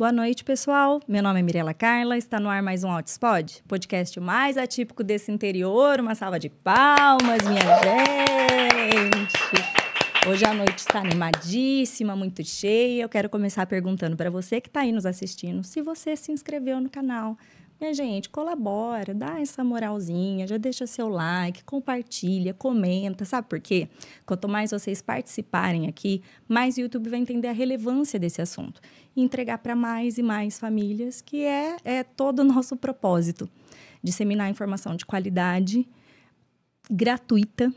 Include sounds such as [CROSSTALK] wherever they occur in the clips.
Boa noite, pessoal. Meu nome é Mirela Carla, está no ar mais um Outspod, podcast mais atípico desse interior. Uma salva de palmas, minha gente. Hoje a noite está animadíssima, muito cheia. Eu quero começar perguntando para você que está aí nos assistindo se você se inscreveu no canal minha gente, colabora, dá essa moralzinha, já deixa seu like, compartilha, comenta, sabe por quê? Quanto mais vocês participarem aqui, mais o YouTube vai entender a relevância desse assunto e entregar para mais e mais famílias, que é, é todo o [LAUGHS] nosso propósito. Disseminar informação de qualidade, gratuita,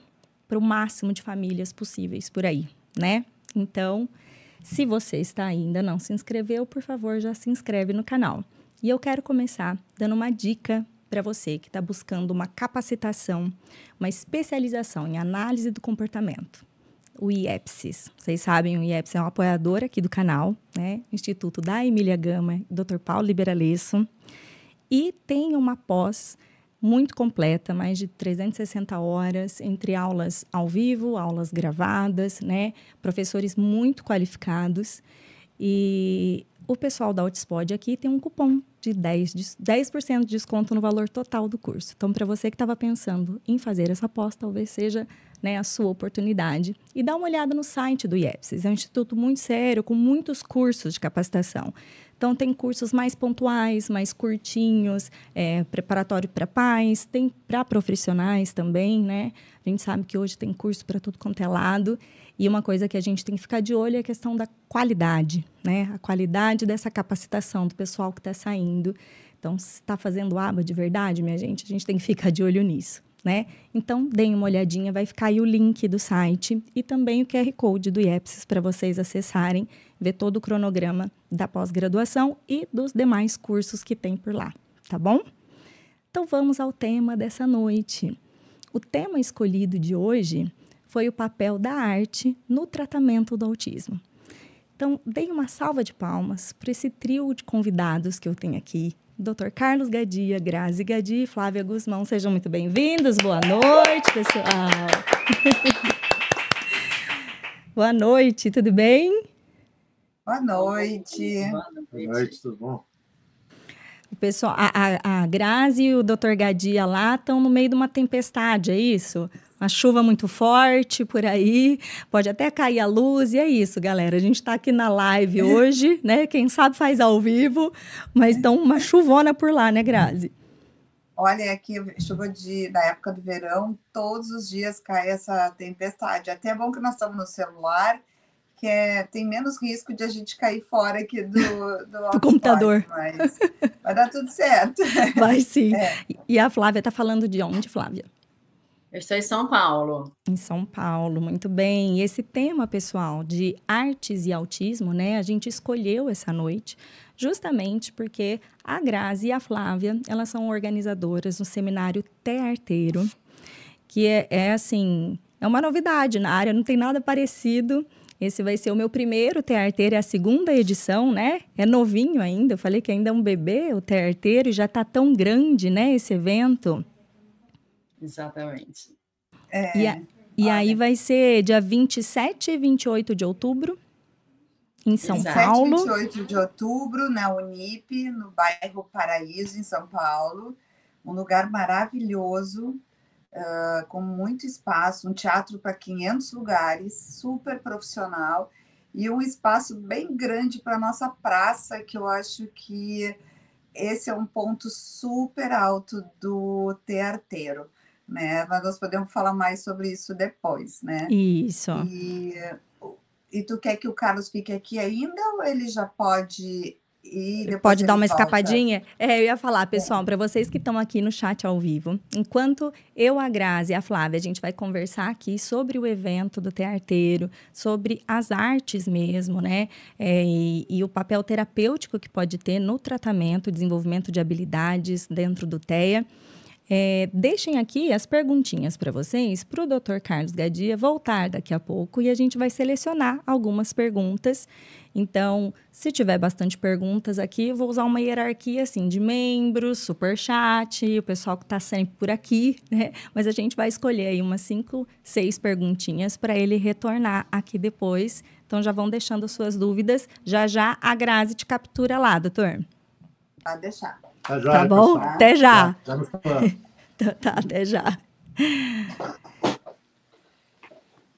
para o máximo de famílias possíveis por aí, né? Então, se você está ainda não se inscreveu, por favor, já se inscreve no canal. E eu quero começar dando uma dica para você que está buscando uma capacitação, uma especialização em análise do comportamento. O IEPSIS. Vocês sabem, o IEPSIS é um apoiador aqui do canal, né? Instituto da Emília Gama, Dr. Paulo Liberalesso. E tem uma pós muito completa, mais de 360 horas, entre aulas ao vivo, aulas gravadas, né? Professores muito qualificados. E o pessoal da Outspod aqui tem um cupom de 10%, de 10 de desconto no valor total do curso. Então, para você que estava pensando em fazer essa aposta, talvez seja né, a sua oportunidade. E dá uma olhada no site do IEPSIS. É um instituto muito sério, com muitos cursos de capacitação. Então, tem cursos mais pontuais, mais curtinhos, é, preparatório para pais, tem para profissionais também, né? A gente sabe que hoje tem curso para tudo quanto é lado. E uma coisa que a gente tem que ficar de olho é a questão da qualidade, né? A qualidade dessa capacitação do pessoal que está saindo. Então, se está fazendo aba de verdade, minha gente, a gente tem que ficar de olho nisso, né? Então, deem uma olhadinha, vai ficar aí o link do site e também o QR Code do IEPSIS para vocês acessarem, ver todo o cronograma da pós-graduação e dos demais cursos que tem por lá, tá bom? Então, vamos ao tema dessa noite. O tema escolhido de hoje foi o papel da arte no tratamento do autismo. Então, dei uma salva de palmas para esse trio de convidados que eu tenho aqui. Dr. Carlos Gadia, Grazi Gadia e Flávia Guzmão. Sejam muito bem-vindos. Boa noite, pessoal. [LAUGHS] Boa noite, tudo bem? Boa noite. Boa noite, tudo bom? O pessoal, a, a, a Grazi e o Dr. Gadia lá estão no meio de uma tempestade, é isso? Uma chuva muito forte por aí, pode até cair a luz, e é isso, galera. A gente está aqui na live [LAUGHS] hoje, né? Quem sabe faz ao vivo, mas então uma chuvona por lá, né, Grazi? Olha, aqui chuva de, da época do verão, todos os dias cai essa tempestade. Até é bom que nós estamos no celular, que é, tem menos risco de a gente cair fora aqui do, [LAUGHS] do, do computador. Mas vai dar tudo certo. Vai sim. [LAUGHS] É. E a Flávia está falando de onde, Flávia? Eu estou em São Paulo. Em São Paulo, muito bem. E esse tema, pessoal, de artes e autismo, né? A gente escolheu essa noite justamente porque a Grazi e a Flávia, elas são organizadoras do seminário Tearteiro, que é, é assim, é uma novidade na área, não tem nada parecido. Esse vai ser o meu primeiro Tearteiro, é a segunda edição, né? É novinho ainda, eu falei que ainda é um bebê o Tearteiro e já está tão grande, né, esse evento. Exatamente. É, e, a, e aí vai ser dia 27 e 28 de outubro, em São 27, Paulo. 28 de outubro, na Unip, no bairro Paraíso, em São Paulo. Um lugar maravilhoso, uh, com muito espaço, um teatro para 500 lugares, super profissional, e um espaço bem grande para a nossa praça, que eu acho que esse é um ponto super alto do tearteiro né? Mas nós podemos falar mais sobre isso depois, né? Isso. E, e tu quer que o Carlos fique aqui ainda ou ele já pode ir? Pode dar uma volta? escapadinha? É, eu ia falar, pessoal, é. para vocês que estão aqui no chat ao vivo, enquanto eu, a Grazi e a Flávia, a gente vai conversar aqui sobre o evento do Tearteiro, sobre as artes mesmo, né? É, e, e o papel terapêutico que pode ter no tratamento, desenvolvimento de habilidades dentro do TEA. É, deixem aqui as perguntinhas para vocês, para o Dr. Carlos Gadia voltar daqui a pouco e a gente vai selecionar algumas perguntas Então, se tiver bastante perguntas aqui, vou usar uma hierarquia assim de membros, super chat, o pessoal que está sempre por aqui, né? Mas a gente vai escolher aí umas cinco, seis perguntinhas para ele retornar aqui depois. Então, já vão deixando suas dúvidas. Já já a Grazi te captura lá, doutor. Pode deixar. Tá, já, Tá bom? pessoal. Até já. Já nos falando. Tá, tá, até já.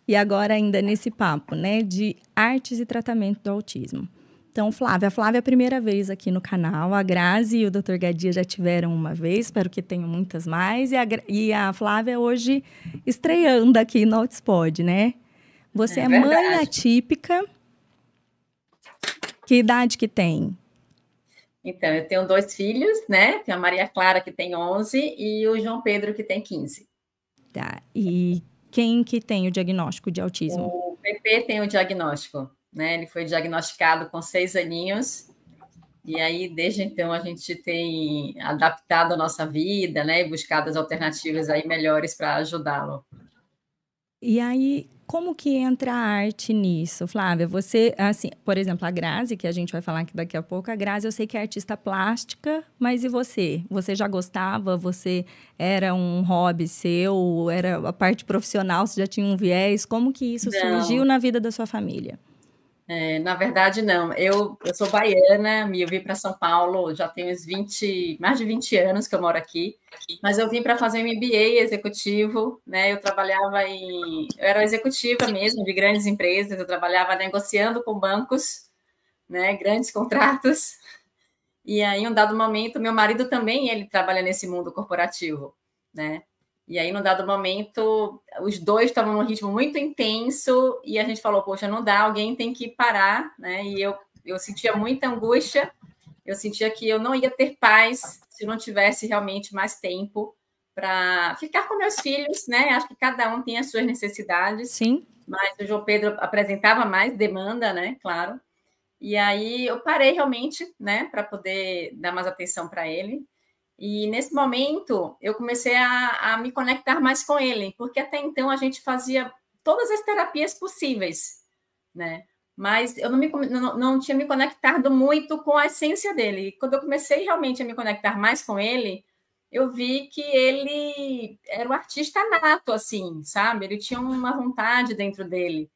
E agora, ainda nesse papo, né, de artes e tratamento do autismo. Então, Flávia, a Flávia é a primeira vez aqui no canal. A Grazi e o Dr. Gadia já tiveram uma vez, espero que tenham muitas mais. E a, e a Flávia hoje estreando aqui no Outspod, né? Você é, É mãe atípica. Que idade que tem? Então, eu tenho dois filhos, né? Tenho a Maria Clara, que tem 11, e o João Pedro, que tem 15. Tá. E quem que tem o diagnóstico de autismo? O PP tem o diagnóstico, né? Ele foi diagnosticado com seis aninhos. E aí, desde então, a gente tem adaptado a nossa vida, né? E buscado as alternativas aí melhores para ajudá-lo. E aí, como que entra a arte nisso, Flávia? Você, assim, por exemplo, a Grazi, que a gente vai falar aqui daqui a pouco, a Grazi eu sei que é artista plástica, mas e você? Você já gostava? Você era um hobby seu? Era a parte profissional? Você já tinha um viés? Como que isso Não. surgiu na vida da sua família? É, na verdade, não. Eu, eu sou baiana, eu vim para São Paulo, já tenho uns 20, mais de 20 anos que eu moro aqui, mas eu vim para fazer um MBA executivo, né? Eu trabalhava em. Eu era executiva mesmo de grandes empresas, eu trabalhava negociando com bancos, né? Grandes contratos. E aí, em um dado momento, meu marido também ele trabalha nesse mundo corporativo, né? E aí, num dado momento, os dois estavam num ritmo muito intenso e a gente falou, poxa, não dá, alguém tem que parar, né? E eu, eu sentia muita angústia, eu sentia que eu não ia ter paz se não tivesse realmente mais tempo para ficar com meus filhos, né? Acho que cada um tem as suas necessidades, Sim? mas o João Pedro apresentava mais demanda, né? Claro. E aí eu parei realmente, né, para poder dar mais atenção para ele. E nesse momento eu comecei a, a me conectar mais com ele, porque até então a gente fazia todas as terapias possíveis, né? Mas eu não, me, não, não tinha me conectado muito com a essência dele. E quando eu comecei realmente a me conectar mais com ele, eu vi que ele era um artista nato, assim, sabe? Ele tinha uma vontade dentro dele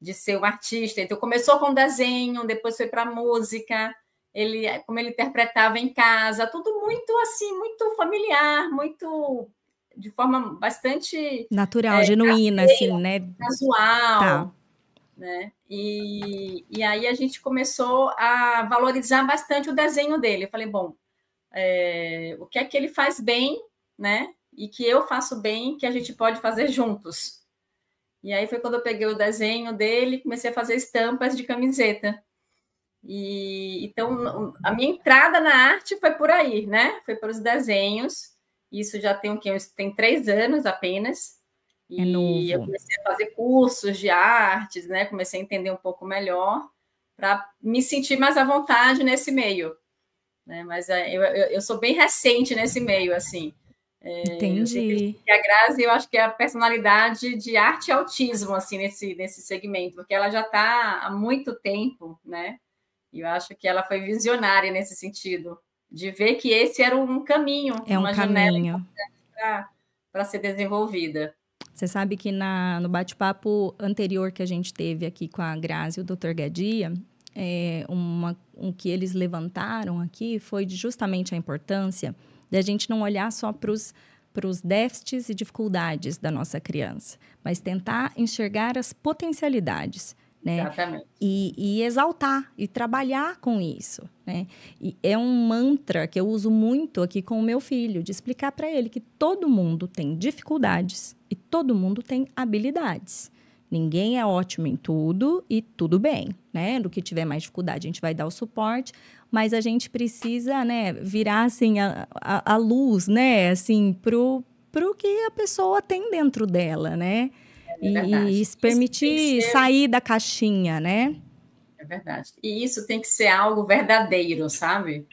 de ser um artista. Então começou com desenho, depois foi para música, ele como ele interpretava em casa, tudo muito assim, muito familiar, muito de forma bastante Natural, genuína, assim, né? casual, Tá. né? E, e aí a gente começou a valorizar bastante o desenho dele. Eu falei, bom, é, o que é que ele faz bem, né? E que eu faço bem, que a gente pode fazer juntos. E aí foi quando eu peguei o desenho dele e comecei a fazer estampas de camiseta. E então a minha entrada na arte foi por aí, né? Foi pelos desenhos. Isso já tem o quê? Tem três anos apenas. É novo. E eu comecei a fazer cursos de artes, né? Comecei a entender um pouco melhor para me sentir mais à vontade nesse meio. Né? Mas é, eu, eu, eu sou bem recente nesse meio, assim. É, Entendi. E a Grazi, eu acho que é a personalidade de arte e autismo, assim, nesse, nesse segmento, porque ela já está há muito tempo, né? E eu acho que ela foi visionária nesse sentido, de ver que esse era um caminho, É um uma janela caminho. para ser desenvolvida. Você sabe que na, no bate-papo anterior que a gente teve aqui com a Grazi e o Dr. Gadia, é, uma, um que eles levantaram aqui foi justamente a importância da gente não olhar só para os déficits e dificuldades da nossa criança, mas tentar enxergar as potencialidades. Né? Exatamente. e, e exaltar e trabalhar com isso. Né? E é um mantra que eu uso muito aqui com o meu filho, de explicar para ele que todo mundo tem dificuldades e todo mundo tem habilidades. Ninguém é ótimo em tudo e tudo bem, né? Do que tiver mais dificuldade, a gente vai dar o suporte, mas a gente precisa, né, virar assim a, a, a luz, né, assim, pro, pro que a pessoa tem dentro dela, né? É e, se permitir ser- sair da caixinha, né? É verdade. E isso tem que ser algo verdadeiro, sabe?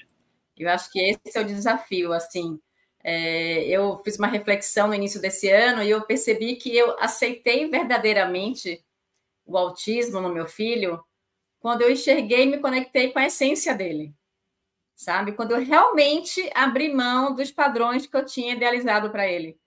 Eu acho que esse é o desafio, assim. É, eu fiz uma reflexão no início desse ano e eu percebi que eu aceitei verdadeiramente o autismo no meu filho quando eu enxerguei e me conectei com a essência dele, sabe? Quando eu realmente abri mão dos padrões que eu tinha idealizado para ele.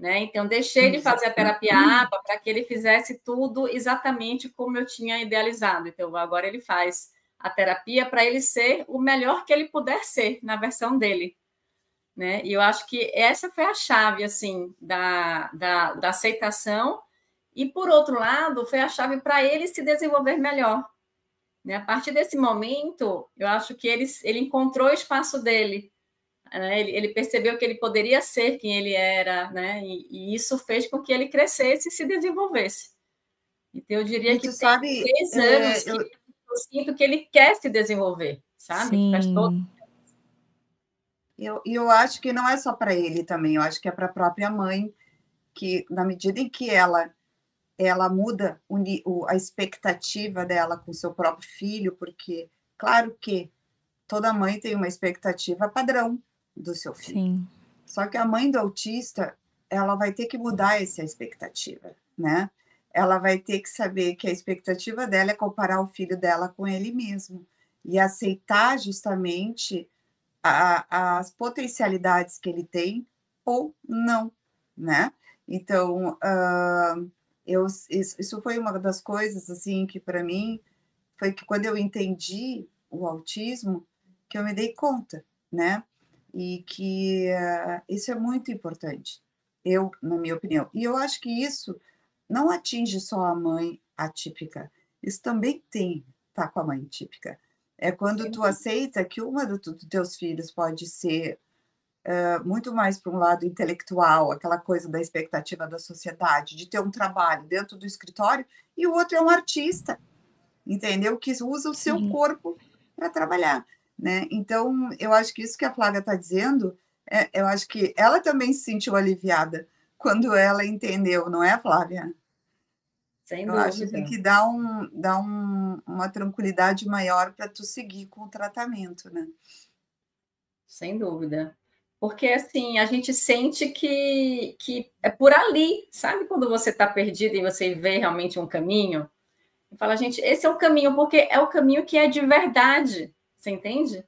Né? Então, deixei de fazer a terapia APA para que ele fizesse tudo exatamente como eu tinha idealizado. Então, agora ele faz a terapia para ele ser o melhor que ele puder ser na versão dele. Né? E eu acho que essa foi a chave assim da, da, da aceitação e por outro lado foi a chave para ele se desenvolver melhor. Né? A partir desse momento, eu acho que ele, ele encontrou o espaço dele. Né? Ele, ele, percebeu que ele poderia ser quem ele era, né? E, e, isso fez com que ele crescesse e se desenvolvesse. Então, eu diria e que sabe, tem três é, anos é, eu... que eu sinto que ele quer se desenvolver, sabe? Sim. Faz todo eu, eu acho que não é só para ele também, eu acho que é para a própria mãe, que na medida em que ela ela muda o, o, a expectativa dela com seu próprio filho, porque, claro que toda mãe tem uma expectativa padrão do seu filho. Sim. Só que a mãe do autista, ela vai ter que mudar essa expectativa, né? Ela vai ter que saber que a expectativa dela é comparar o filho dela com ele mesmo e aceitar justamente a, as potencialidades que ele tem ou não, né? Então, uh, eu, isso, isso foi uma das coisas, assim, que para mim foi que quando eu entendi o autismo, que eu me dei conta, né? E que uh, isso é muito importante, eu, na minha opinião. E eu acho que isso não atinge só a mãe atípica, isso também tem, tá com a mãe típica. É quando Sim. tu aceita que uma dos do teus filhos pode ser uh, muito mais para um lado intelectual, aquela coisa da expectativa da sociedade, de ter um trabalho dentro do escritório, e o outro é um artista, entendeu? Que usa o seu Sim. corpo para trabalhar. Né? Então, eu acho que isso que a Flávia está dizendo, é, eu acho que ela também se sentiu aliviada quando ela entendeu, não é, Flávia? Sem eu acho que tem que dar, um, dar um, uma tranquilidade maior para tu seguir com o tratamento, né? Sem dúvida. Porque assim, a gente sente que, que é por ali, sabe? Quando você está perdido e você vê realmente um caminho, e fala, gente, esse é o caminho, porque é o caminho que é de verdade, você entende?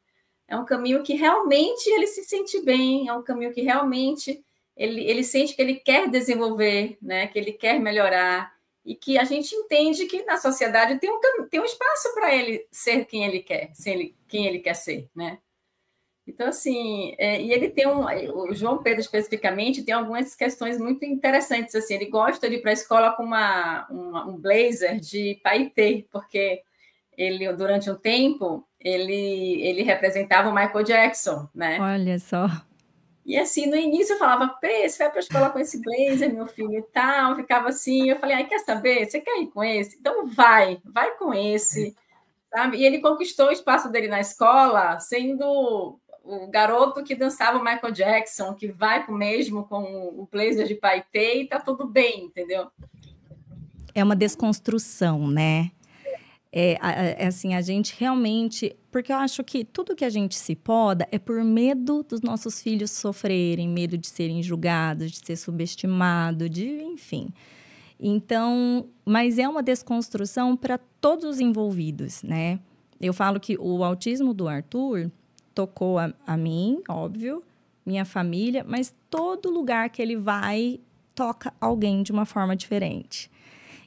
É um caminho que realmente ele se sente bem, é um caminho que realmente ele, ele sente que ele quer desenvolver, né? Que ele quer melhorar, e que a gente entende que na sociedade tem um, tem um espaço para ele ser quem ele quer, ser ele, quem ele quer ser, né? Então, assim, é, e ele tem um, o João Pedro especificamente tem algumas questões muito interessantes, assim, ele gosta de ir para a escola com uma, uma, um blazer de paetê, porque ele, durante um tempo, ele, ele representava o Michael Jackson, né? Olha só. E assim, no início eu falava, Pê, você vai para a escola com esse blazer, meu filho, e tal. ficava assim, eu falei, ai, quer saber? Você quer ir com esse? Então vai, vai com esse. Sabe? E ele conquistou o espaço dele na escola, sendo o garoto que dançava o Michael Jackson, que vai com mesmo com o blazer de paetê e tá tudo bem, entendeu? É uma desconstrução, né? É, é, assim, a gente realmente. Porque eu acho que tudo que a gente se poda é por medo dos nossos filhos sofrerem, medo de serem julgados, de ser subestimado, de enfim. Então, mas é uma desconstrução para todos os envolvidos, né? Eu falo que o autismo do Arthur tocou a, a mim, óbvio, minha família, mas todo lugar que ele vai toca alguém de uma forma diferente.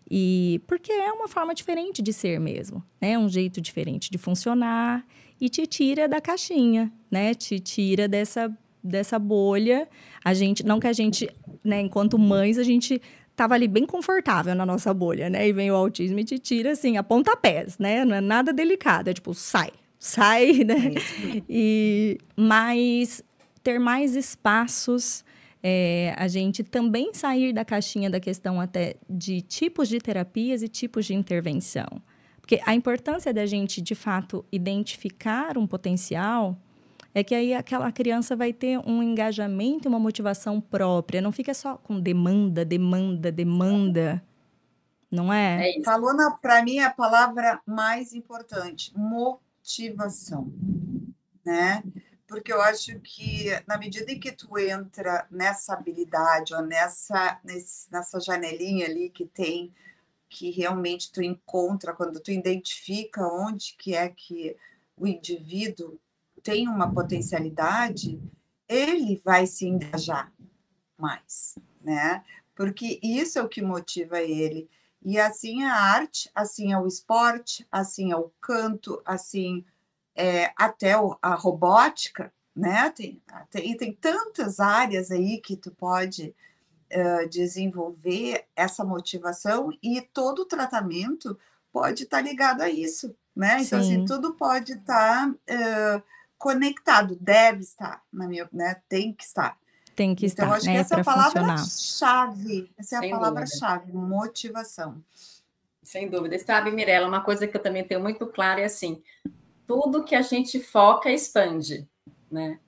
E porque é uma forma diferente de ser mesmo, né? Um jeito diferente de funcionar e te tira da caixinha, né? Te tira dessa dessa bolha. A gente, não que a gente, né, enquanto mães, a gente tava ali bem confortável na nossa bolha, né? E vem o autismo e te tira assim a pontapés, né? Não é nada delicado, é tipo, sai, sai, né? É e mas ter mais espaços é, a gente também sair da caixinha da questão até de tipos de terapias e tipos de intervenção. Porque a importância da gente, de fato, identificar um potencial é que aí aquela criança vai ter um engajamento e uma motivação própria. Não fica só com demanda, demanda, demanda. Não é? é Falou para mim a palavra mais importante: motivação. Né? Porque eu acho que na medida em que tu entra nessa habilidade ou nessa, nessa janelinha ali que tem que realmente tu encontra, quando tu identifica onde que é que o indivíduo tem uma potencialidade, ele vai se engajar mais, né? Porque isso é o que motiva ele. E assim é a arte, assim é o esporte, assim é o canto, assim é até a robótica, né? Tem, tem, tem tantas áreas aí que tu pode uh, desenvolver essa motivação e todo o tratamento pode estar tá ligado a isso, né? Então, assim, Sim. assim, tudo pode estar tá, uh, conectado, deve estar, na minha, né? Tem que estar. Tem que então, estar, acho né? que essa é a palavra-chave. Essa é Sem a palavra-chave, motivação. Sem dúvida. Sabe, Mirella, uma coisa que eu também tenho muito claro é assim: tudo que a gente foca expande, né?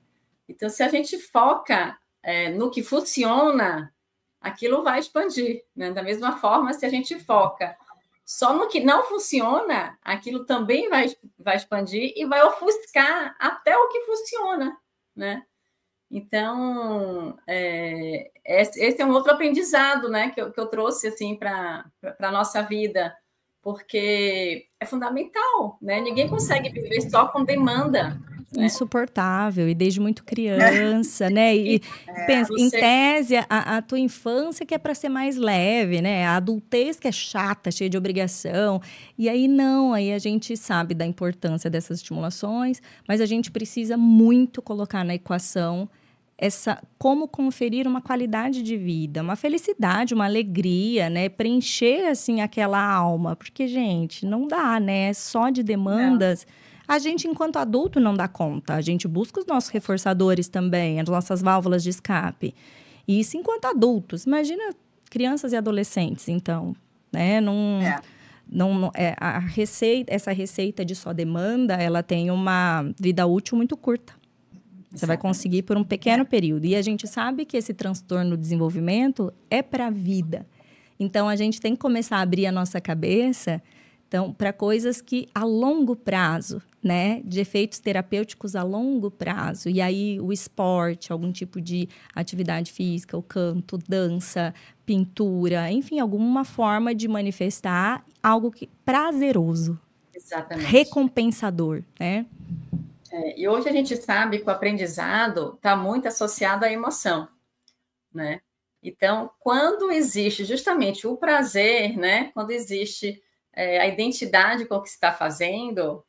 Então, se a gente foca é, no que funciona, aquilo vai expandir, né? Da mesma forma, se a gente foca só no que não funciona, aquilo também vai, vai expandir e vai ofuscar até o que funciona, né? Então, é, esse é um outro aprendizado né, que, eu, que eu trouxe assim, para a nossa vida, porque é fundamental, né? Ninguém consegue viver só com demanda. Né? Insuportável, e desde muito criança, né? E é, pensa, você... em tese, a, a, tua infância que é para ser mais leve, né? A adultez que é chata, cheia de obrigação. E aí não, aí a gente sabe da importância dessas estimulações, mas a gente precisa muito colocar na equação essa como conferir uma qualidade de vida, uma felicidade, uma alegria, né? Preencher assim aquela alma, porque gente, não dá, né? Só de demandas. Não. A gente enquanto adulto não dá conta. A gente busca os nossos reforçadores também, as nossas válvulas de escape. E isso enquanto adultos. Imagina crianças e adolescentes, então, né? Não é. Não, é, a receita, essa receita de só demanda, ela tem uma vida útil muito curta. Você vai conseguir por um pequeno período. E a gente sabe que esse transtorno do desenvolvimento é para a vida. Então, a gente tem que começar a abrir a nossa cabeça então, para coisas que a longo prazo, né, de efeitos terapêuticos a longo prazo. E aí o esporte, algum tipo de atividade física, o canto, dança, pintura, enfim, alguma forma de manifestar algo que prazeroso. Exatamente. Recompensador, né? É, e hoje a gente sabe que o aprendizado está muito associado à emoção, né? Então, quando existe justamente o prazer, né? Quando existe é, a identidade com o que está fazendo,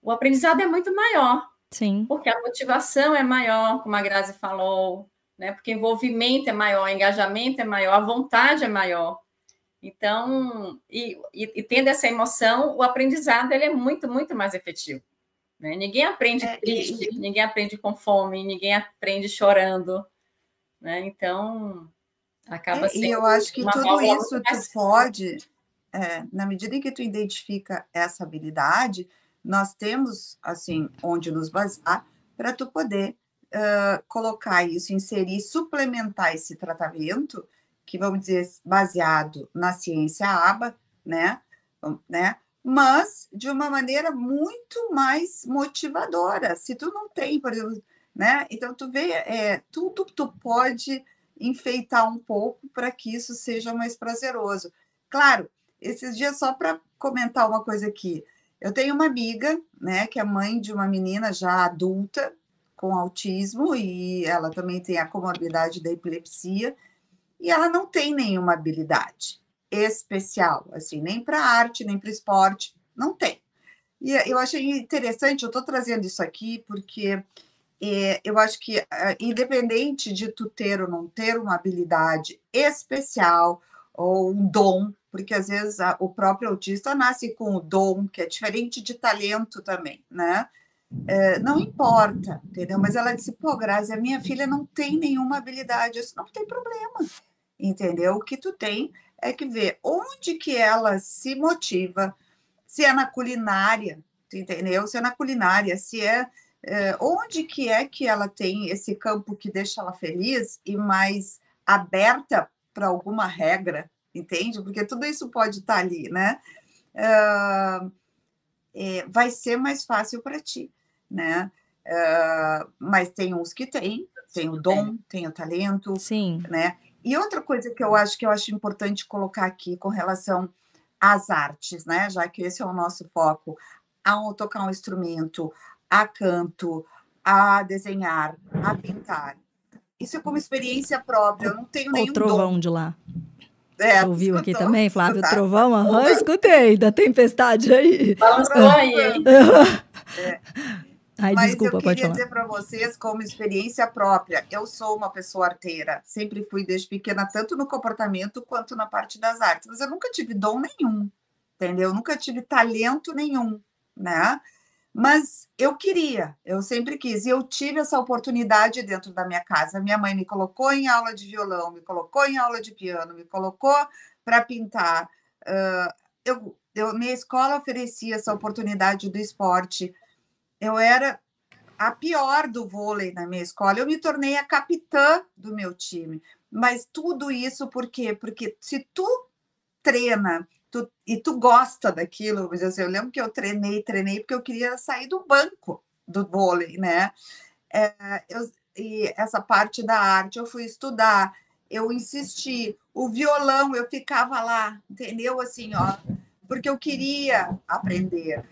o aprendizado é muito maior. Sim. Porque a motivação é maior, como a Grazi falou, né? Porque envolvimento é maior, engajamento é maior, a vontade é maior. Então, e, e, e tendo essa emoção, o aprendizado ele é muito, muito mais efetivo. Né? Ninguém aprende é, triste, e... ninguém aprende com fome, ninguém aprende chorando. Né? Então, acaba é, sendo. E eu acho que tudo isso tu pode, é, na medida em que tu identifica essa habilidade, nós temos assim onde nos basear para tu poder uh, colocar isso, inserir, suplementar esse tratamento que vamos dizer baseado na ciência ABA, né, né, mas de uma maneira muito mais motivadora. Se tu não tem, por exemplo, né? Então tu vê, é, tudo tu pode enfeitar um pouco para que isso seja mais prazeroso. Claro, esses dias só para comentar uma coisa aqui. Eu tenho uma amiga, né, que é mãe de uma menina já adulta com autismo e ela também tem a comorbidade da epilepsia e ela não tem nenhuma habilidade especial, assim, nem para arte, nem para esporte, não tem. E eu achei interessante, eu estou trazendo isso aqui porque é, eu acho que, é, independente de tu ter ou não ter uma habilidade especial ou um dom, porque às vezes a, o próprio autista nasce com o dom, que é diferente de talento também, né? É, não importa, entendeu? Mas ela disse, pô, Grazi, a minha filha não tem nenhuma habilidade, isso não tem problema, entendeu? O que tu tem é que ver onde que ela se motiva, se é na culinária, entendeu? Se é na culinária, se é, é onde que é que ela tem esse campo que deixa ela feliz e mais aberta para alguma regra, entende? Porque tudo isso pode estar tá ali, né? Uh, é, vai ser mais fácil para ti, né? Uh, mas tem uns que têm, tem o dom, tem o talento, Sim. né? E outra coisa que eu acho que eu acho importante colocar aqui com relação às artes, né? Já que esse é o nosso foco, a tocar um instrumento, a canto, a desenhar, a pintar. Isso é como experiência própria, eu não tenho nenhum O trovão dom. de lá. É, Você ouviu aqui também, Flávio? O Escutar. trovão? Aham, escutei, da tempestade aí. Balançou aí, hein? [LAUGHS] Ai, Mas desculpa, eu queria dizer para vocês, como experiência própria, eu sou uma pessoa arteira, sempre fui desde pequena, tanto no comportamento quanto na parte das artes, mas eu nunca tive dom nenhum, entendeu? Nunca tive talento nenhum, né? Mas eu queria, eu sempre quis, e eu tive essa oportunidade dentro da minha casa. Minha mãe me colocou em aula de violão, me colocou em aula de piano, me colocou para pintar. Ah, eu, eu, minha escola oferecia essa oportunidade do esporte. Eu era a pior do vôlei na minha escola. Eu me tornei a capitã do meu time. Mas tudo isso por quê? Porque se tu treina tu, e tu gosta daquilo, assim, eu lembro que eu treinei, treinei porque eu queria sair do banco do vôlei, né? É, eu, e essa parte da arte eu fui estudar, eu insisti. O violão eu ficava lá, entendeu? Assim, ó, porque eu queria aprender,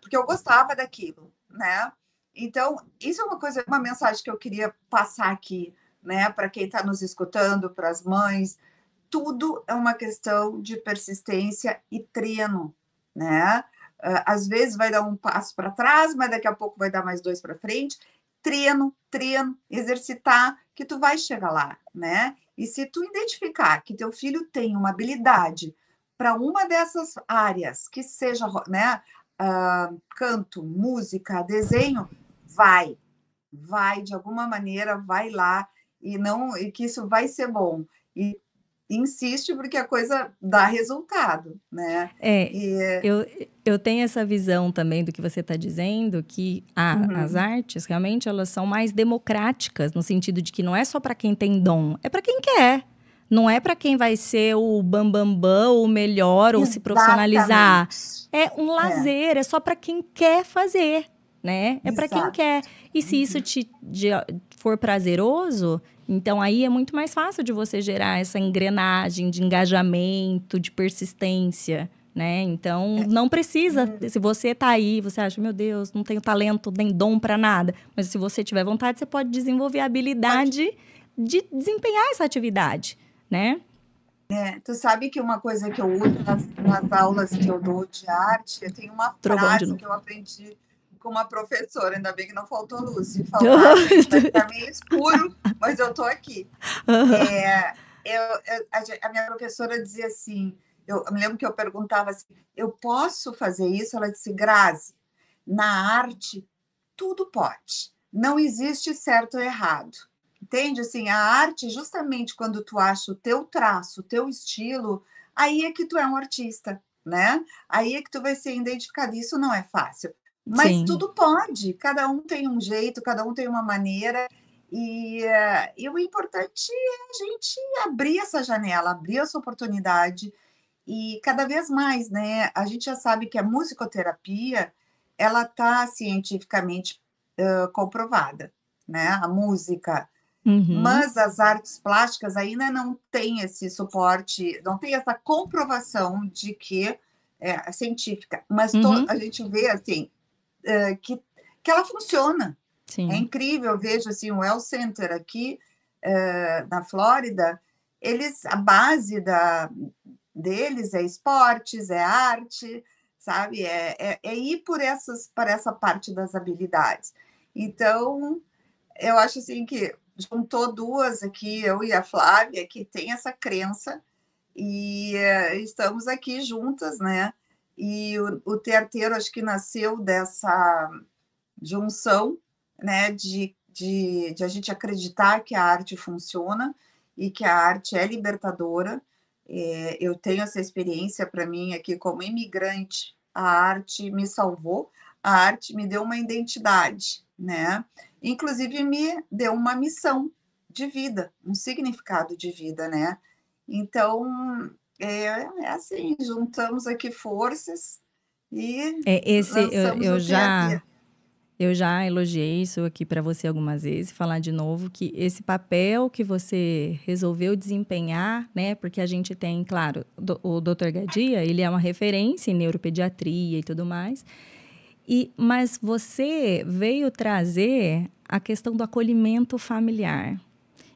porque eu gostava daquilo, né? Então, isso é uma coisa, uma mensagem que eu queria passar aqui, né, para quem está nos escutando, para as mães. Tudo é uma questão de persistência e treino, né? Às vezes vai dar um passo para trás, mas daqui a pouco vai dar mais dois para frente. Treino, treino, exercitar, que tu vai chegar lá, né? E se tu identificar que teu filho tem uma habilidade para uma dessas áreas, que seja, né, uh, canto, música, desenho, vai, vai de alguma maneira, vai lá e não e que isso vai ser bom e insiste porque a coisa dá resultado, né? É, E, eu, eu tenho essa visão também do que você está dizendo, que a- Uhum. as artes realmente elas são mais democráticas, no sentido de que não é só para quem tem dom, é para quem quer. Não é para quem vai ser o bambambam, bam, bam, o melhor, ou se profissionalizar. exatamente. É um lazer, é, só para quem quer fazer, né? É para quem quer. E se isso te de- for prazeroso, então aí é muito mais fácil de você gerar essa engrenagem de engajamento, de persistência, né? Então É. não precisa. Uhum. Se você tá aí, você acha, meu Deus, não tenho talento nem dom para nada, mas se você tiver vontade, você pode desenvolver a habilidade de desempenhar essa atividade, né? É, tu sabe que uma coisa que eu uso nas, nas aulas que eu dou de arte, eu tenho uma Trovão frase que eu aprendi com uma professora, ainda bem que não faltou luz, e [LAUGHS] falar, ficar meio escuro, mas eu tô aqui. É, eu, eu- a minha professora dizia assim, eu, eu me lembro que eu perguntava assim, eu posso fazer isso? Ela disse, Grazi, na arte tudo pode, não existe certo ou errado. Entende? Assim, a arte, justamente quando tu acha o teu traço, o teu estilo, aí é que tu é um artista, né? Aí é que tu vai ser identificado. Isso não é fácil. Mas Sim. tudo pode, cada um tem um jeito, cada um tem uma maneira, e, eh, e o importante é a gente abrir essa janela, abrir essa oportunidade, e cada vez mais, né? A gente já sabe que a musicoterapia, ela está cientificamente ãh, comprovada, né? A música, Uhum. mas as artes plásticas ainda não têm esse suporte, não tem essa comprovação de que é científica, mas to- Uhum. a gente vê assim é, que, que ela funciona. Sim. É incrível, eu vejo assim, o Well Center aqui é, na Flórida, eles a base da, deles é esportes, é arte, sabe? É, é, é ir por essas, para essa parte das habilidades. Então, eu acho assim que juntou duas aqui, eu e a Flávia, que tem essa crença e eh, estamos aqui juntas, né? E o, o acho que nasceu dessa junção, né? De, de, de a gente acreditar que a arte funciona e que a arte é libertadora. Eh, eu tenho essa experiência para mim aqui como imigrante, a arte me salvou, a arte me deu uma identidade, né? Inclusive me deu uma missão de vida, um significado de vida, né? Então, é, é assim, juntamos aqui forças e É, esse eu, eu o já. Eu já elogiei isso aqui para você algumas vezes, falar de novo que esse papel que você resolveu desempenhar, né? Porque a gente tem, claro, o Dr. Gadia, ele é uma referência em neuropediatria e tudo mais. E mas você veio trazer a questão do acolhimento familiar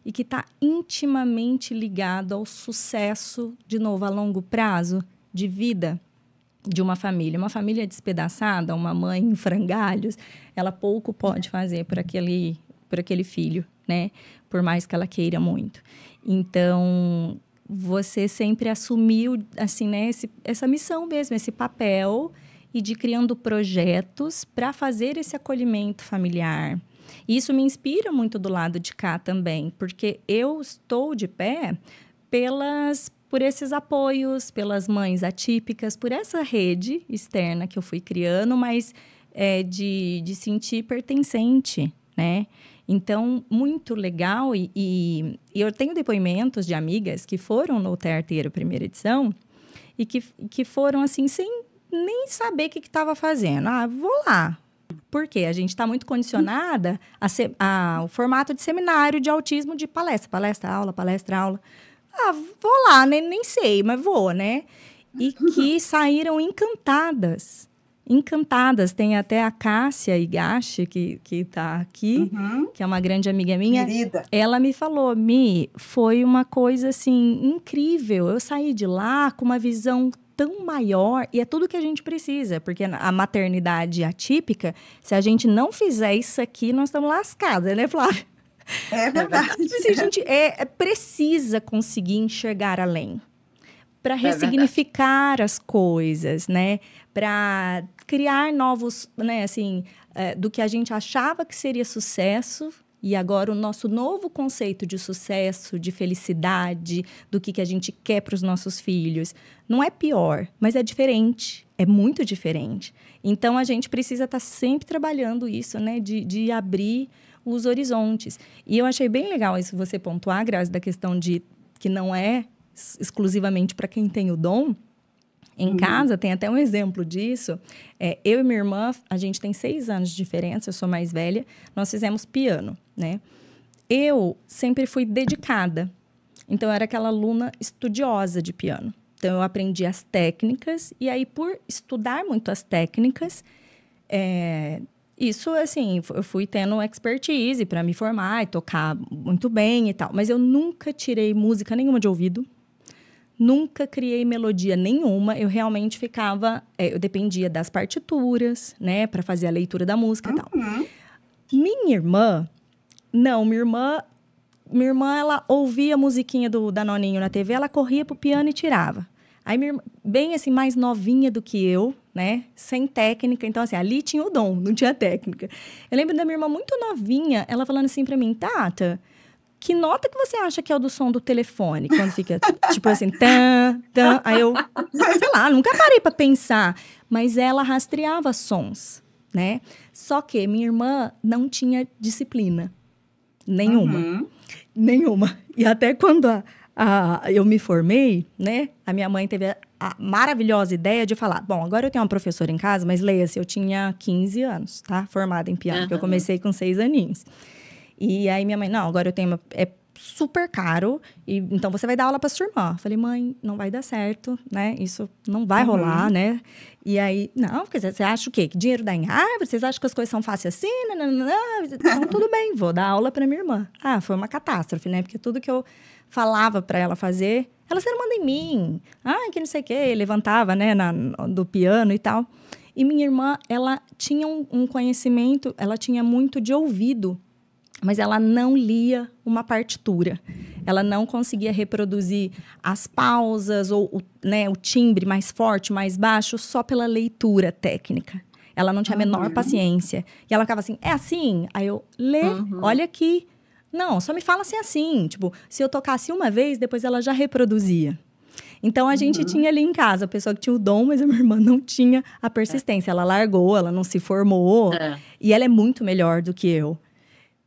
e que está intimamente ligado ao sucesso, de novo, a longo prazo de vida de uma família. Uma família despedaçada, uma mãe em frangalhos, ela pouco pode fazer por aquele, por aquele filho, né? Por mais que ela queira muito. Então, você sempre assumiu, assim, né? Esse, essa missão mesmo, esse papel e de criando projetos para fazer esse acolhimento familiar. E isso me inspira muito do lado de cá também, porque eu estou de pé pelas por esses apoios, pelas mães atípicas, por essa rede externa que eu fui criando, mas é, de, de sentir pertencente, né? Então, muito legal. E, e, e, eu tenho depoimentos de amigas que foram no Terteiro primeira edição e que, que foram assim, sem nem saber o que estava fazendo. Ah, vou lá. Porque a gente está muito condicionada a, ser, a, ao formato de seminário de autismo de palestra, palestra, aula, palestra, aula. Ah, vou lá, nem, nem sei, mas vou, né? E que [LAUGHS] saíram encantadas. Encantadas. Tem até a Cássia Igashi, que, que tá aqui, uhum. que é uma grande amiga minha. Querida. Ela me falou, Mi, foi uma coisa assim incrível. Eu saí de lá com uma visão tão maior e é tudo que a gente precisa, porque a maternidade atípica, se a gente não fizer isso aqui, nós estamos lascadas, né, Flávia? É verdade. Assim, a gente é, é, precisa conseguir enxergar além para é ressignificar é as coisas, né? Para criar novos, né? Assim, é, do que a gente achava que seria sucesso e agora o nosso novo conceito de sucesso, de felicidade, do que, que a gente quer para os nossos filhos, não é pior, mas é diferente, é muito diferente. Então a gente precisa estar tá sempre trabalhando isso, né? De, de abrir os horizontes. E eu achei bem legal isso você pontuar, Grazi, da questão de que não é exclusivamente para quem tem o dom. Em uhum. casa, tem até um exemplo disso. É, eu e minha irmã, a gente tem seis anos de diferença, eu sou mais velha, nós fizemos piano, né? Eu sempre fui dedicada. Então, eu era aquela aluna estudiosa de piano. Então, eu aprendi as técnicas, e aí, por estudar muito as técnicas, é, isso, assim, eu fui tendo expertise para me formar e tocar muito bem e tal. Mas eu nunca tirei música nenhuma de ouvido. Nunca criei melodia nenhuma. Eu realmente ficava... É, eu dependia das partituras, né? para fazer a leitura da música uhum. e tal. Uhum. Minha irmã... Não, minha irmã... Minha irmã, ela ouvia a musiquinha do Danoninho na TV, ela corria pro piano e tirava. Aí, minha irmã, bem assim, mais novinha do que eu, né? Sem técnica. Então, assim, ali tinha o dom, não tinha técnica. Eu lembro da minha irmã muito novinha, ela falando assim para mim, Tata, que nota que você acha que é o do som do telefone? Quando fica, [LAUGHS] tipo assim, tan, tan. Aí eu, sei lá, nunca parei para pensar. Mas ela rastreava sons, né? Só que minha irmã não tinha disciplina. Nenhuma. Uhum. Nenhuma. E até quando a, a, eu me formei, né? A minha mãe teve a, a, maravilhosa ideia de falar: bom, agora eu tenho uma professora em casa, mas leia-se, eu tinha 15 anos, tá? Formada em piano, uhum. que eu comecei com seis aninhos. E aí minha mãe, não, agora eu tenho uma, é super caro, e então você vai dar aula para sua irmã. Eu falei, mãe, não vai dar certo, né? Isso não vai uhum. rolar, né? E aí, não, porque você acha o quê? Que dinheiro dá em árvore? Vocês acham que as coisas são fáceis assim? Não, não, não. Então, [LAUGHS] tudo bem, vou dar aula para minha irmã. Ah, foi uma catástrofe, né? Porque tudo que eu falava para ela fazer, ela se manda em mim. Ah, que não sei o quê. Levantava, né, na, do piano e tal. E minha irmã, ela tinha um, um conhecimento, ela tinha muito de ouvido, mas ela não lia uma partitura. Ela não conseguia reproduzir as pausas ou o, né, o timbre mais forte, mais baixo, só pela leitura técnica. Ela não tinha a menor uhum. paciência. E ela ficava assim, é assim? Aí eu, lê, uhum. olha aqui. Não, só me fala assim assim. Tipo, se eu tocasse uma vez, depois ela já reproduzia. Então a gente uhum. tinha ali em casa a pessoa que tinha o dom, mas a minha irmã não tinha a persistência. Ela largou, ela não se formou. É. E ela é muito melhor do que eu.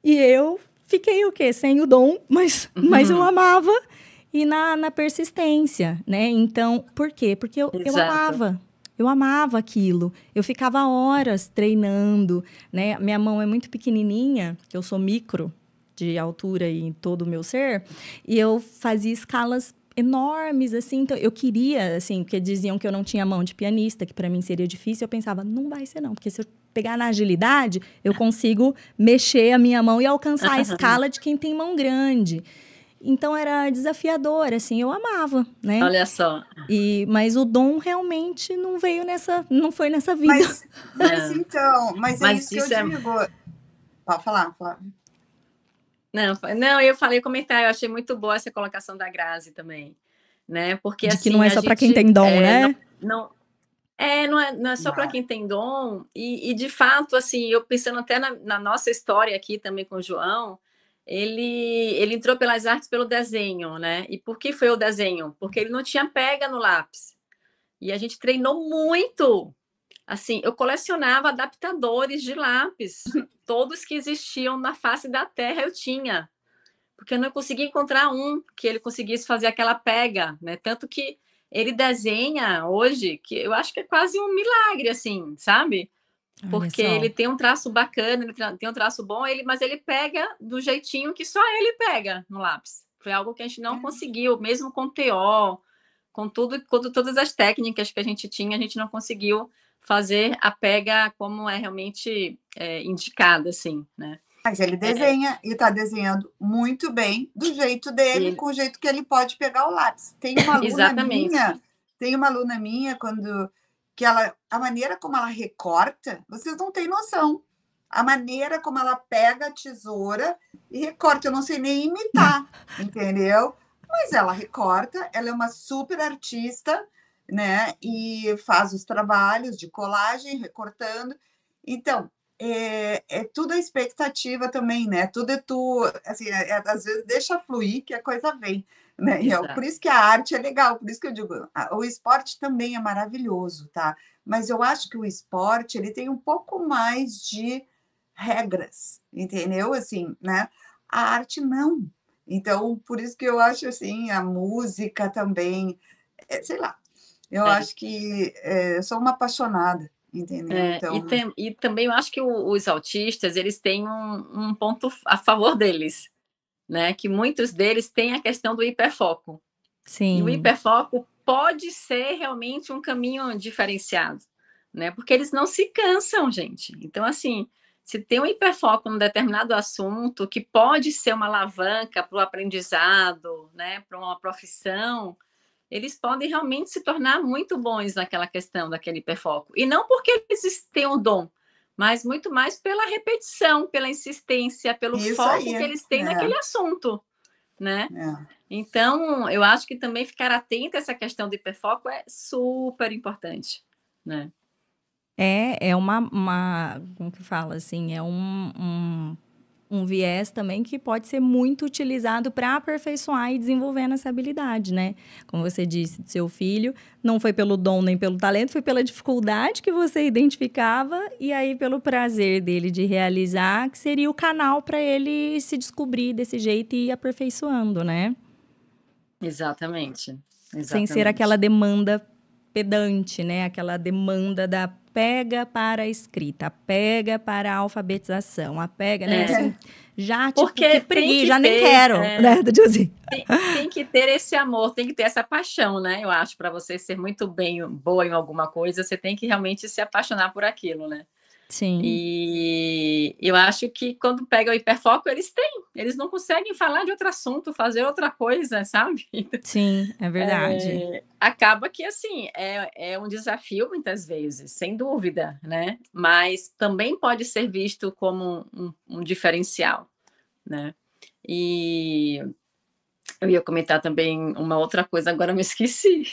E eu fiquei o quê? Sem o dom, mas, uhum. mas eu amava. E na, na persistência, né? Então, por quê? Porque eu, eu amava. Eu amava aquilo. Eu ficava horas treinando, né? Minha mão é muito pequenininha, eu sou micro de altura em todo o meu ser, e eu fazia escalas enormes, assim. Então, eu queria, assim, porque diziam que eu não tinha mão de pianista, que para mim seria difícil. Eu pensava, não vai ser não, porque se eu pegar na agilidade, eu consigo mexer a minha mão e alcançar a escala de quem tem mão grande. Então era desafiador, assim, eu amava, né? Olha só. E, mas o dom realmente não veio nessa, não foi nessa vida. Mas, [LAUGHS] mas é. então, mas, é mas é isso, isso que eu é... digo. Pode falar, Flávio. Não, não, eu falei comentar, eu achei muito boa essa colocação da Grazi também, né? Porque de assim, que não é só para quem tem dom, é, né? Não, não, é, não é, não é só para quem tem dom, e, e, de fato, assim, eu pensando até na, na, nossa história aqui também com o João, ele, ele entrou pelas artes pelo desenho, né? E por que foi o desenho? Porque ele não tinha pega no lápis. E a gente treinou muito. Assim, eu colecionava adaptadores de lápis todos que existiam na face da Terra eu tinha, porque eu não conseguia encontrar um que ele conseguisse fazer aquela pega, né? Tanto que ele desenha hoje, que eu acho que é quase um milagre, assim, sabe? Porque ele tem um traço bacana, ele tem um traço bom, ele, mas ele pega do jeitinho que só ele pega no lápis. Foi algo que a gente não é. conseguiu, mesmo com TO, com tudo, com todas as técnicas que a gente tinha, a gente não conseguiu fazer a pega como é realmente é, indicada, assim, né? Mas ele desenha é. e está desenhando muito bem, do jeito dele, ele... com o jeito que ele pode pegar o lápis. Tem uma [LAUGHS] aluna Exatamente. minha, tem uma aluna minha, quando que ela, a maneira como ela recorta, vocês não têm noção. A maneira como ela pega a tesoura e recorta, eu não sei nem imitar, [LAUGHS] entendeu? Mas ela recorta, ela é uma super artista, né? E faz os trabalhos de colagem, recortando. Então, é, é tudo a expectativa também, né? Tudo é tu, assim, é, é, às vezes deixa fluir que a coisa vem, né? E é, por isso que a arte é legal, por isso que eu digo, o esporte também é maravilhoso, tá? Mas eu acho que o esporte, ele tem um pouco mais de regras, entendeu? Assim, né? A arte não. Então, por isso que eu acho assim, a música também, é, sei lá, eu é. acho que é, eu sou uma apaixonada, entendeu? É, então... e, tem, e, também eu acho que o, os autistas eles têm um, um, ponto a favor deles, né? Que muitos deles têm a questão do hiperfoco. Sim. E o hiperfoco pode ser realmente um caminho diferenciado, né? Porque eles não se cansam, gente. Então, assim, se tem um hiperfoco num determinado assunto que pode ser uma alavanca para o aprendizado, né? Para uma profissão eles podem realmente se tornar muito bons naquela questão daquele hiperfoco. E não porque eles têm o dom, mas muito mais pela repetição, pela insistência, pelo Isso foco aí, que eles têm é. naquele assunto, né? É. Então, eu acho que também ficar atento a essa questão do hiperfoco é super importante, né? É, é uma, uma como que fala assim, é um, um um viés também que pode ser muito utilizado para aperfeiçoar e desenvolver essa habilidade, né? Como você disse, seu filho não foi pelo dom nem pelo talento, foi pela dificuldade que você identificava e aí pelo prazer dele de realizar, que seria o canal para ele se descobrir desse jeito e ir aperfeiçoando, né? Exatamente. Exatamente. Sem ser aquela demanda pedante, né? Aquela demanda da pega para a escrita, pega para a alfabetização, a pega, né? É. Assim, já, tipo, Porque que já ter, nem quero, é, né? Assim. Tem, tem, que ter esse amor, tem que ter essa paixão, né? Eu acho, para você ser muito bem, boa em alguma coisa, você tem que realmente se apaixonar por aquilo, né? Sim. E eu acho que quando pega o hiperfoco, eles têm, eles não conseguem falar de outro assunto, fazer outra coisa, sabe? [LAUGHS] Sim, é verdade. É, acaba que, assim, é, é um desafio muitas vezes, sem dúvida, né? Mas também pode ser visto como um, um diferencial, né? E eu ia comentar também uma outra coisa, agora me esqueci.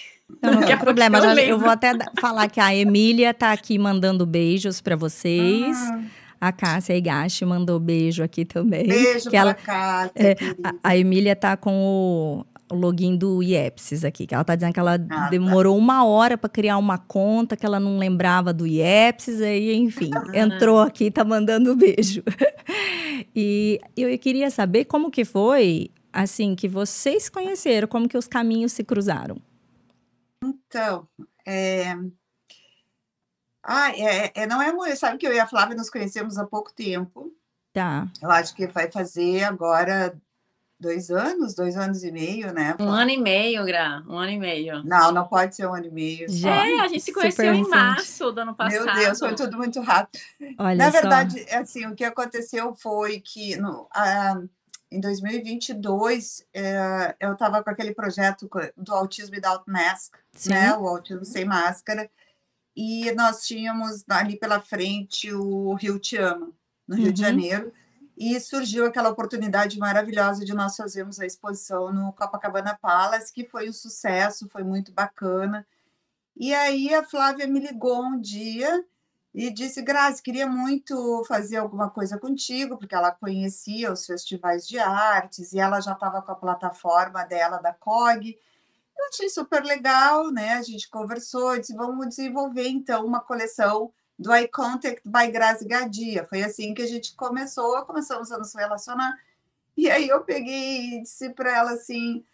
Não, não tem problema, eu, eu, vou até falar que a Emília está aqui mandando beijos para vocês. Ah. A Cássia Igashi mandou beijo aqui também. Beijo que ela, Cássia. É, a, a, Emília tá com o, o, login do IEPSIS aqui, que ela tá dizendo que ela ah, tá. demorou tá. uma hora para criar uma conta, que ela não lembrava do IEPSIS, aí, enfim, entrou aqui, tá mandando beijo. [LAUGHS] e eu queria saber como que foi, assim, que vocês conheceram, como que os caminhos se cruzaram. Então, é, Ah, é, é, não é muito. Sabe que eu e a Flávia nos conhecemos há pouco tempo. Tá. Eu acho que vai fazer agora dois anos, dois anos e meio, né? Um ano e meio, Gra, um ano e meio. Não, não pode ser um ano e meio. Só. É, a gente se conheceu em março do ano passado. Meu Deus, foi tudo muito rápido. Olha Na só. verdade, assim, o que aconteceu foi que no, ah, em 2022 eh, eu estava com aquele projeto do autismo without mask, Sim. né? O autismo sem máscara. E nós tínhamos ali pela frente o Rio Te Ama, no Rio de Uhum. Janeiro. E surgiu aquela oportunidade maravilhosa de nós fazermos a exposição no Copacabana Palace, que foi um sucesso, foi muito bacana. E aí a Flávia me ligou um dia e disse: Grazi, queria muito fazer alguma coisa contigo, porque ela conhecia os festivais de artes e ela já estava com a plataforma dela da COG. Eu achei super legal, né? A gente conversou, disse: vamos desenvolver então uma coleção do Eye Contact by Grazi Gadia. Foi assim que a gente começou, começamos a nos relacionar. E aí eu peguei e disse para ela assim: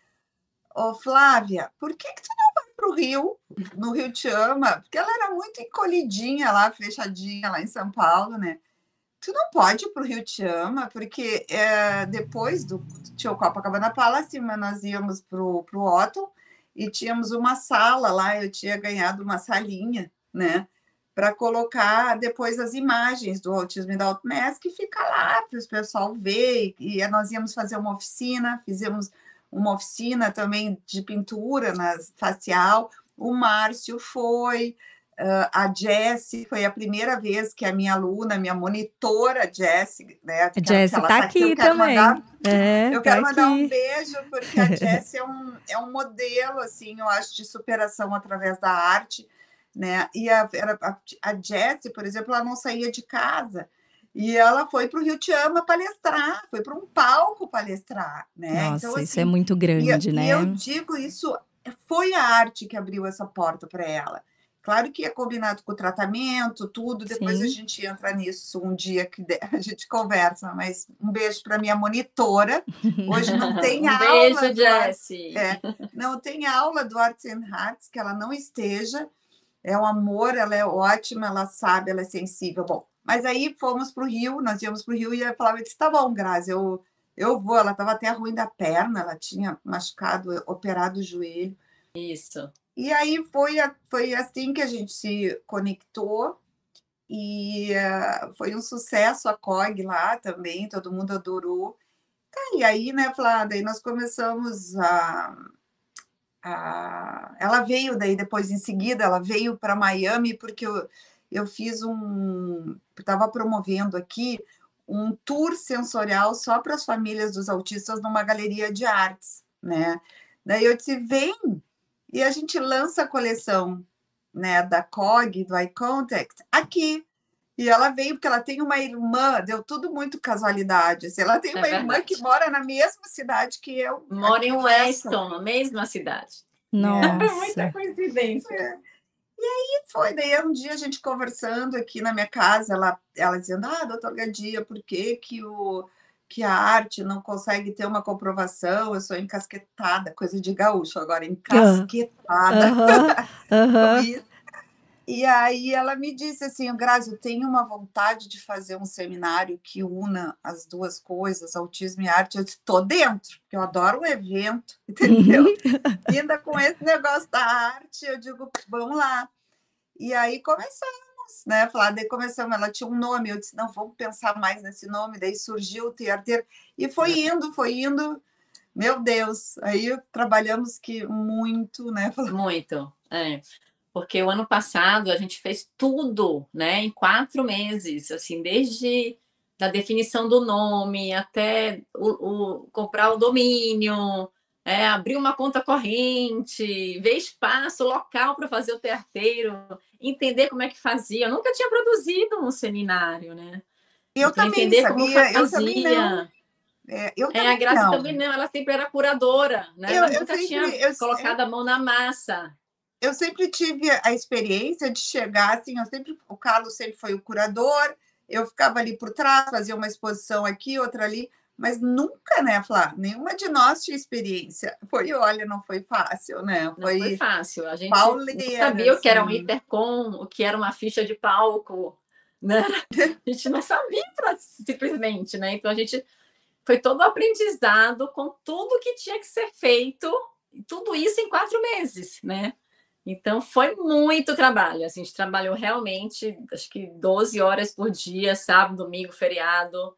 Ô Flávia, por que, que tu para o Rio? No Rio Te Ama? Porque ela era muito encolhidinha lá, fechadinha lá em São Paulo, né? Tu não pode ir para o Rio Te Ama, porque é, depois do tinha o Copacabana Palace, nós íamos para o Otto e tínhamos uma sala lá, eu tinha ganhado uma salinha, né? para colocar depois as imagens do autismo da Mask e fica lá para o pessoal ver. E nós íamos fazer uma oficina, fizemos uma oficina também de pintura nas facial. O Márcio foi, uh, a Jessie foi a primeira vez que a minha aluna, minha monitora Jessie, né? A Jessie está tá aqui, também. Mandar, é, eu tá quero mandar aqui. um beijo, porque a Jessie é um, é um modelo, assim, eu acho, de superação através da arte né? E a, a, a Jessie, por exemplo, ela não saía de casa. E ela foi para o Rio Te Ama palestrar, foi para um palco palestrar, né? Nossa, então, isso é muito grande, e, né? E eu digo isso, foi a arte que abriu essa porta para ela. Claro que é combinado com o tratamento, tudo, depois Sim. a gente entra nisso um dia que [LAUGHS] a gente conversa, mas um beijo para minha monitora. Hoje não [LAUGHS] tem um aula. beijo, Jessie. É, não tem aula do Arts and Hearts, que ela não esteja. É um amor, ela é ótima, ela sabe, ela é sensível. Bom, mas aí fomos para o Rio, nós íamos para o Rio e ela falava, disse, tá bom, Grazi, eu, eu vou. Ela estava até ruim da perna, ela tinha machucado, operado o joelho. Isso. E aí foi, foi assim que a gente se conectou e eh, foi um sucesso a COG lá também, todo mundo adorou. Tá, e aí, né, Flá, daí nós começamos a, a... Ela veio daí depois, em seguida, ela veio para Miami porque eu, eu fiz um... Estava promovendo aqui um tour sensorial só para as famílias dos autistas numa galeria de artes, né? Daí eu disse, vem, e a gente lança a coleção né, da COG, do Eye Contact, aqui. E ela veio porque ela tem uma irmã, deu tudo muito casualidade. Assim, ela tem É uma irmã que mora na mesma cidade que eu. Mora em. Weston, na mesma cidade. [LAUGHS] Muita Nossa. coincidência. E foi, daí um dia a gente conversando aqui na minha casa, ela, ela dizendo, ah, doutor Gadia, por que, que, o, que a arte não consegue ter uma comprovação? Eu sou encasquetada, coisa de gaúcho agora, encasquetada. Aham, aham. [LAUGHS] E aí ela me disse assim, Grazi, eu tenho uma vontade de fazer um seminário que una as duas coisas, autismo e arte. Eu disse, tô dentro, porque eu adoro um evento, [LAUGHS] entendeu? E [LAUGHS] ainda com esse negócio da arte, eu digo, vamos lá. E aí começamos, né? Falar, daí começamos, ela tinha um nome, eu disse, não, vamos pensar mais nesse nome, daí surgiu o Teatro, e foi indo, foi indo, meu Deus, aí trabalhamos que muito, né? [LAUGHS] Muito, é. Porque o ano passado a gente fez tudo, né, em quatro meses, assim, desde da definição do nome até o, o- comprar o domínio, é, abrir uma conta corrente, ver espaço, local para fazer o tearteiro, entender como é que fazia. Eu nunca tinha produzido um seminário, né? Eu Então, também entender como sabia, eu também não. fazia. É, eu É, também a Graça não. também não, ela sempre era curadora, né? Eu- ela eu nunca sempre- tinha eu- colocado a mão na massa. Eu sempre tive a experiência de chegar assim, eu sempre, o Carlos sempre foi o curador, eu ficava ali por trás, fazia uma exposição aqui, outra ali, mas nunca, né, Flá? Nenhuma de nós tinha experiência. Foi, olha, não foi fácil, né? Foi, não foi fácil. A gente pauleira, sabia assim. o que era um assim. intercom, o que era uma ficha de palco, né? [LAUGHS] A gente não sabia simplesmente, né? Então a gente foi todo aprendizado com tudo que tinha que ser feito, tudo isso em quatro meses, né? Então foi muito trabalho. Assim, a gente trabalhou realmente, acho que 12 horas por dia, sábado, domingo, feriado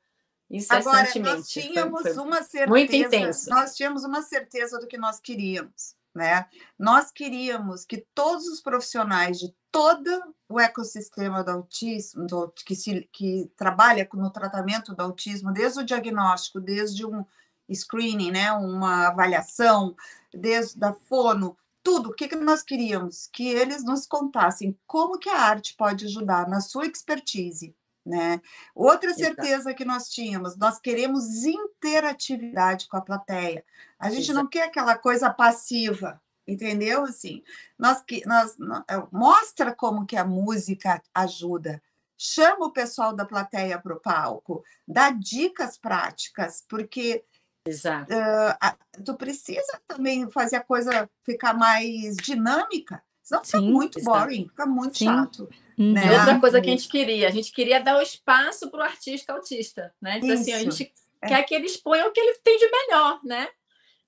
incessantemente. Agora, nós tínhamos foi, foi uma certeza. Muito intenso. Nós tínhamos uma certeza do que nós queríamos. Né? Nós queríamos que todos os profissionais de todo o ecossistema do autismo, do, que, se, que trabalha no tratamento do autismo, desde o diagnóstico, desde um screening, né, uma avaliação, desde da fono, tudo, o que, que nós queríamos? Que eles nos contassem como que a arte pode ajudar na sua expertise, né? Outra certeza que nós tínhamos, nós queremos interatividade com a plateia. A gente Exato. não quer aquela coisa passiva, entendeu? Assim, nós que nós, nós é, mostra como que a música ajuda. Chama o pessoal da plateia para o palco, dá dicas práticas, porque Exato. Uh, tu precisa também fazer a coisa ficar mais dinâmica, senão fica muito exato. boring, fica muito Sim. chato. Né? E outra coisa que a gente queria, a gente queria dar o espaço para o artista autista, né? Então, assim, a gente é. quer que ele exponha o que ele tem de melhor, né?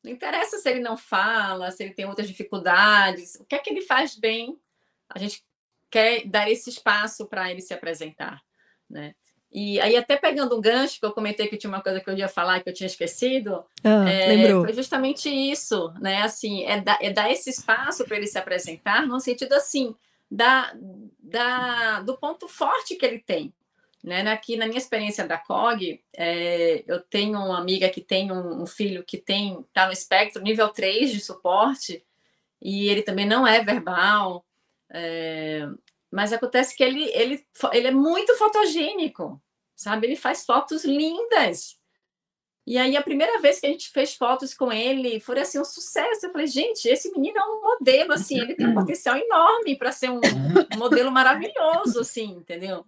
Não interessa se ele não fala, se ele tem outras dificuldades, o que é que ele faz bem, a gente quer dar esse espaço para ele se apresentar, né? E aí, até pegando um gancho, que eu comentei que tinha uma coisa que eu ia falar que eu tinha esquecido, ah, é, lembrou. foi justamente isso, né? Assim, é, da, é dar esse espaço para ele se apresentar, no sentido assim, da, da, do ponto forte que ele tem. Né? Aqui na minha experiência da COG, é, eu tenho uma amiga que tem um, um filho que tem está no espectro nível 3 de suporte, e ele também não é verbal, é, mas acontece que ele, ele, ele é muito fotogênico, sabe? Ele faz fotos lindas. E aí, a primeira vez que a gente fez fotos com ele, foi assim um sucesso. Eu falei, gente, esse menino é um modelo, assim, ele tem um potencial enorme para ser um, [LAUGHS] modelo maravilhoso, assim, entendeu?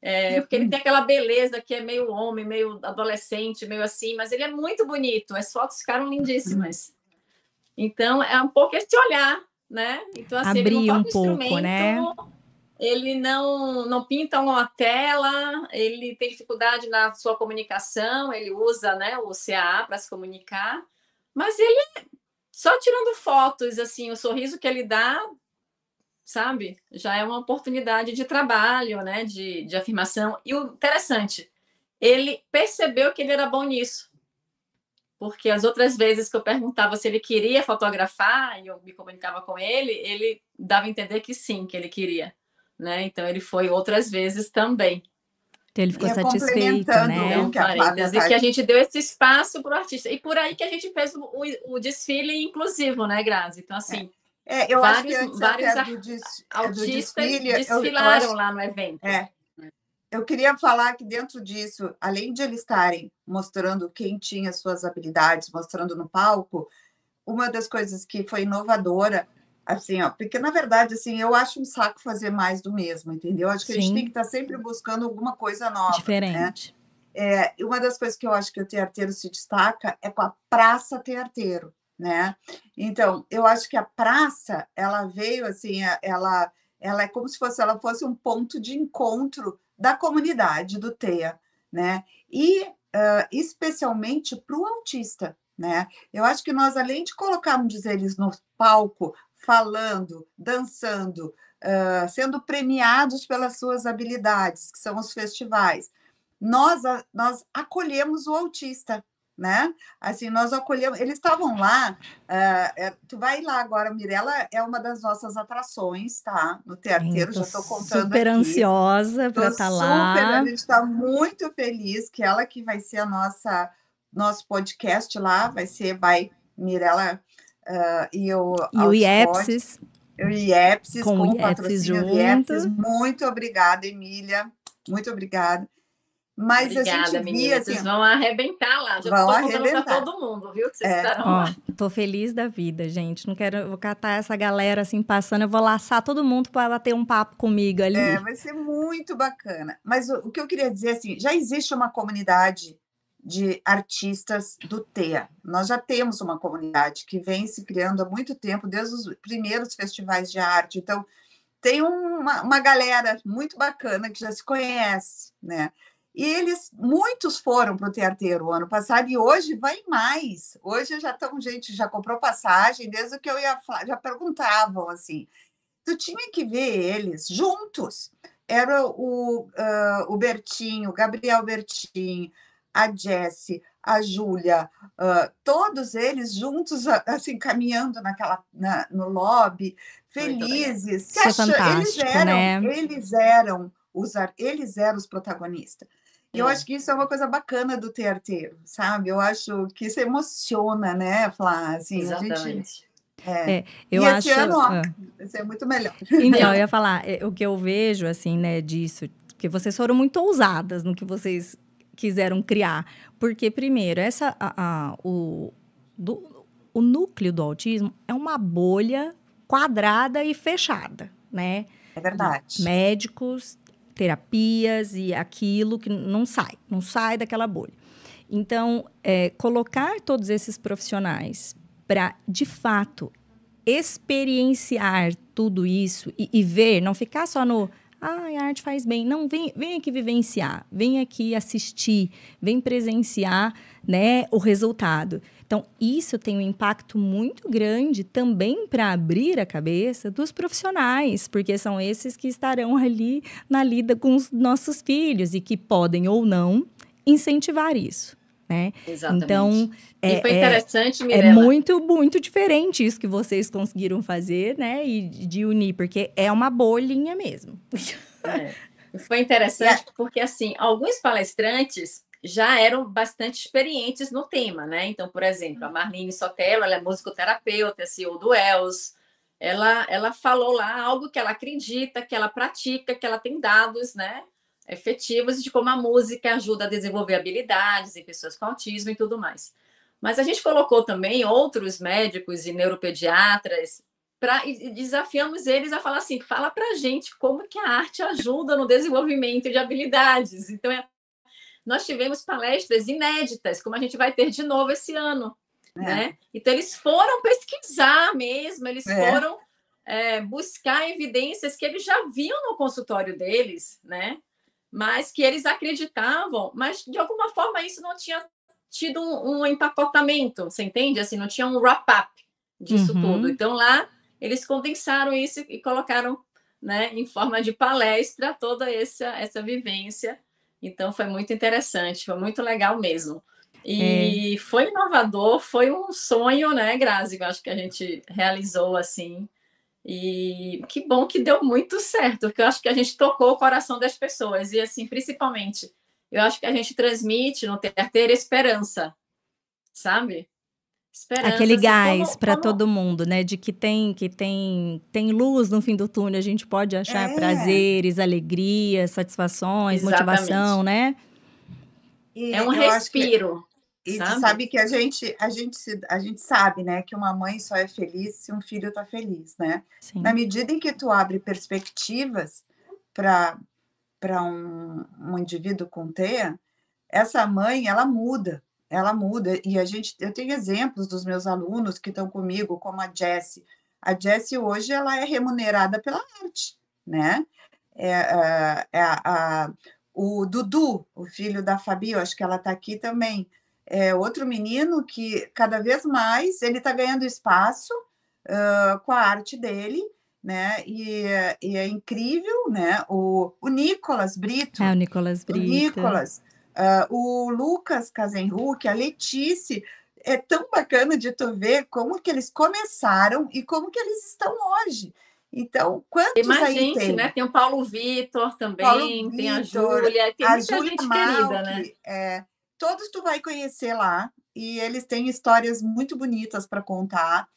É, porque ele tem aquela beleza que é meio homem, meio adolescente, meio assim, mas ele é muito bonito. As fotos ficaram lindíssimas. Então, é um pouco esse olhar, né? Então, assim, Abrir um pouco, né? Ele não, não pinta uma tela, ele tem dificuldade na sua comunicação, ele usa né, o CAA para se comunicar, mas ele só tirando fotos, assim, o sorriso que ele dá, sabe, já é uma oportunidade de trabalho, né, de, de afirmação. E o interessante, ele percebeu que ele era bom nisso. Porque as outras vezes que eu perguntava se ele queria fotografar e eu me comunicava com ele, ele dava a entender que sim, que ele queria né? Então ele foi outras vezes também. Então ele ficou satisfeito, né? Então, que a que a gente deu esse espaço para o artista. E por aí que a gente fez o, o, desfile inclusivo, né, Grazi? Então, assim, é. É, eu vários, acho que vários do des, autistas do desfile, desfilaram eu, eu acho, lá no evento. É. Eu queria falar que dentro disso, além de eles estarem mostrando quem tinha suas habilidades, mostrando no palco, uma das coisas que foi inovadora Assim, ó, porque na verdade, assim, eu acho um saco fazer mais do mesmo, entendeu? Acho que Sim. a gente tem que estar tá sempre buscando alguma coisa nova. Né? Diferente. Né? É, uma das coisas que eu acho que o tearteiro se destaca é com a praça tearteiro, né? Então, eu acho que a praça, ela veio assim, ela, ela é como se fosse, ela fosse um ponto de encontro da comunidade do TEA, né? E uh, especialmente para o autista, né? Eu acho que nós, além de colocarmos eles no palco falando, dançando, uh, sendo premiados pelas suas habilidades, que são os festivais. Nós, nós acolhemos o autista, né? Assim, nós acolhemos, eles estavam lá, uh, é, tu vai lá agora, Mirella é uma das nossas atrações, tá? No teatro, já estou contando super aqui. ansiosa para estar tá lá. A gente está muito feliz que ela que vai ser a nossa, nosso podcast lá, vai ser by Mirella uh, e o, e o IEPSIS. O IEPSIS, com, com o patrocínio do IEPSIS. Muito obrigada, Emília. Muito obrigada. Mas Obrigada, a gente via, assim, vocês vão arrebentar lá. Já vão arrebentar para todo mundo, viu? Que vocês é. estarão Ó, Tô feliz da vida, gente. Não quero vou catar essa galera assim passando. Eu vou laçar todo mundo para ela ter um papo comigo ali. É, vai ser muito bacana. Mas o, o, que eu queria dizer assim, já existe uma comunidade de artistas do TEA. Nós já temos uma comunidade que vem se criando há muito tempo, desde os primeiros festivais de arte. Então, tem uma, uma galera muito bacana que já se conhece, né? E eles, muitos foram para o Teateiro o ano passado e hoje vai mais. Hoje já estão, gente, já comprou passagem, desde que eu ia falar, já perguntavam assim. Tu tinha que ver eles juntos. Era o, uh, o Bertinho, o Gabriel Bertinho, a Jessie, a Júlia, uh, todos eles juntos, assim, caminhando naquela, na, no lobby, felizes. Isso é eles eram, né? Eles eram os, eles eram os protagonistas. E eu é. acho que isso é uma coisa bacana do teatro, sabe? Eu acho que isso emociona, né, Flá? Assim, Exatamente. Gente, é. É, eu e acho, esse ano, ó, ser muito melhor. Então, eu [LAUGHS] ia falar, é, o que eu vejo, assim, né, disso, que vocês foram muito ousadas no que vocês quiseram criar. Porque, primeiro, essa, a, a, o, do, o núcleo do autismo é uma bolha quadrada e fechada, né? É verdade. Médicos, terapias e aquilo que não sai, não sai daquela bolha. Então, é, colocar todos esses profissionais para, de fato, experienciar tudo isso e, e, ver, não ficar só no. Ah, a arte faz bem. Não, vem, vem aqui vivenciar, vem aqui assistir, vem presenciar né, o resultado. Então, isso tem um impacto muito grande também para abrir a cabeça dos profissionais, porque são esses que estarão ali na lida com os nossos filhos e que podem ou não incentivar isso. Né? Exatamente. Então, é, foi interessante, é, é muito, muito diferente isso que vocês conseguiram fazer, né? E de unir, porque é uma bolinha mesmo. É. Foi interessante porque, assim, alguns palestrantes já eram bastante experientes no tema, né? Então, por exemplo, a Marlene Sotelo, ela é musicoterapeuta, CEO do ELS, ela, ela falou lá algo que ela acredita, que ela pratica, que ela tem dados, né? Efetivos de como a música ajuda a desenvolver habilidades em pessoas com autismo e tudo mais. Mas a gente colocou também outros médicos e neuropediatras pra, e desafiamos eles a falar assim: fala para gente como que a arte ajuda no desenvolvimento de habilidades. Então, é nós tivemos palestras inéditas, como a gente vai ter de novo esse ano. É. Né? Então, eles foram pesquisar mesmo, eles é. foram é, buscar evidências que eles já viam no consultório deles, né? Mas que eles acreditavam, mas de alguma forma isso não tinha tido um, um empacotamento, você entende? Assim, não tinha um wrap-up disso uhum. tudo. Então, lá, eles condensaram isso e colocaram né, em forma de palestra toda essa, essa vivência então foi muito interessante, foi muito legal mesmo. E é. foi inovador, foi um sonho, né, Grazi? Eu acho que a gente realizou assim. E que bom que deu muito certo, porque eu acho que a gente tocou o coração das pessoas. E assim, principalmente, eu acho que a gente transmite no ter, ter esperança, sabe? Esperança, Aquele assim, gás para como... todo mundo, né? De que tem que tem tem luz no fim do túnel, a gente pode achar é. prazeres, alegrias, satisfações, Exatamente. motivação, né? E é um respiro. E sabe? sabe que a gente a gente a gente sabe, né, que uma mãe só é feliz se um filho está feliz, né? Sim. Na medida em que tu abre perspectivas para para um, um indivíduo com TEA, essa mãe ela muda ela muda. E a gente, eu tenho exemplos dos meus alunos que estão comigo, como a Jessie. A Jessie hoje ela é remunerada pela arte, né? É, é, é a, o Dudu, o filho da Fabi, eu acho que ela está aqui também. É outro menino que cada vez mais ele está ganhando espaço uh, com a arte dele, né? E, e, é incrível, né? O, o Nicolas Brito. É, o Nicolas Brito. O Nicolas, Uh, o Lucas Casenruc, a Letícia, é tão bacana de tu ver como que eles começaram e como que eles estão hoje. Então, quantos tem mais aí gente, tem? né? Tem o Paulo Vitor também, Paulo tem a Júlia, tem a muita Júlia gente Malk, querida, né? É, todos tu vai conhecer lá e eles têm histórias muito bonitas para contar,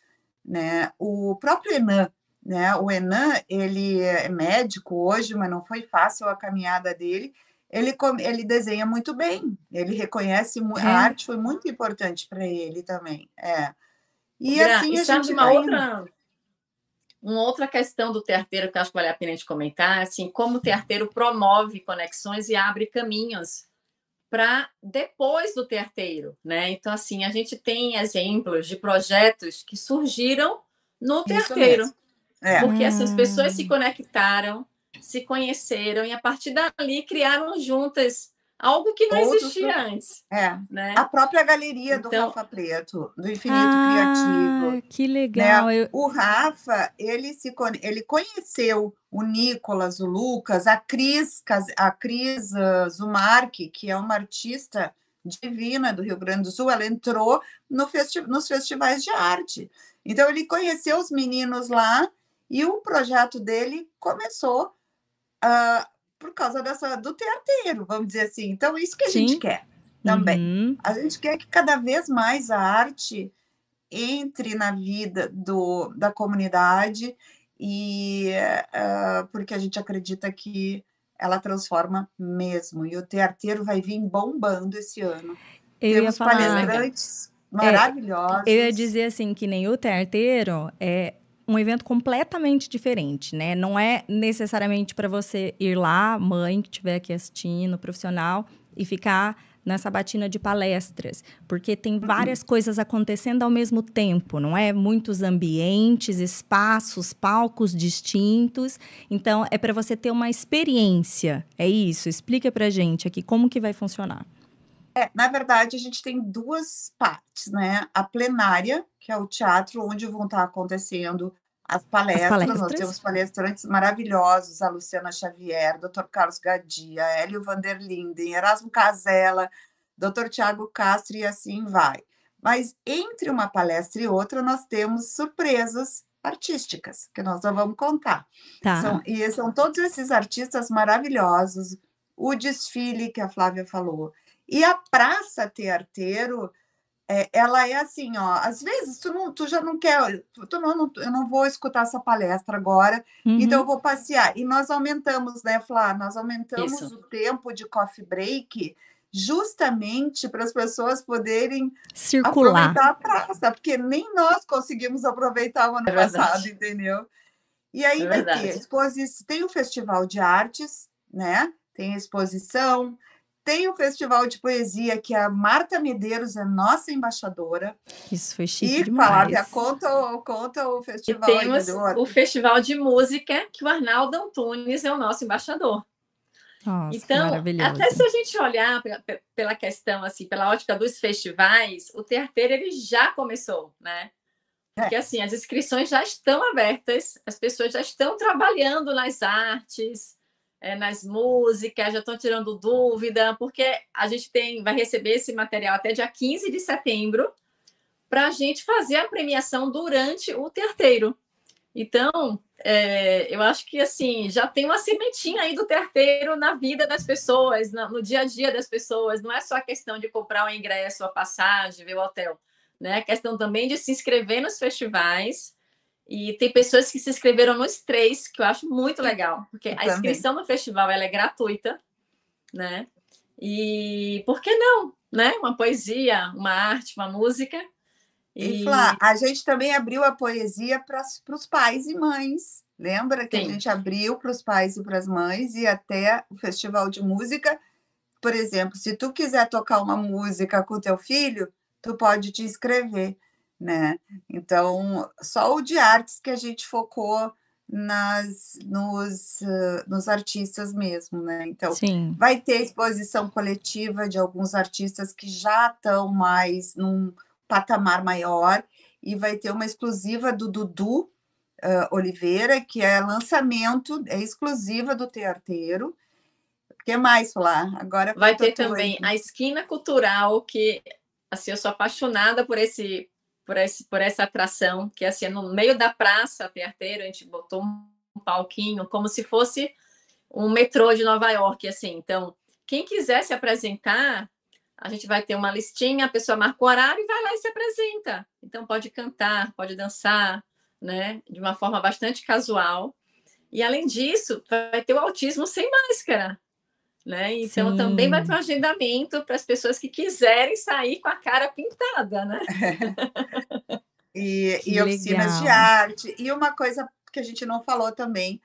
né? O próprio Enan, né? O Enan, ele é médico hoje, mas não foi fácil a caminhada dele ele, ele desenha muito bem, ele reconhece é. a arte foi muito importante para ele também. É. E Gra, assim a gente uma outra uma outra questão do terteiro que acho que vale a pena a gente comentar, assim, como o terteiro promove conexões e abre caminhos para depois do teateiro, né? Então, assim, a gente tem exemplos de projetos que surgiram no teateiro. É. Porque assim, as pessoas se hum. conectaram, se conheceram e a partir dali criaram juntas algo que não existia antes. É. Né? A própria galeria então, do Rafa Preto, do Infinito ah, Criativo. Que legal. Né? Eu... O Rafa, ele, se, ele conheceu o Nicolas, o Lucas, a Cris, a Cris uh, Zumarque, que é uma artista divina do Rio Grande do Sul, ela entrou no festi nos festivais de arte. Então, ele conheceu os meninos lá e o projeto dele começou uh, por causa dessa do teateiro, vamos dizer assim. Então, isso que a Sim. gente quer também. Uhum. A gente quer que cada vez mais a arte entre na vida do, da comunidade e uh, porque a gente acredita que ela transforma mesmo. E o teateiro vai vir bombando esse ano. Eu Temos falar, palestrantes é, maravilhosos. Eu ia dizer assim que nem o teateiro é um evento completamente diferente, né? Não é necessariamente para você ir lá, mãe que estiver aqui assistindo, profissional, e ficar nessa batina de palestras, porque tem uhum. várias coisas acontecendo ao mesmo tempo, não é? Muitos ambientes, espaços, palcos distintos. Então, é para você ter uma experiência. É isso. Explica para gente aqui como que vai funcionar. É, na verdade, a gente tem duas partes, né? A plenária, que é o teatro onde vão estar acontecendo as palestras. As palestras. Nós temos palestrantes maravilhosos, a Luciana Xavier, Dr. Carlos Gadia, Hélio Vanderlinden, Erasmo Casella, Dr. Tiago Castro e assim vai. Mas entre uma palestra e outra, nós temos surpresas artísticas, que nós não vamos contar. Tá. São, e são todos esses artistas maravilhosos, o desfile que a Flávia falou. E a Praça Tearteiro, é, ela é assim, ó, às vezes tu, não, tu já não quer, tu não, não, eu não vou escutar essa palestra agora, uhum. então eu vou passear. E nós aumentamos, né, Flá? Nós aumentamos Isso. o tempo de coffee break justamente para as pessoas poderem circular aproveitar a praça, porque nem nós conseguimos aproveitar o ano é passado, entendeu? E aí é vai ter exposição, tem o Festival de Artes, né? Tem exposição, tem o Festival de Poesia, que a Marta Medeiros é nossa embaixadora. Isso foi chique e, demais. Flávia, conta, conta o festival. E temos o Festival de Música, que o Arnaldo Antunes é o nosso embaixador. Nossa, então, até se a gente olhar pela questão, assim, pela ótica dos festivais, o Teateiro ele já começou, né? É. Porque, assim, as inscrições já estão abertas, as pessoas já estão trabalhando nas artes, é, nas músicas, já estão tirando dúvida, porque a gente tem, vai receber esse material até dia 15 de setembro para a gente fazer a premiação durante o terteiro. Então, é, eu acho que assim já tem uma sementinha aí do terteiro na vida das pessoas, no, no dia a dia das pessoas. Não é só a questão de comprar o ingresso, a passagem, ver o hotel, né? É questão também de se inscrever nos festivais e tem pessoas que se inscreveram nos três, que eu acho muito legal, porque a inscrição no festival ela é gratuita, né? E por que não, né? Uma poesia, uma arte, uma música. E, e Flá, a gente também abriu a poesia para os pais e mães. Lembra que Sim. a gente abriu para os pais e para as mães e até o festival de música. Por exemplo, se tu quiser tocar uma música com teu filho, tu pode te inscrever né? Então, só o de artes que a gente focou nas nos, uh, nos artistas mesmo, né? Então, Sim. vai ter exposição coletiva de alguns artistas que já estão mais num patamar maior e vai ter uma exclusiva do Dudu uh, Oliveira, que é lançamento, é exclusiva do Tearteiro. O que mais lá? Agora vai ter também a esquina cultural que assim eu sou apaixonada por esse por, esse, por essa atração, que assim, no meio da praça teateira, a gente botou um palquinho, como se fosse um metrô de Nova York, assim. Então, quem quiser se apresentar, a gente vai ter uma listinha, a pessoa marca o horário e vai lá e se apresenta. Então, pode cantar, pode dançar, né? De uma forma bastante casual. E, além disso, vai ter o autismo sem máscara. Né? Então Sim. também vai ter um agendamento para as pessoas que quiserem sair com a cara pintada, né? [LAUGHS] e, e oficinas de arte. E uma coisa que a gente não falou também,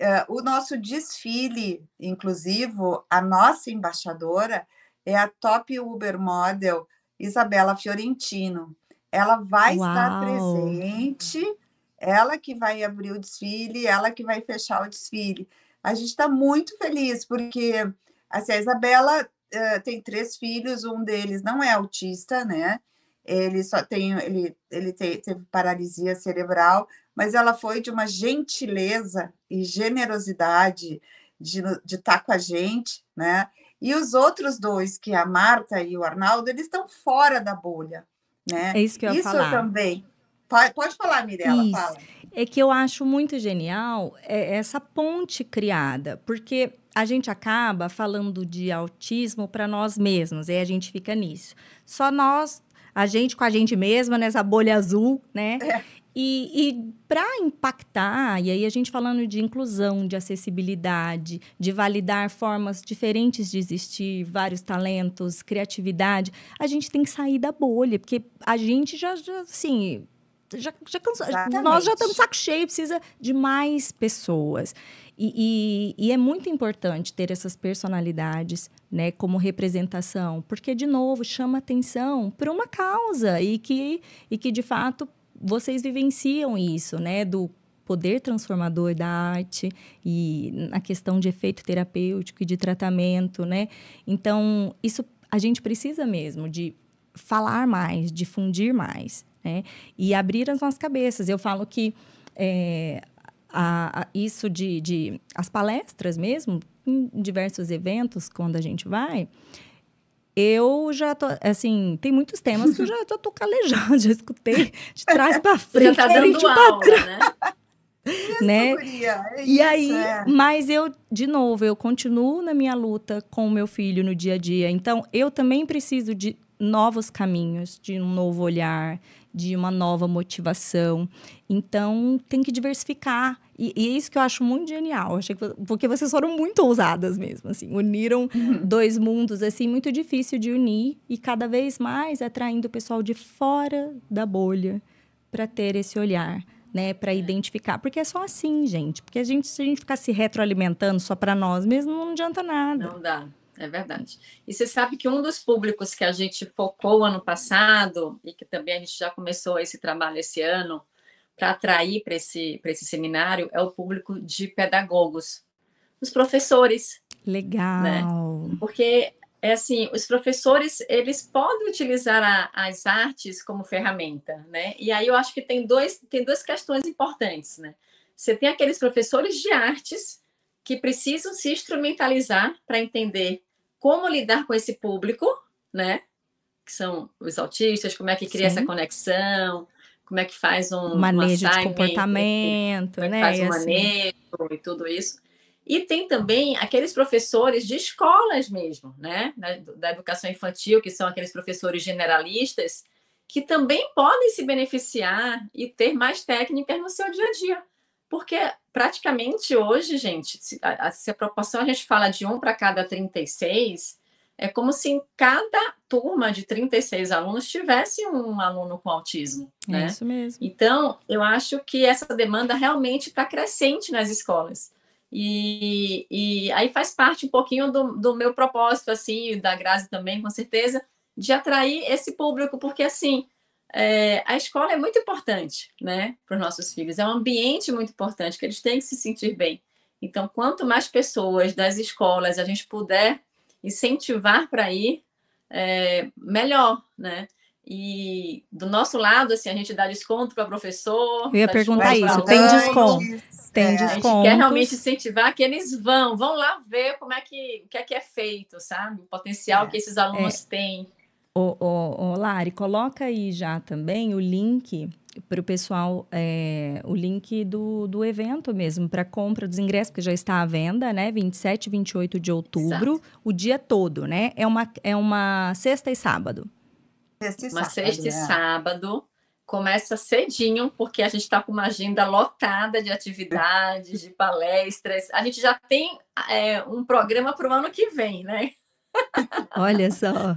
uh, o nosso desfile inclusivo, a nossa embaixadora é a top Uber model Isabela Fiorentino. Ela vai Uau. estar presente, ela que vai abrir o desfile, ela que vai fechar o desfile. A gente está muito feliz, porque assim, a Isabela uh, tem três filhos, um deles não é autista, né? Ele só tem, ele, ele te, teve paralisia cerebral, mas ela foi de uma gentileza e generosidade de estar tá com a gente, né? E os outros dois, que é a Marta e o Arnaldo, eles estão fora da bolha, né? É isso que eu ia isso falar. também. Pode, pode falar, Mirella, isso. fala. É que eu acho muito genial é, essa ponte criada, porque a gente acaba falando de autismo para nós mesmos, e a gente fica nisso. Só nós, a gente com a gente mesma, nessa bolha azul, né? É. E, e para impactar, e aí a gente falando de inclusão, de acessibilidade, de validar formas diferentes de existir, vários talentos, criatividade, a gente tem que sair da bolha, porque a gente já, já assim, já, já cansou, nós já estamos saco cheio, precisa de mais pessoas. E, e, e, é muito importante ter essas personalidades né, como representação, porque, de novo, chama atenção para uma causa e que, e que, de fato, vocês vivenciam isso, né? Do poder transformador da arte e na questão de efeito terapêutico e de tratamento, né? Então, isso a gente precisa mesmo de falar mais, difundir mais, né? E abrir as nossas cabeças. Eu falo que é, a, a, isso de, de as palestras mesmo, em diversos eventos, quando a gente vai, eu já tô, assim, tem muitos temas que eu já tô, tô calejando, [LAUGHS] já escutei de trás para frente. [LAUGHS] já tá dando aula, né? Isso, [LAUGHS] né? É e aí, é. mas eu, de novo, eu continuo na minha luta com o meu filho no dia a dia. Então, eu também preciso de novos caminhos, de um novo olhar, de uma nova motivação. Então, tem que diversificar. E, e é isso que eu acho muito genial. Achei que, porque vocês foram muito ousadas mesmo, assim. Uniram uhum. dois mundos, assim, muito difícil de unir. E cada vez mais atraindo o pessoal de fora da bolha para ter esse olhar. Né, para identificar, porque é só assim, gente. Porque a gente, se a gente ficar se retroalimentando só para nós mesmos, não adianta nada. Não dá. É verdade. E você sabe que um dos públicos que a gente focou ano passado, e que também a gente já começou esse trabalho esse ano, para atrair para esse, esse seminário, é o público de pedagogos, os professores. Legal. Né? Porque, é assim, os professores, eles podem utilizar a, as artes como ferramenta, né? E aí eu acho que tem, dois, tem duas questões importantes, né? Você tem aqueles professores de artes que precisam se instrumentalizar para entender como lidar com esse público, né? Que são os autistas, como é que cria Sim. essa conexão, como é que faz um manejo de comportamento, como é né? faz um assim. manejo e tudo isso. E tem também aqueles professores de escolas mesmo, né? Da, da educação infantil, que são aqueles professores generalistas, que também podem se beneficiar e ter mais técnicas no seu dia a dia. Porque praticamente hoje, gente, se a, se a proporção a gente fala de um para cada 36, é como se em cada turma de 36 alunos tivesse um aluno com autismo. Né? Isso mesmo. Então, eu acho que essa demanda realmente está crescente nas escolas. E, e aí faz parte um pouquinho do, do meu propósito, assim, da Grazi também, com certeza, de atrair esse público, porque assim é, a escola é muito importante, né, para os nossos filhos. É um ambiente muito importante que eles têm que se sentir bem. Então, quanto mais pessoas das escolas a gente puder incentivar para ir, é, melhor, né? E do nosso lado, assim, a gente dá desconto para professor. Eu ia perguntar isso, tem desconto? Tem é, desconto. A gente quer realmente incentivar que eles vão, vão lá ver como é que, o que é que é feito, sabe? O potencial é, que esses alunos é. têm. Ô, ô, ô, Lari, coloca aí já também o link para o pessoal, é, o link do, do evento mesmo, para compra dos ingressos, que já está à venda, né? 27 e 28 de outubro, Exato. o dia todo, né? É uma, é uma sexta e sábado. Sexta e uma sábado, sexta e né? sábado. Começa cedinho, porque a gente está com uma agenda lotada de atividades, de palestras. A gente já tem é, um programa para o ano que vem, né? Olha só.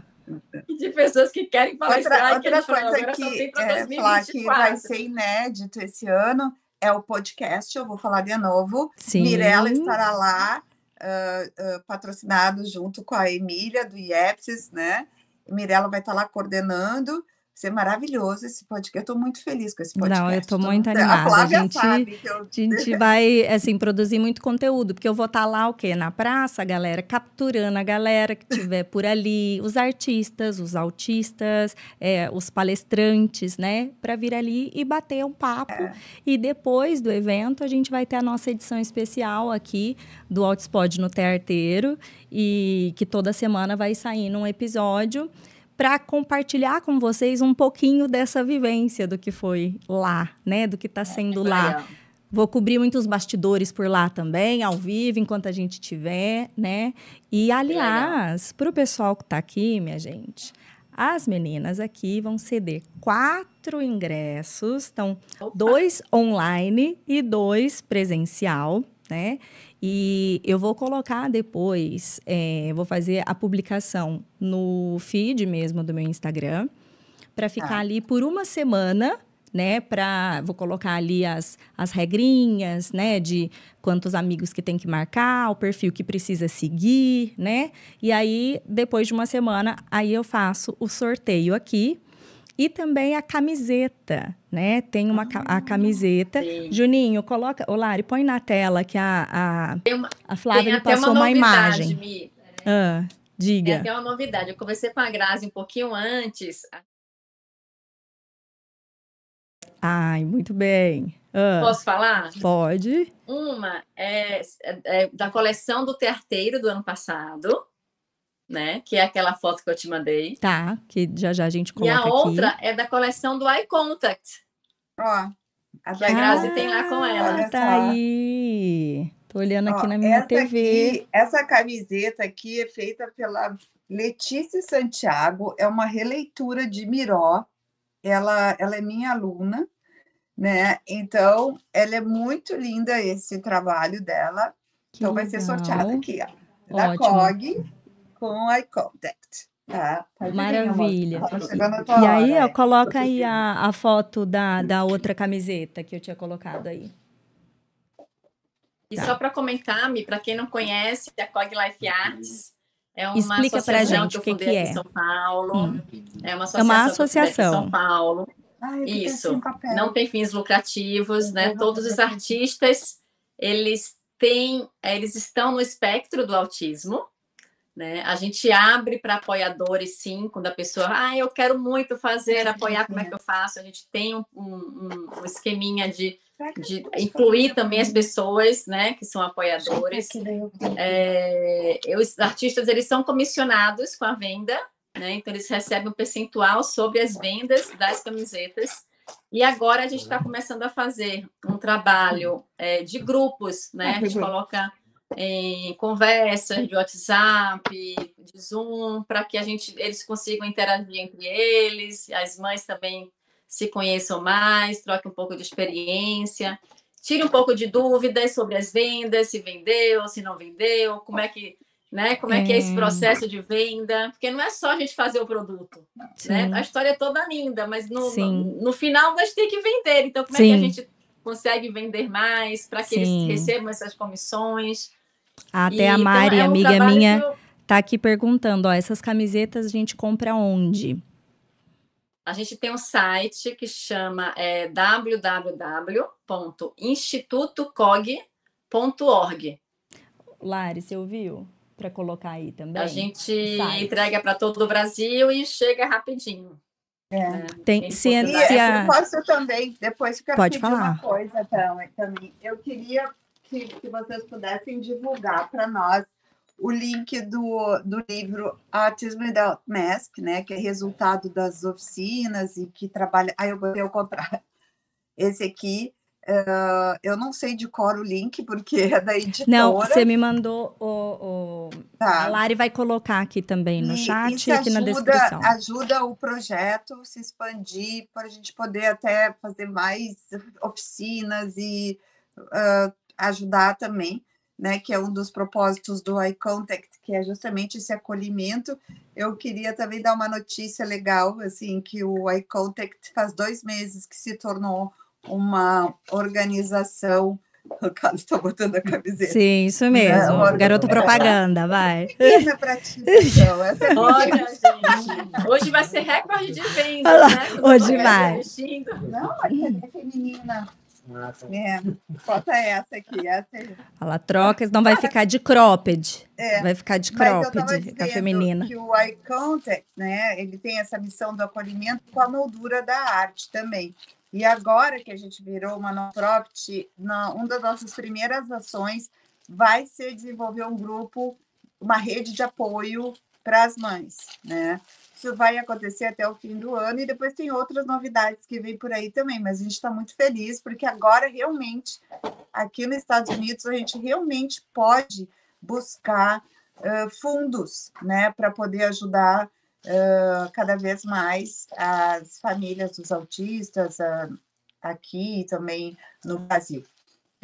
[LAUGHS] de pessoas que querem palestrar. Outra, outra coisa que, é, falar que vai ser inédito esse ano é o podcast. Eu vou falar de novo. Sim. Mirella estará lá uh, uh, patrocinado junto com a Emília do IEPSIS, né? Mirella vai estar lá coordenando ser maravilhoso esse podcast. Eu estou muito feliz com esse podcast. Não, eu estou muito animada. A, a gente, eu... a gente [LAUGHS] vai, assim, produzir muito conteúdo, porque eu vou estar tá lá, o quê? Na praça, a galera, capturando a galera que estiver por ali, os artistas, os autistas, é, os palestrantes, né? Para vir ali e bater um papo. É. E depois do evento, a gente vai ter a nossa edição especial aqui do Outspot no Tearteiro, e que toda semana vai sair um episódio para compartilhar com vocês um pouquinho dessa vivência do que foi lá, né? Do que está sendo é, lá. Vou cobrir muitos bastidores por lá também, ao vivo, enquanto a gente tiver, né? E, aliás, para o pessoal que está aqui, minha gente, as meninas aqui vão ceder quatro ingressos, então, Opa. dois online e dois presencial, né? E eu vou colocar depois, é, vou fazer a publicação no feed mesmo do meu Instagram, para ficar ah. ali por uma semana, né? Pra, vou colocar ali as, as regrinhas, né? De quantos amigos que tem que marcar, o perfil que precisa seguir, né? E aí, depois de uma semana, aí eu faço o sorteio aqui e também a camiseta, né? Tem uma ah, a camiseta. Sim. Juninho, coloca. Ô, Lari, põe na tela que a, a, uma, a Flávia me passou uma, uma imagem. Mi. Ah, diga. Tem até uma novidade. Eu conversei com a Grazi um pouquinho antes. Ai, muito bem. Ah, Posso falar? Pode. Uma é, é da coleção do Tearteiro do ano passado né? Que é aquela foto que eu te mandei. Tá, que já já a gente coloca aqui. E a outra aqui. é da coleção do Eye Contact. Ó, a que a Grazi tem lá com ela. Tá aí. Tô olhando aqui Ó, na minha essa TV. Aqui, essa camiseta aqui é feita pela Letícia Santiago, é uma releitura de Miró. Ela, ela é minha aluna, né? Então, ela é muito linda esse trabalho dela. Que então, legal. vai ser sorteado aqui, ó. Da Ótimo. COG com eye contact. Tá, Maravilha. Tá e aí, ó, coloca aí a, a foto da, da outra camiseta que eu tinha colocado aí. E tá. só para comentar, Mi, para quem não conhece, a Cog Life Arts é uma Explica associação gente que eu fundei que é. em São Paulo. Hum. É uma associação. É uma associação. São Paulo. Ai, Isso. Não tem fins lucrativos, né? Todos os artistas, eles têm, eles estão no espectro do autismo, né? A gente abre para apoiadores, sim, quando a pessoa, ah, eu quero muito fazer, apoiar, como é que eu faço? A gente tem um, um, um esqueminha de, de incluir também as pessoas, né, que são apoiadores. É, os artistas, eles são comissionados com a venda, né? Então, eles recebem um percentual sobre as vendas das camisetas. E agora a gente está começando a fazer um trabalho é, de grupos, né? A gente coloca em conversas de WhatsApp, de Zoom, para que a gente, eles consigam interagir entre eles, as mães também se conheçam mais, troquem um pouco de experiência, tire um pouco de dúvidas sobre as vendas, se vendeu, se não vendeu, como é que, né, como é, é que é esse processo de venda, porque não é só a gente fazer o produto, né? A história é toda linda, mas no, no, no, final nós tem que vender. Então, como Sim. é que a gente consegue vender mais para que Sim. eles recebam essas comissões? Até e, a então, Mari, então, é um amiga minha, eu... tá aqui perguntando, ó, essas camisetas a gente compra onde? A gente tem um site que chama é, www.institutocog.org. Lari, você ouviu? Para colocar aí também. A gente entrega para todo o Brasil e chega rapidinho. É. Tem ciência. Eu posso também, depois que eu Pode falar. uma coisa também. Eu queria que, que vocês pudessem divulgar para nós o link do, do livro Autism Without Mask, né, que é resultado das oficinas e que trabalha. Aí eu botei ao contrário. Esse aqui, uh, eu não sei de cor o link, porque é da editora. Não, você me mandou o. o... Tá. A Lari vai colocar aqui também no e, chat e aqui ajuda, na descrição. Ajuda o projeto se expandir para a gente poder até fazer mais oficinas e. Uh, ajudar também, né, que é um dos propósitos do Eye Contact, que é justamente esse acolhimento. Eu queria também dar uma notícia legal, assim, que o Eye Contact faz dois meses que se tornou uma organização O Carlos está botando a camiseta. Sim, isso mesmo. É, Garoto propaganda, vai. Menina pra ti, então. Essa é Olha, gente. Hoje vai ser recorde de vendas, né? Hoje vai. Não, é feminina. É, bota essa aqui. Essa Ela troca, não vai ficar de cropped. É, vai ficar de cropped, a feminina. que o Eye Contact, né, ele tem essa missão do acolhimento com a moldura da arte também. E agora que a gente virou uma non-profit, uma das nossas primeiras ações vai ser desenvolver um grupo, uma rede de apoio para as mães, né? Isso vai acontecer até o fim do ano e depois tem outras novidades que vem por aí também, mas a gente está muito feliz porque agora realmente aqui nos Estados Unidos a gente realmente pode buscar uh, fundos, né, para poder ajudar uh, cada vez mais as famílias dos autistas uh, aqui e também no Brasil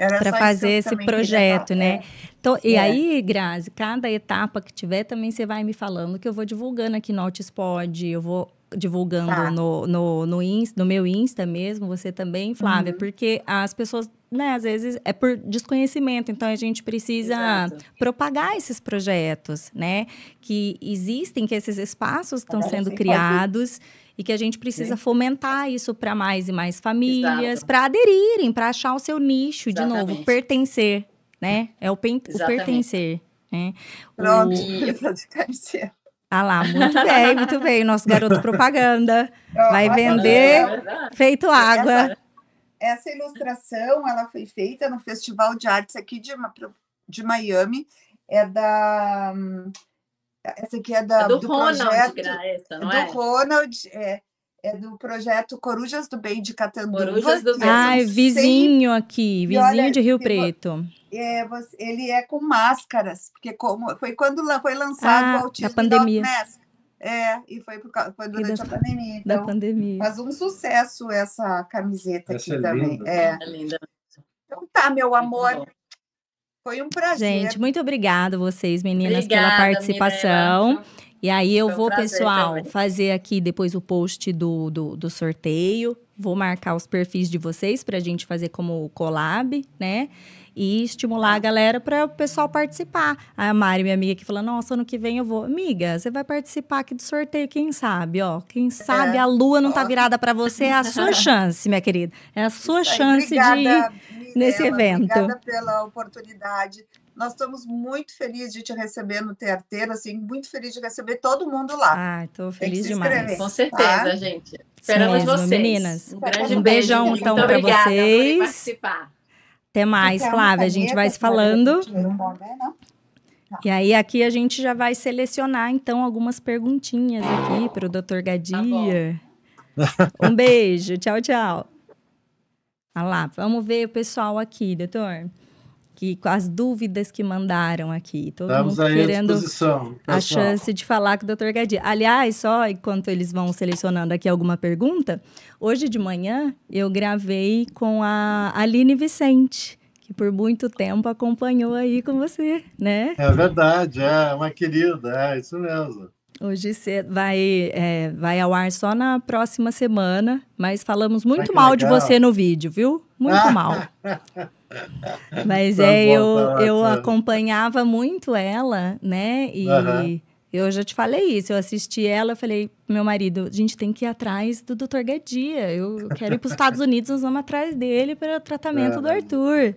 para fazer esse projeto, né? É. Então, e é. aí, Grazi, cada etapa que tiver, também você vai me falando que eu vou divulgando aqui no Altispod, eu vou divulgando tá. no, no, no, Insta, no meu Insta mesmo, você também, Flávia, uhum. porque as pessoas, né, às vezes é por desconhecimento, então a gente precisa Exato. propagar esses projetos, né? Que existem, que esses espaços estão sendo criados. Pode e que a gente precisa Sim. fomentar isso para mais e mais famílias, para aderirem, para achar o seu nicho Exatamente. de novo, pertencer, né? É o, pen, o pertencer. Né? Pronto, o... [LAUGHS] Ah lá, muito bem, muito bem. Nosso garoto propaganda vai vender feito água. Essa, ilustração, ela foi feita no Festival de Artes aqui de, de Miami. É da essa aqui é, da, é do, do Ronald, projeto, essa, não é? Do Ronald, é, é do projeto Corujas do Bem de Catanduva. Corujas do Bem. Ai, vizinho aqui, vizinho olha, de Rio Preto. É, você, ele é com máscaras, porque como foi quando foi lançado ah, o autismo da pandemia. É, e foi, por, foi durante a pandemia. Então, da pandemia. Faz um sucesso essa camiseta essa aqui é também. Linda. É. é linda. Então tá, meu amor. Foi um prazer. Gente, muito obrigada vocês, meninas, Obrigada, pela participação. E aí eu vou, pessoal, também. fazer aqui depois o post do, do, do, sorteio. Vou marcar os perfis de vocês para a gente fazer como collab, né? E estimular a galera para o pessoal participar. A Mari, minha amiga, que falou: Nossa, ano que vem eu vou. Amiga, você vai participar aqui do sorteio, quem sabe, ó. Quem sabe é. a lua não tá virada para você, é a sua [LAUGHS] chance, minha querida. É a sua chance obrigada, de ir nesse evento. Obrigada pela oportunidade. Nós estamos muito felizes de te receber no Tearteiro, assim, muito feliz de receber todo mundo lá. Ah, estou feliz demais. Com certeza, tá? gente. Esperamos mesmo, vocês. Meninas. Um grande um beijão, então, para vocês. Por participar. Até mais, Flávia. A gente vai se falando. E aí, aqui a gente já vai selecionar, então, algumas perguntinhas aqui para o doutor Gadia. Tá [LAUGHS] um beijo. Tchau, tchau. Olha lá, vamos ver o pessoal aqui, doutor que com as dúvidas que mandaram aqui. Todo Estamos mundo querendo a chance de falar com o Dr. Gadia. Aliás, só enquanto eles vão selecionando aqui alguma pergunta, hoje de manhã eu gravei com a Aline Vicente, que por muito tempo acompanhou aí com você, né? É verdade, é uma querida, é isso mesmo. Hoje você vai, é, vai ao ar só na próxima semana, mas falamos muito mal legal. de você no vídeo, viu? Muito [LAUGHS] mal. Mas tá é, eu, eu acompanhava muito ela, né? E uhum. eu já te falei isso. Eu assisti ela, falei, meu marido, a gente tem que ir atrás do Dr. Gadia. Eu quero ir para os Estados Unidos, nós vamos atrás dele para o tratamento é, do Arthur.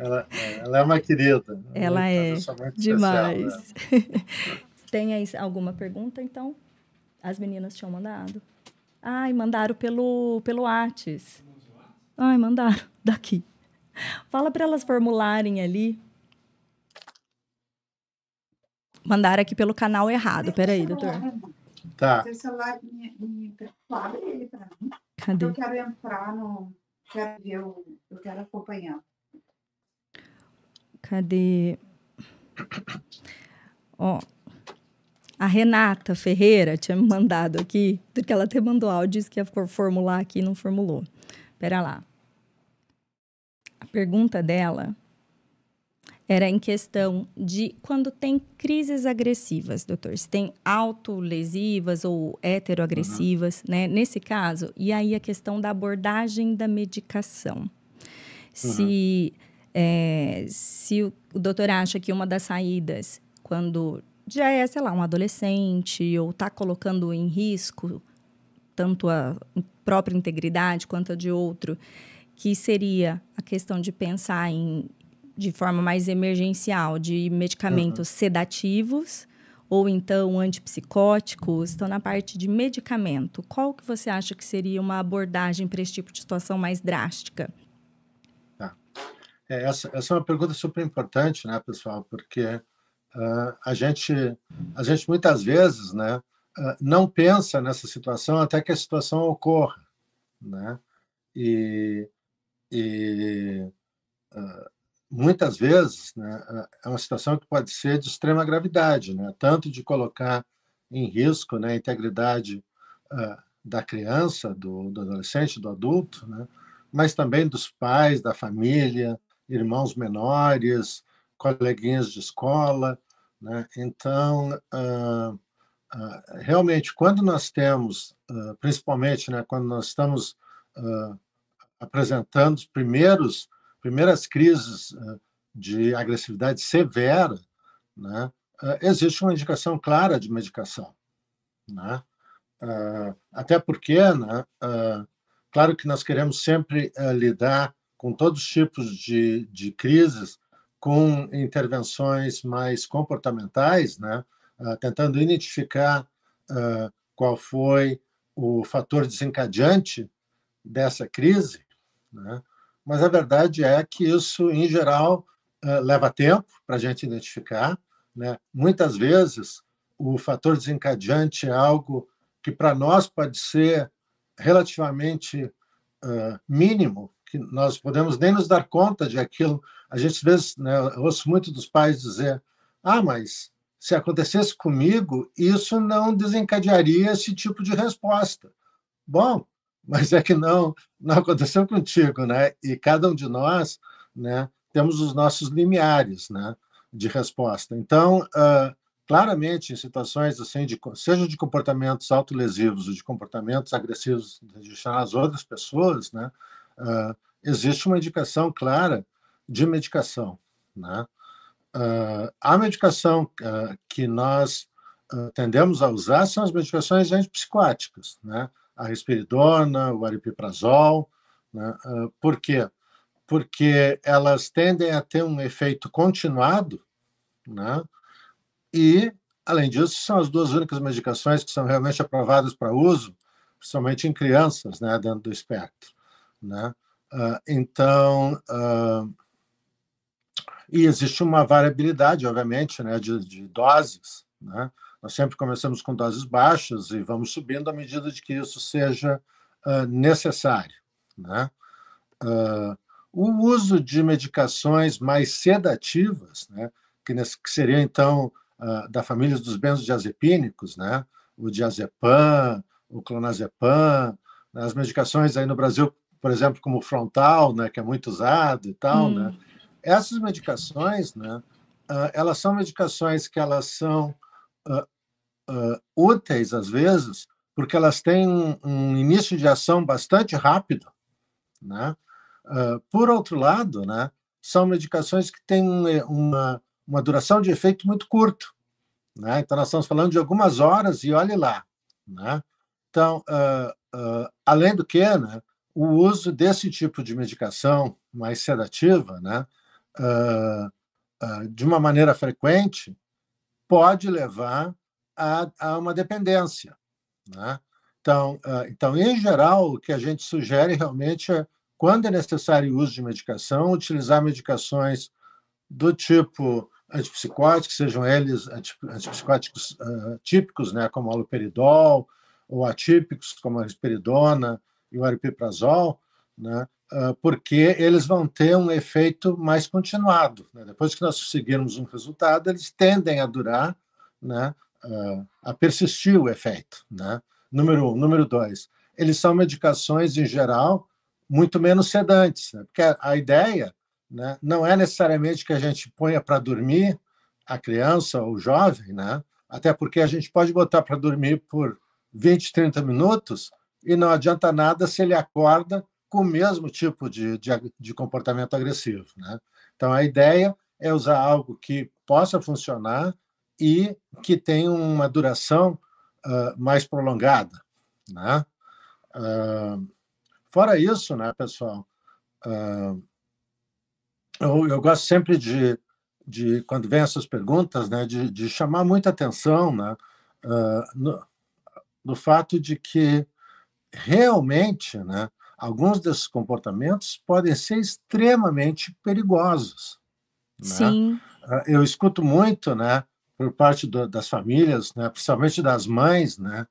Ela, ela, é uma querida. Ela é demais. Especial, né? [LAUGHS] tem aí alguma pergunta, então? As meninas tinham mandado. Ai, mandaram pelo, pelo Whats. Ai, mandaram daqui. [LAUGHS] Fala para elas formularem ali. Mandaram aqui pelo canal errado. Peraí, doutor. Tá. celular, abre ele para mim. Cadê? Eu quero entrar no. Quero ver, eu, eu quero acompanhar. Cadê? Ó, a Renata Ferreira tinha me mandado aqui, porque ela até mandou áudio, disse que ia formular aqui e não formulou. Pera lá pergunta dela era em questão de quando tem crises agressivas, doutor. Se tem autolesivas ou heteroagressivas, uhum. né? Nesse caso, e aí a questão da abordagem da medicação. Se é, se o, o doutor acha que uma das saídas, quando já é, sei lá, um adolescente ou está colocando em risco tanto a própria integridade quanto a de outro, que seria a questão de pensar em de forma mais emergencial de medicamentos uhum. sedativos ou então antipsicóticos, estão na parte de medicamento. Qual que você acha que seria uma abordagem para esse tipo de situação mais drástica? Tá. É, essa, essa é uma pergunta super importante, né, pessoal? Porque uh, a gente, a gente muitas vezes, né, uh, não pensa nessa situação até que a situação ocorra, né? E, e uh, muitas vezes né, é uma situação que pode ser de extrema gravidade, né? tanto de colocar em risco né, a integridade uh, da criança, do, do, adolescente, do adulto, né? mas também dos pais, da família, irmãos menores, coleguinhas de escola. Né? Então, uh, uh, realmente, quando nós temos, principalmente né, quando nós estamos apresentando os primeiros primeiras crises eh, de agressividade severa, né, eh, existe uma indicação clara de medicação. Né? Eh, até porque, né, claro que nós queremos sempre lidar com todos os tipos de, de crises com intervenções mais comportamentais, né, tentando identificar qual foi o fator desencadeante dessa crise, né? mas a verdade é que isso, em geral, eh, leva tempo para a gente identificar. Né? Muitas vezes, o fator desencadeante é algo que para nós pode ser relativamente uh, mínimo, que nós podemos nem nos dar conta de aquilo. A gente, às vezes, né, ouço muito dos pais dizer: ah, mas se acontecesse comigo, isso não desencadearia esse tipo de resposta. Bom, mas é que não não aconteceu contigo, né? E cada um de nós, né, temos os nossos limiares, né, de resposta. Então, uh, claramente, em situações assim, de, seja de comportamentos autolesivos ou de comportamentos agressivos de as outras pessoas, né, uh, existe uma indicação clara de medicação, né? Uh, a medicação que nós tendemos a usar são as medicações antipsicóticas, né? A risperidona, o aripiprazol. Né? Ah, por quê? Porque elas tendem a ter um efeito continuado, né? e, além disso, são as duas únicas medicações que são realmente aprovadas para uso, principalmente em crianças, né, dentro do espectro. Né? Uh, então, uh, e existe uma variabilidade, obviamente, né, de, de doses. Né? Nós sempre começamos com doses baixas e vamos subindo à medida de que isso seja uh, necessário. Né? Uh, o uso de medicações mais sedativas, né, que, nesse, que seria então uh, da família dos benzodiazepínicos, né, o diazepam, o clonazepam, né, as medicações aí no Brasil, por exemplo, como o frontal, né, que é muito usado e tal, né? hum. né, essas medicações, né, elas são medicações que elas são uh, uh, úteis, às vezes, porque elas têm um, início de ação bastante rápido. Né? Uh, por outro lado, né, são medicações que têm uma, uma duração de efeito muito curto. Né? Então, nós estamos falando de algumas horas e olhe lá. Né? Então, além do que, né, o uso desse tipo de medicação mais sedativa, né, de uma maneira frequente, pode levar a, uma dependência. Né? Então, uh, então, em geral, o que a gente sugere realmente é, quando é necessário o uso de medicação, utilizar medicações do tipo antipsicóticos, sejam eles antipsicóticos uh, típicos, né, como o haloperidol, ou atípicos, como a risperidona e o aripiprazol, né, uh, porque eles vão ter um efeito mais continuado. Né? Depois que nós conseguirmos um resultado, eles tendem a durar, né, a persistir o efeito. Né? Número um. Número dois, eles são medicações, em geral, muito menos sedantes, né? porque a ideia né, não é necessariamente que a gente ponha para dormir a criança ou o jovem, né? até porque a gente pode botar para dormir por 20, 30 minutos e não adianta nada se ele acorda com o mesmo tipo de, de, de comportamento agressivo. Né? Então, a ideia é usar algo que possa funcionar e que tenha uma duração uh, mais prolongada. Né? Uh, fora isso, né, pessoal, uh, eu, eu, gosto sempre de, de, quando vem essas perguntas, né, de, de chamar muita atenção né, no, no fato de que realmente né, alguns desses comportamentos podem ser extremamente perigosos. Né? Sim. Eu escuto muito, né, por parte do, das famílias, né, principalmente das mães, né,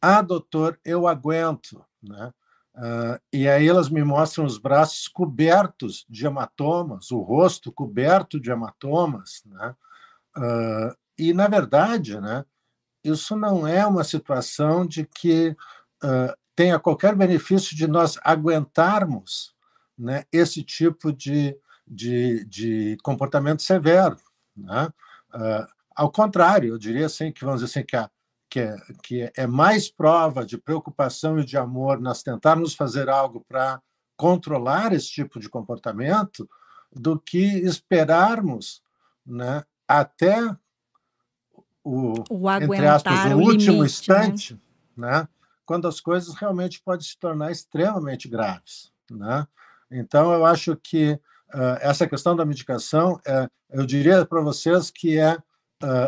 ah, doutor, eu aguento, né? Uh, e aí elas me mostram os braços cobertos de hematomas, o rosto coberto de hematomas, né? Uh, e na verdade, né, isso não é uma situação de que uh, tenha qualquer benefício de nós aguentarmos né, esse tipo de, de, de comportamento severo. Né? Uh, ao contrário, eu diria assim que vamos dizer assim que, a, que, é, que é mais prova de preocupação e de amor nós tentarmos fazer algo para controlar esse tipo de comportamento do que esperarmos né, até o, o entre aspas, o, o último limite, né? instante, né? né? quando as coisas realmente podem se tornar extremamente graves. Né? Então, eu acho que uh, essa questão da medicação, uh, eu diria para vocês que é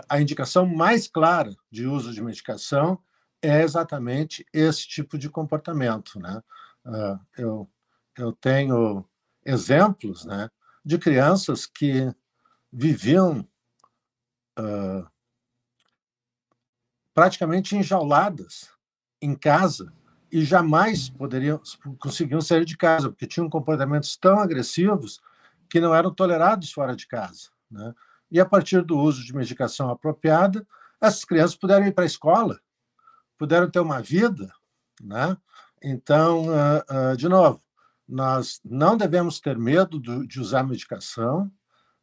a indicação mais clara de uso de medicação é exatamente esse tipo de comportamento. Né? eu, eu tenho exemplos né, de crianças que viviam praticamente enjauladas em casa e jamais poderiam conseguiam sair de casa porque tinham comportamentos tão agressivos que não eram tolerados fora de casa, né? E a partir do uso de medicação apropriada, essas crianças puderam ir para a escola, puderam ter uma vida, né? Então, uh, uh, de novo, nós não devemos ter medo do, de usar medicação,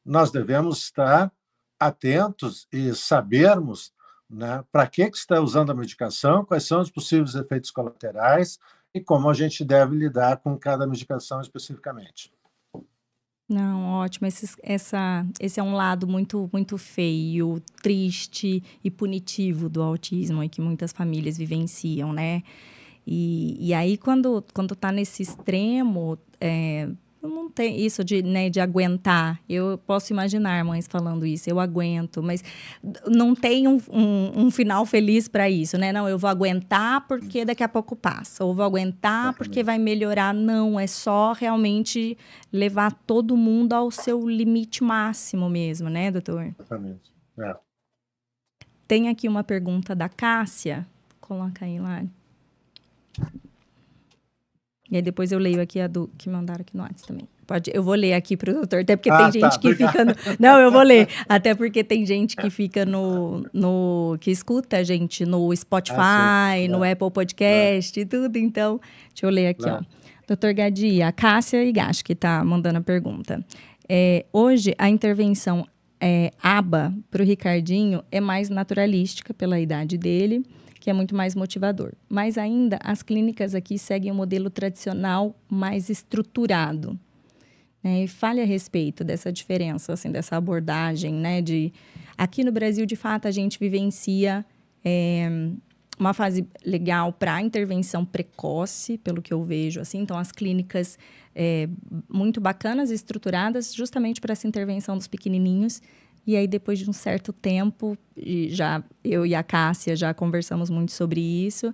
nós devemos estar atentos e sabermos né? Para que, que está usando a medicação? Quais são os possíveis efeitos colaterais? E como a gente deve lidar com cada medicação especificamente. Não, ótimo. Esse, essa, esse é um lado muito, muito feio, triste e punitivo do autismo e que muitas famílias vivenciam, né? E, e aí, quando, quando tá nesse extremo, é, não tem isso de, né, de aguentar. Eu posso imaginar mães falando isso, eu aguento, mas não tem um, um, um final feliz para isso, né? Não, eu vou aguentar porque daqui a pouco passa, ou vou aguentar porque vai melhorar. Não, é só realmente levar todo mundo ao seu limite máximo mesmo, né, doutor? Exatamente. É. Tem aqui uma pergunta da Cássia. Coloca aí lá. E aí depois eu leio aqui a do que mandaram aqui no WhatsApp também. Pode, eu vou ler aqui para o doutor, até porque ah, tem tá, gente que obrigado. fica no, Não, eu vou ler. Até porque tem gente que fica no. no que escuta a gente no Spotify, ah, no é. Apple Podcast é. e tudo. Então, deixa eu ler aqui, é. ó. Doutor Gadia, a Cássia Igash que está mandando a pergunta. É, hoje, a intervenção é, ABA para o Ricardinho é mais naturalística pela idade dele que é muito mais motivador. Mas ainda as clínicas aqui seguem o um modelo tradicional mais estruturado. Né? E fale a respeito dessa diferença, assim, dessa abordagem, né? De aqui no Brasil, de fato, a gente vivencia é, uma fase legal para intervenção precoce, pelo que eu vejo, assim. Então, as clínicas é, muito bacanas, estruturadas, justamente para essa intervenção dos pequenininhos. E aí, depois de um certo tempo, já eu e a Cássia já conversamos muito sobre isso.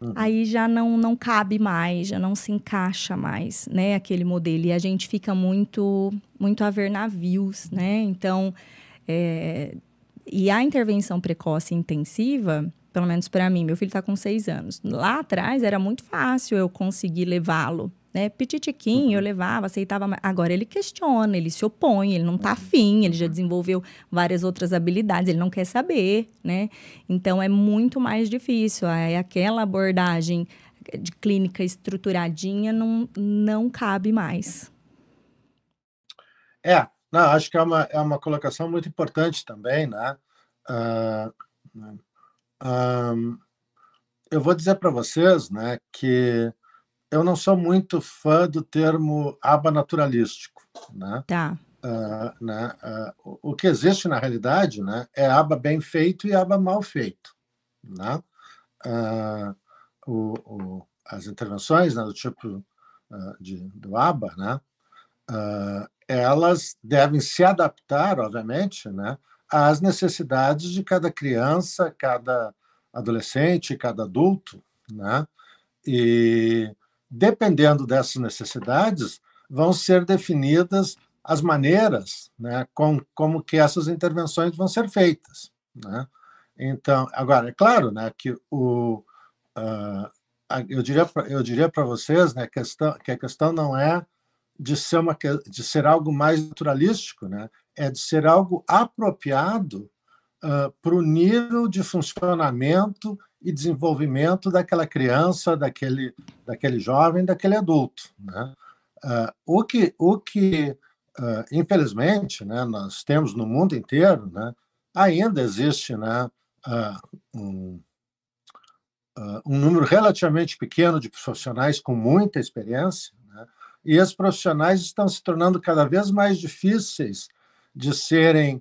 Uhum. Aí já não, não cabe mais, já não se encaixa mais, né, aquele modelo. E a gente fica muito, muito a ver navios, né? Então, é... e a intervenção precoce intensiva, pelo menos para mim, meu filho está com seis anos. Lá atrás era muito fácil eu conseguir levá-lo né? Petitiquinho, eu uhum. levava, aceitava. Agora ele questiona, ele se opõe, ele não está uhum. afim, ele já desenvolveu várias outras habilidades, ele não quer saber, né? Então é muito mais difícil. É aquela abordagem de clínica estruturadinha não, não cabe mais. É, não, acho que é uma, é uma colocação muito importante também, né? Uh, uh, eu vou dizer para vocês, né, que eu não sou muito fã do termo aba naturalístico, né? Tá. uh, né, uh, o que existe na realidade né, é aba bem feito e aba mal feito. Né? O, o, as intervenções né, do tipo de, do aba, né, elas devem se adaptar, obviamente, né, às necessidades de cada criança, cada adolescente, cada adulto, né? E dependendo dessas necessidades, vão ser definidas as maneiras, né, com, como que essas intervenções vão ser feitas, né? Então, agora é claro, né, que o uh, eu diria eu diria para vocês, né, questão, que a questão não é de ser uma de ser algo mais naturalístico, né? É de ser algo apropriado uh, para o nível de funcionamento e desenvolvimento daquela criança, daquele daquele jovem, daquele adulto, né? Uh, o que o que uh, infelizmente, né, nós temos no mundo inteiro, né? Ainda existe, né? um, um número relativamente pequeno de profissionais com muita experiência e esses profissionais estão se tornando cada vez mais difíceis de serem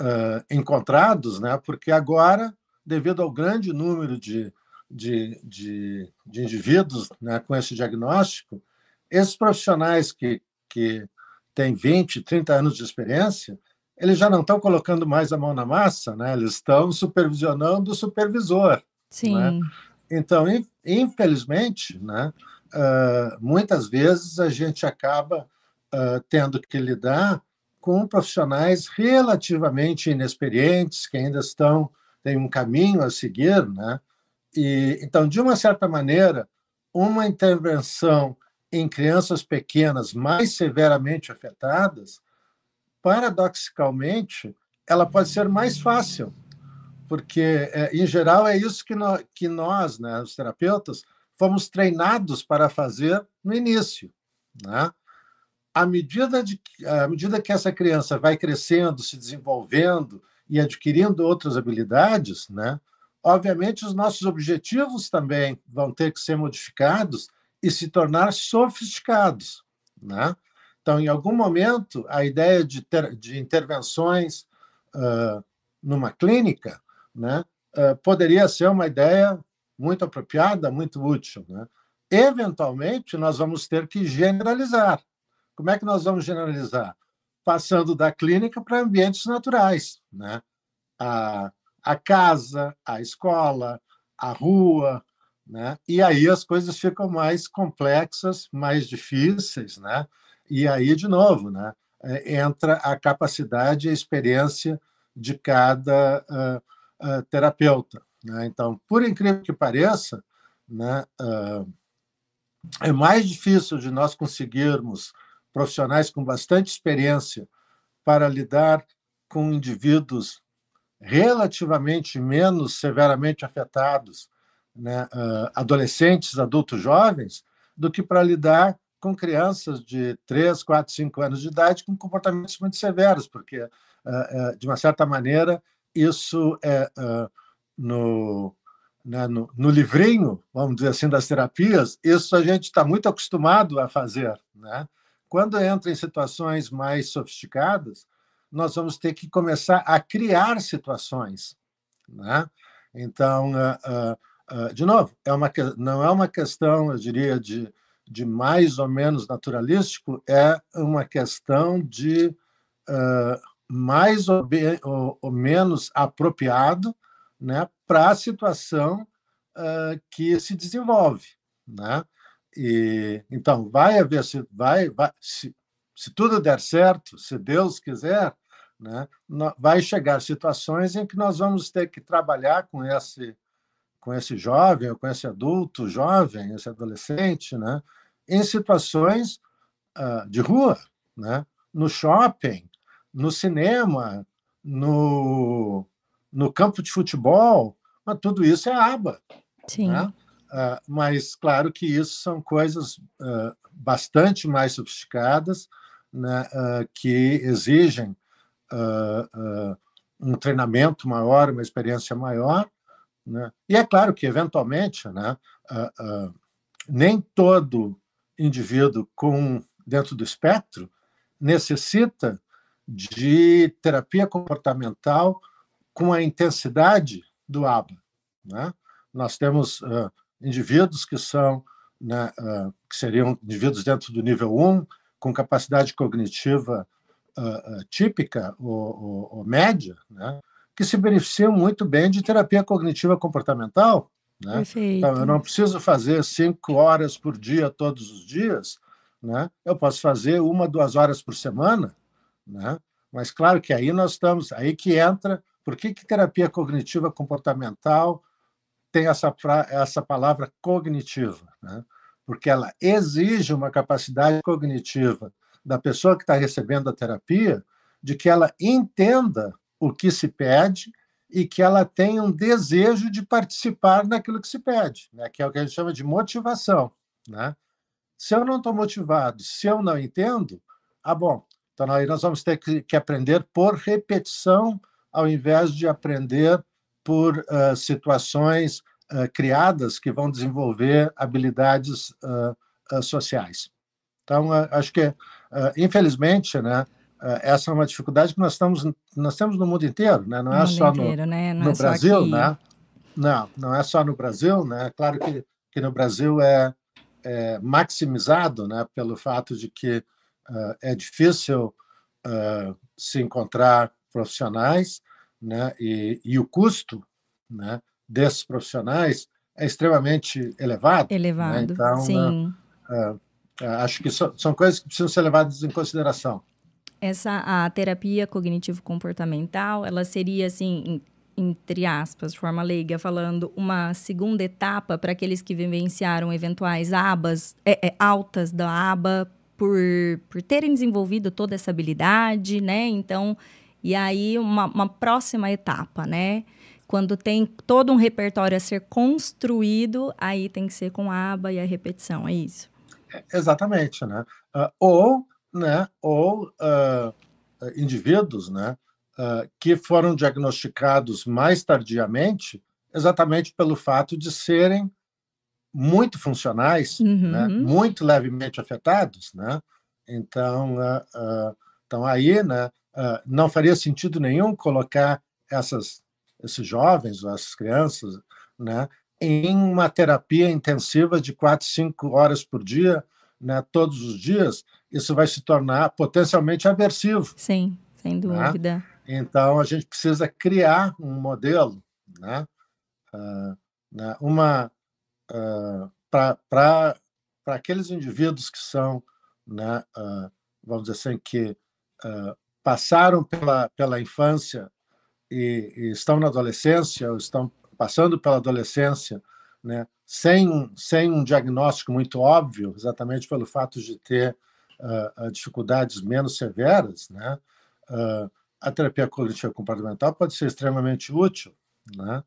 uh, encontrados, né? porque agora, devido ao grande número de, de, de, de indivíduos né, com esse diagnóstico, esses profissionais que, que têm 20, 30 anos de experiência, eles já não estão colocando mais a mão na massa, né? eles estão supervisionando o supervisor. Sim. Né? Então, infelizmente, né, uh, muitas vezes a gente acaba uh, tendo que lidar com profissionais relativamente inexperientes, que ainda estão têm um caminho a seguir, né? E então, de uma certa maneira, uma intervenção em crianças pequenas mais severamente afetadas, paradoxicalmente, ela pode ser mais fácil, porque, é, em geral, é isso que nós, que nós né, os terapeutas, fomos treinados para fazer no início. Né? À, medida de, à medida que essa criança vai crescendo, se desenvolvendo e adquirindo outras habilidades, né? obviamente os nossos objetivos também vão ter que ser modificados e se tornar sofisticados. Né? Então, em algum momento, a ideia de, ter, de intervenções uh, numa clínica né, uh, poderia ser uma ideia muito apropriada, muito útil. Né? Eventualmente, nós vamos ter que generalizar. Como é que nós vamos generalizar? Passando da clínica para ambientes naturais. Né? A, a casa, a escola, a rua, né? E aí as coisas ficam mais complexas, mais difíceis, né? E aí de novo, né? É, entra a capacidade e a experiência de cada uh, uh, terapeuta, né? Então, por incrível que pareça, né, uh, é mais difícil de nós conseguirmos profissionais com bastante experiência para lidar com indivíduos relativamente menos severamente afetados, né, adolescentes, adultos jovens, do que para lidar com crianças de 3, 4, 5 anos de idade com comportamentos muito severos, porque, de uma certa maneira, isso é no, né, no, no, livrinho, vamos dizer assim, das terapias, isso a gente está muito acostumado a fazer. Né? Quando entra em situações mais sofisticadas, nós vamos ter que começar a criar situações. Né? Então, uh, uh, uh, de novo, é uma, não é uma questão, eu diria, de, de mais ou menos naturalístico, é uma questão de mais ou, ou, ou menos apropriado né, para a situação que se desenvolve. Né? E, então, vai haver, se, vai, vai, se, se tudo der certo, se Deus quiser, né, vai chegar situações em que nós vamos ter que trabalhar com esse, com esse jovem, ou com esse adulto jovem, esse adolescente, né, em situações uh, de rua, né, no shopping, no cinema, no, no campo de futebol, mas tudo isso é aba. Sim. Né? Uh, mas, claro que isso são coisas uh, bastante mais sofisticadas, né, uh, que exigem um treinamento maior, uma experiência maior. Né? E é claro que, eventualmente, né, nem todo indivíduo com dentro do espectro necessita de terapia comportamental com a intensidade do ABA. Né? Nós temos indivíduos que são né, uh, que seriam indivíduos dentro do nível 1, com capacidade cognitiva uh, típica ou, ou, ou média, né, que se beneficiam muito bem de terapia cognitiva comportamental. Né? Então, eu não preciso fazer cinco horas por dia, todos os dias, né? eu posso fazer uma, duas horas por semana, né? mas claro que aí nós estamos, aí que entra, por que, que terapia cognitiva comportamental tem essa, essa palavra cognitiva? Né? Porque ela exige uma capacidade cognitiva da pessoa que está recebendo a terapia de que ela entenda o que se pede e que ela tenha um desejo de participar naquilo que se pede, né? que é o que a gente chama de motivação. Né? Se eu não estou motivado, se eu não entendo, ah, bom, então aí nós vamos ter que, que aprender por repetição, ao invés de aprender por uh, situações uh, criadas que vão desenvolver habilidades uh, sociais. Então, acho que, infelizmente, né, essa é uma dificuldade que nós estamos nós temos no mundo inteiro, né? Não é só inteiro, no, né? no é Brasil, né? Não, não é só no Brasil, né? Claro que, que no Brasil é, é maximizado, né? Pelo fato de que uh, é difícil uh, se encontrar profissionais, né? E, e o custo, né? Desses profissionais é extremamente elevado. Né? Elevado, né? então, sim. Uh, acho que so, são coisas que precisam ser levadas em consideração essa a terapia cognitivo comportamental, ela seria assim, entre aspas, de forma leiga, falando uma segunda etapa para aqueles que vivenciaram eventuais abas é, é, altas da aba por, por terem desenvolvido toda essa habilidade, né? Então, e aí uma, uma próxima etapa, né? Quando tem todo um repertório a ser construído, aí tem que ser com a aba e a repetição, é isso? É, exatamente, né? Uh, ou né, ou uh, indivíduos né, uh, que foram diagnosticados mais tardiamente, exatamente pelo fato de serem muito funcionais, uhum. né, muito levemente afetados. Né? Então, então aí né, não faria sentido nenhum colocar essas, esses jovens ou essas crianças né, em uma terapia intensiva de quatro, cinco horas por dia, né, todos os dias, isso vai se tornar potencialmente aversivo. Sim, sem né? dúvida. Né? Então, a gente precisa criar um modelo, né? Uh, né? uma uh, ah, para aqueles indivíduos que são, né, uh, vamos dizer assim, que passaram pela, pela infância e, e, estão na adolescência, ou estão passando pela adolescência, né, sem, sem um diagnóstico muito óbvio, exatamente pelo fato de ter uh, dificuldades menos severas, né, uh, a terapia cognitiva comportamental pode ser extremamente útil. Né?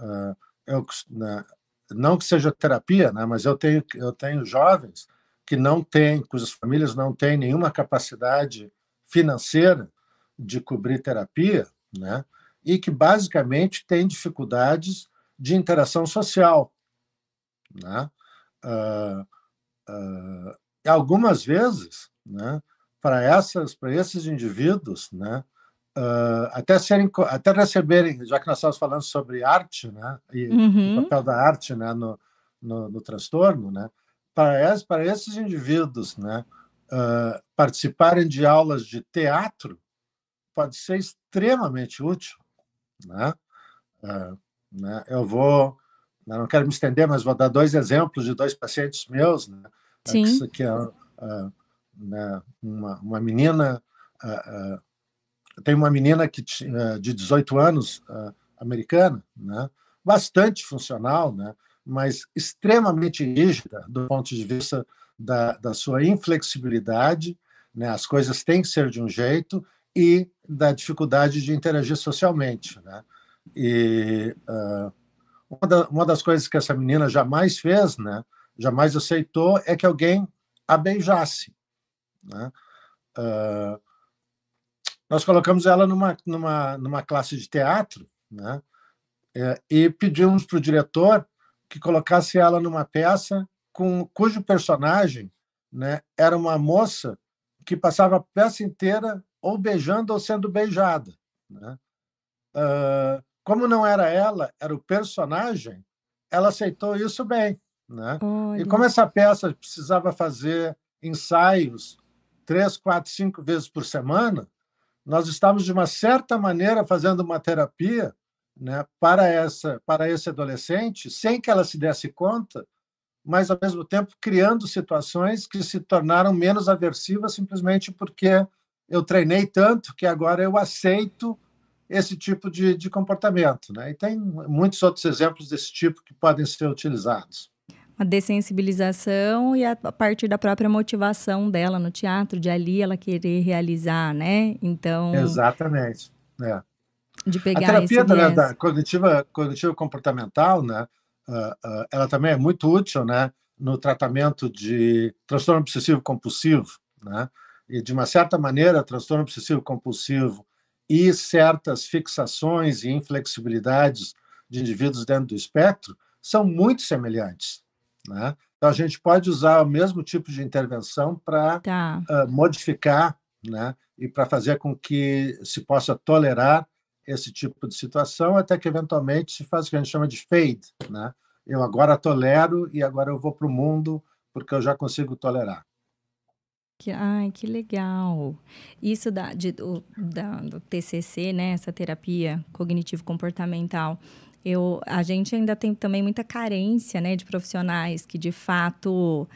Uh, eu, né, não que seja terapia, né, mas eu tenho, eu tenho jovens que não têm, cujas famílias não têm nenhuma capacidade financeira de cobrir terapia, né, e que basicamente têm dificuldades de interação social. Né? Uh, uh, algumas vezes, né, para essas, para esses indivíduos, né, uh, até serem, até receberem, já que nós estamos falando sobre arte, né, e uhum. o papel da arte, né, no, no, no transtorno, né, para esses, para esses indivíduos, né, uh, participarem de aulas de teatro pode ser extremamente útil, né, uh, né, eu vou, eu não quero me estender, mas vou dar dois exemplos de dois pacientes meus, né, Sim. que é uh, né, uma, uma menina. Tem uma menina que de 18 anos, americana, né, bastante funcional, né, mas extremamente rígida do ponto de vista da, da sua inflexibilidade. Né, as coisas têm que ser de um jeito e da dificuldade de interagir socialmente. Né? E uh, uma, da, uma, das coisas que essa menina jamais fez, né, jamais aceitou é que alguém a beijasse. Né? Uh, nós colocamos ela numa, numa, numa classe de teatro né? É, e pedimos para o diretor que colocasse ela numa peça com, cujo personagem né, era uma moça que passava a peça inteira ou beijando ou sendo beijada. Né? Uh, como não era ela, era o personagem, ela aceitou isso bem. Né? E como essa peça precisava fazer ensaios três, quatro, cinco vezes por semana, nós estávamos, de uma certa maneira, fazendo uma terapia né, para, essa, para esse adolescente, sem que ela se desse conta, mas, ao mesmo tempo, criando situações que se tornaram menos aversivas simplesmente porque eu treinei tanto que agora eu aceito esse tipo de, de comportamento. Né? E tem muitos outros exemplos desse tipo que podem ser utilizados. A dessensibilização e a, partir da própria motivação dela no teatro, de ali ela querer realizar, né? Então. Exatamente. É. De pegar a terapia da, da, cognitiva, cognitiva comportamental, né? Uh, uh, ela também é muito útil, né? No tratamento de transtorno obsessivo compulsivo, né? E de uma certa maneira, transtorno obsessivo compulsivo e certas fixações e inflexibilidades de indivíduos dentro do espectro são muito semelhantes. Né? Então, a gente pode usar o mesmo tipo de intervenção para tá. uh, modificar né? e para fazer com que se possa tolerar esse tipo de situação, até que eventualmente se faz o que a gente chama de fade. Né? Eu agora tolero e agora eu vou para o mundo porque eu já consigo tolerar. Que, ai, que legal. Isso da, de, do, da, do TCC, né, essa terapia cognitivo-comportamental, eu, a gente ainda tem também muita carência, né, de profissionais que, de fato,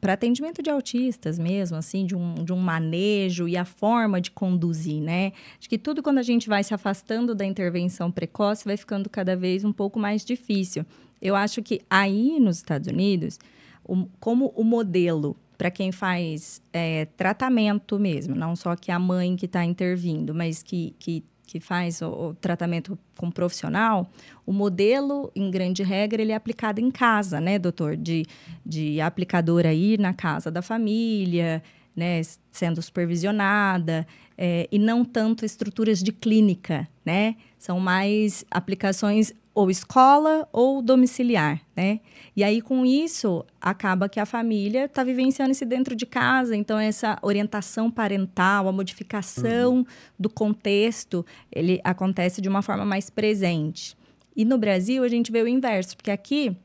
para atendimento de autistas mesmo, assim, de um, de um manejo e a forma de conduzir, né? Acho que tudo quando a gente vai se afastando da intervenção precoce vai ficando cada vez um pouco mais difícil. Eu acho que aí nos Estados Unidos, o, como o modelo para quem faz é, tratamento mesmo, não só que a mãe que está intervindo, mas que, que, que faz o, o, tratamento com profissional, o modelo, em grande regra, ele é aplicado em casa, né, doutor? De, de aplicadora aí na casa da família, né, sendo supervisionada, é, e não tanto estruturas de clínica, né? São mais aplicações ou escola ou domiciliar, né? E aí, com isso, acaba que a família está vivenciando isso dentro de casa. Então, essa orientação parental, a modificação uhum. do contexto, ele acontece de uma forma mais presente. E no Brasil, a gente vê o inverso, porque aqui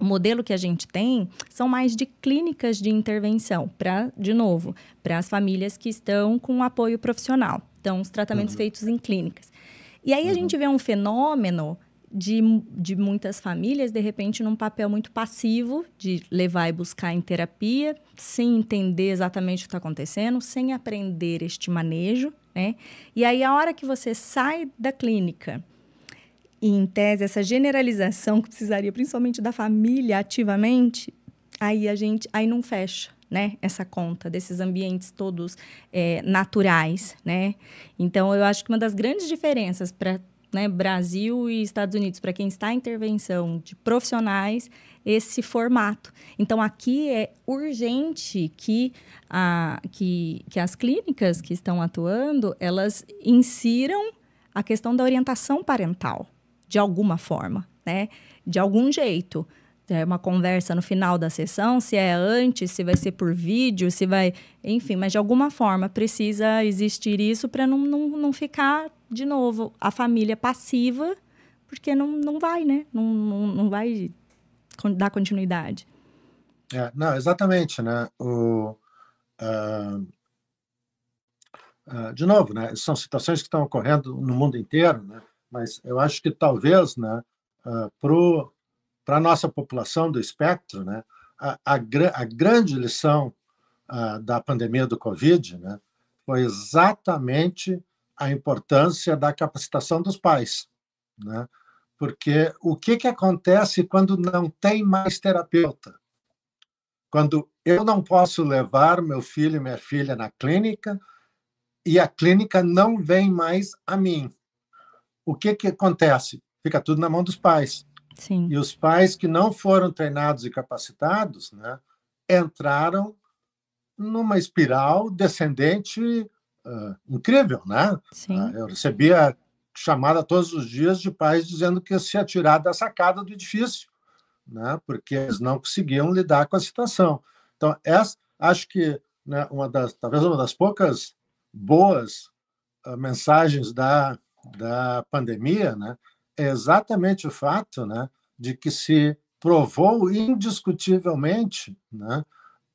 o modelo que a gente tem são mais de clínicas de intervenção, para, de novo, para as famílias que estão com apoio profissional. Então, os tratamentos uhum. feitos em clínicas. E aí uhum. a gente vê um fenômeno de, de muitas famílias, de repente, num papel muito passivo, de levar e buscar em terapia, sem entender exatamente o que está acontecendo, sem aprender este manejo, né? E aí, a hora que você sai da clínica, e em tese, essa generalização que precisaria principalmente da família ativamente, aí a gente, aí não fecha, né, essa conta desses ambientes todos é, naturais, né? Então, eu acho que uma das grandes diferenças para né, Brasil e Estados Unidos, para quem está em intervenção de profissionais, esse formato. Então, aqui é urgente que, a, que, que as clínicas que estão atuando, elas insiram a questão da orientação parental, de alguma forma, né? De algum jeito é uma conversa no final da sessão, se é antes, se vai ser por vídeo, se vai. Enfim, mas de alguma forma precisa existir isso para não, não, não ficar, de novo, a família passiva, porque não, não vai, né? Não, não, não vai dar continuidade. É, não, exatamente, né? O, uh, uh, de novo, né? São situações que estão ocorrendo no mundo inteiro, né? Mas eu acho que talvez, né? Uh, pro para a nossa população do espectro, né, a, a, a grande lição uh, da pandemia do Covid né, foi exatamente a importância da capacitação dos pais. Né? Porque o que, que acontece quando não tem mais terapeuta? Quando eu não posso levar meu filho e minha filha na clínica e a clínica não vem mais a mim. O que, que acontece? Fica tudo na mão dos pais. Sim. E os pais que não foram treinados e capacitados né, entraram numa espiral descendente uh, incrível. Né? Uh, eu recebia chamada todos os dias de pais dizendo que ia se atirar da sacada do edifício, né, porque eles não conseguiam lidar com a situação. Então, essa, acho que né, uma das, talvez uma das poucas boas uh, mensagens da, da pandemia né, é exatamente o fato né, de que se provou indiscutivelmente né,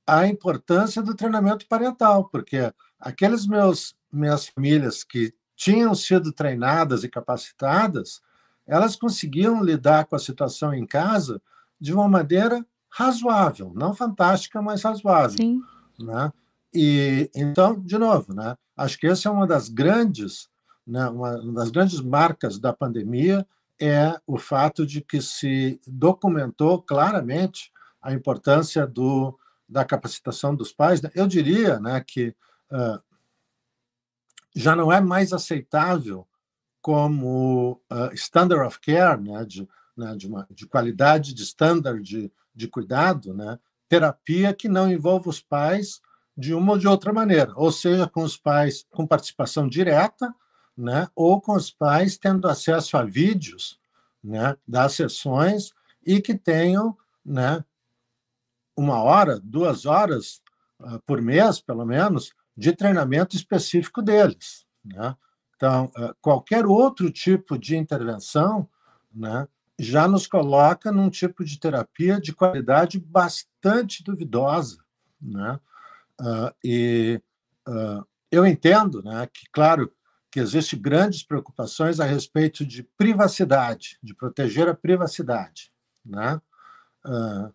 a importância do treinamento parental, porque aqueles meus minhas famílias que tinham sido treinadas e capacitadas, elas conseguiam lidar com a situação em casa de uma maneira razoável, não fantástica, mas razoável. Sim. Né? E então, de novo, né? Acho que essa é uma das grandes, né? Uma das grandes marcas da pandemia é o fato de que se documentou claramente a importância do da capacitação dos pais. Eu diria, né, que uh, já não é mais aceitável como uh, standard of care, né, de, né, de, uma, de qualidade, de standard de, de cuidado, né, terapia que não envolva os pais de uma ou de outra maneira, ou seja, com os pais com participação direta, né, ou com os pais tendo acesso a vídeos né, das sessões e que tenham né, uma hora, duas horas uh, por mês, pelo menos, de treinamento específico deles. Né? Então, uh, qualquer outro tipo de intervenção né, já nos coloca num tipo de terapia de qualidade bastante duvidosa. Né? Uh, e eu entendo né, que, claro, que existem grandes preocupações a respeito de privacidade, de proteger a privacidade. Né? Uh,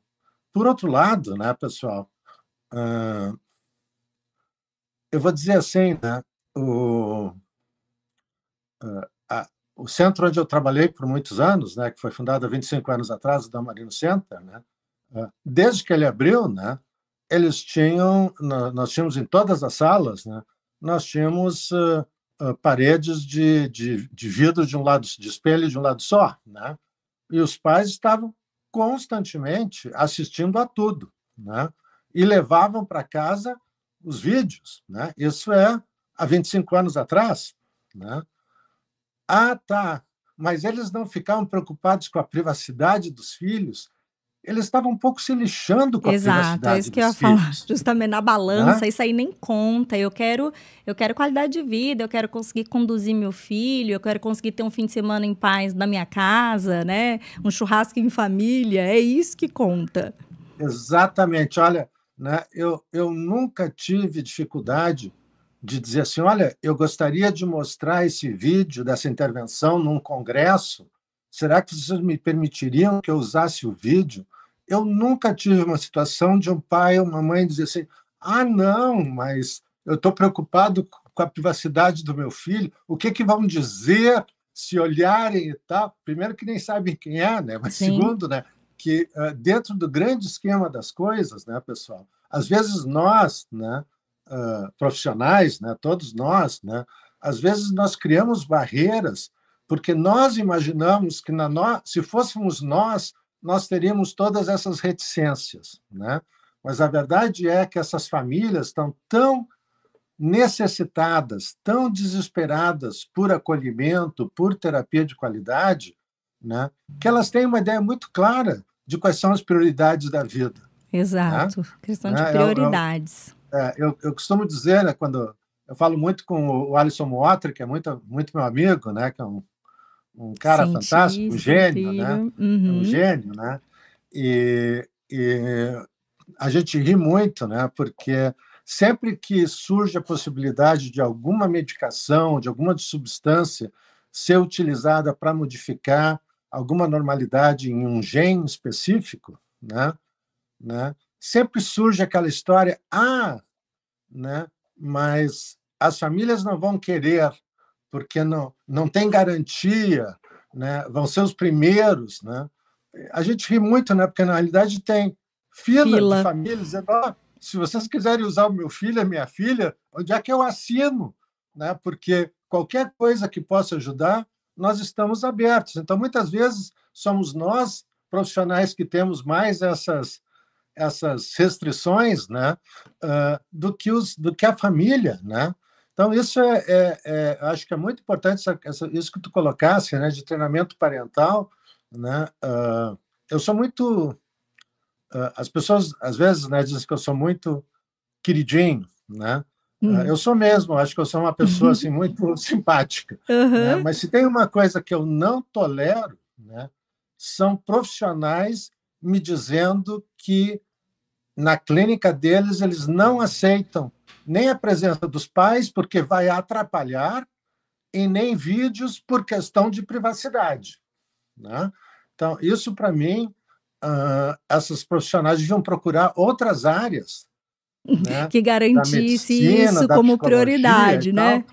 por outro lado, né, pessoal, uh, eu vou dizer assim, né, o, uh, a, o centro onde eu trabalhei por muitos anos, né, que foi fundado há 25 anos atrás, o Marino Center, né, uh, desde que ele abriu, né, eles tinham, nós tínhamos em todas as salas, né, nós tínhamos paredes de, de, de vidro de um lado, de espelho de um lado só, né, e os pais estavam constantemente assistindo a tudo, né? E levavam para casa os vídeos, né? Isso é há 25 anos atrás, né? Ah, tá. Mas eles não ficavam preocupados com a privacidade dos filhos eles estavam um pouco se lixando com Exato, a privacidade é isso que eu ia filhos. falar. Justamente na balança, né? isso aí nem conta. Eu quero, eu quero qualidade de vida, eu quero conseguir conduzir meu filho, eu quero conseguir ter um fim de semana em paz na minha casa, né? Um churrasco em família, é isso que conta. Exatamente. Olha, né, eu, eu nunca tive dificuldade de dizer assim, olha, eu gostaria de mostrar esse vídeo dessa intervenção num congresso Será que vocês me permitiriam que eu usasse o vídeo? Eu nunca tive uma situação de um pai ou uma mãe dizer assim: ah, não, mas eu estou preocupado com a privacidade do meu filho, o que, que vão dizer se olharem e tal? Primeiro, que nem sabem quem é, né? mas Sim. segundo, né? que uh, dentro do grande esquema das coisas, né, pessoal, às vezes nós, né, uh, profissionais, né, todos nós, né, às vezes nós criamos barreiras porque nós imaginamos que na no... se fôssemos nós, nós teríamos todas essas reticências, né? Mas a verdade é que essas famílias estão tão necessitadas, tão desesperadas por acolhimento, por terapia de qualidade, né? Que elas têm uma ideia muito clara de quais são as prioridades da vida. Exato, né? questão de prioridades. Eu, eu, é, eu, eu costumo dizer, né, quando eu falo muito com o Alisson Motra, que é muito, muito meu amigo, né, que é um um cara Cientista, fantástico, um gênio, né? Uhum. Um gênio, né? E, e a gente ri muito, né? Porque sempre que surge a possibilidade de alguma medicação, de alguma substância ser utilizada para modificar alguma normalidade em um gene específico, né? né? Sempre surge aquela história, ah, né? Mas as famílias não vão querer porque não, não tem garantia, né? vão ser os primeiros. Né? A gente ri muito, né? porque na realidade tem fila, fila. de famílias dizendo: oh, se vocês quiserem usar o meu filho, a minha filha, onde é que eu assino? Né? Porque qualquer coisa que possa ajudar, nós estamos abertos. Então, muitas vezes, somos nós, profissionais, que temos mais essas essas restrições né, uh, do, que os, do que a família. Né? Então, isso é, é, é, acho que é muito importante, essa, essa, isso que tu colocasse, né, de treinamento parental. Né? Uh, eu sou muito. Uh, as pessoas, às vezes, né, dizem que eu sou muito queridinho, né? Uhum. Eu sou mesmo, acho que eu sou uma pessoa assim [LAUGHS] muito simpática. Uhum. Né? Mas se tem uma coisa que eu não tolero, né, são profissionais me dizendo que na clínica deles eles não aceitam nem a presença dos pais porque vai atrapalhar e nem vídeos por questão de privacidade, né? Então isso para mim uh, essas profissionais deviam procurar outras áreas né? [LAUGHS] que garantisse medicina, isso como prioridade, né?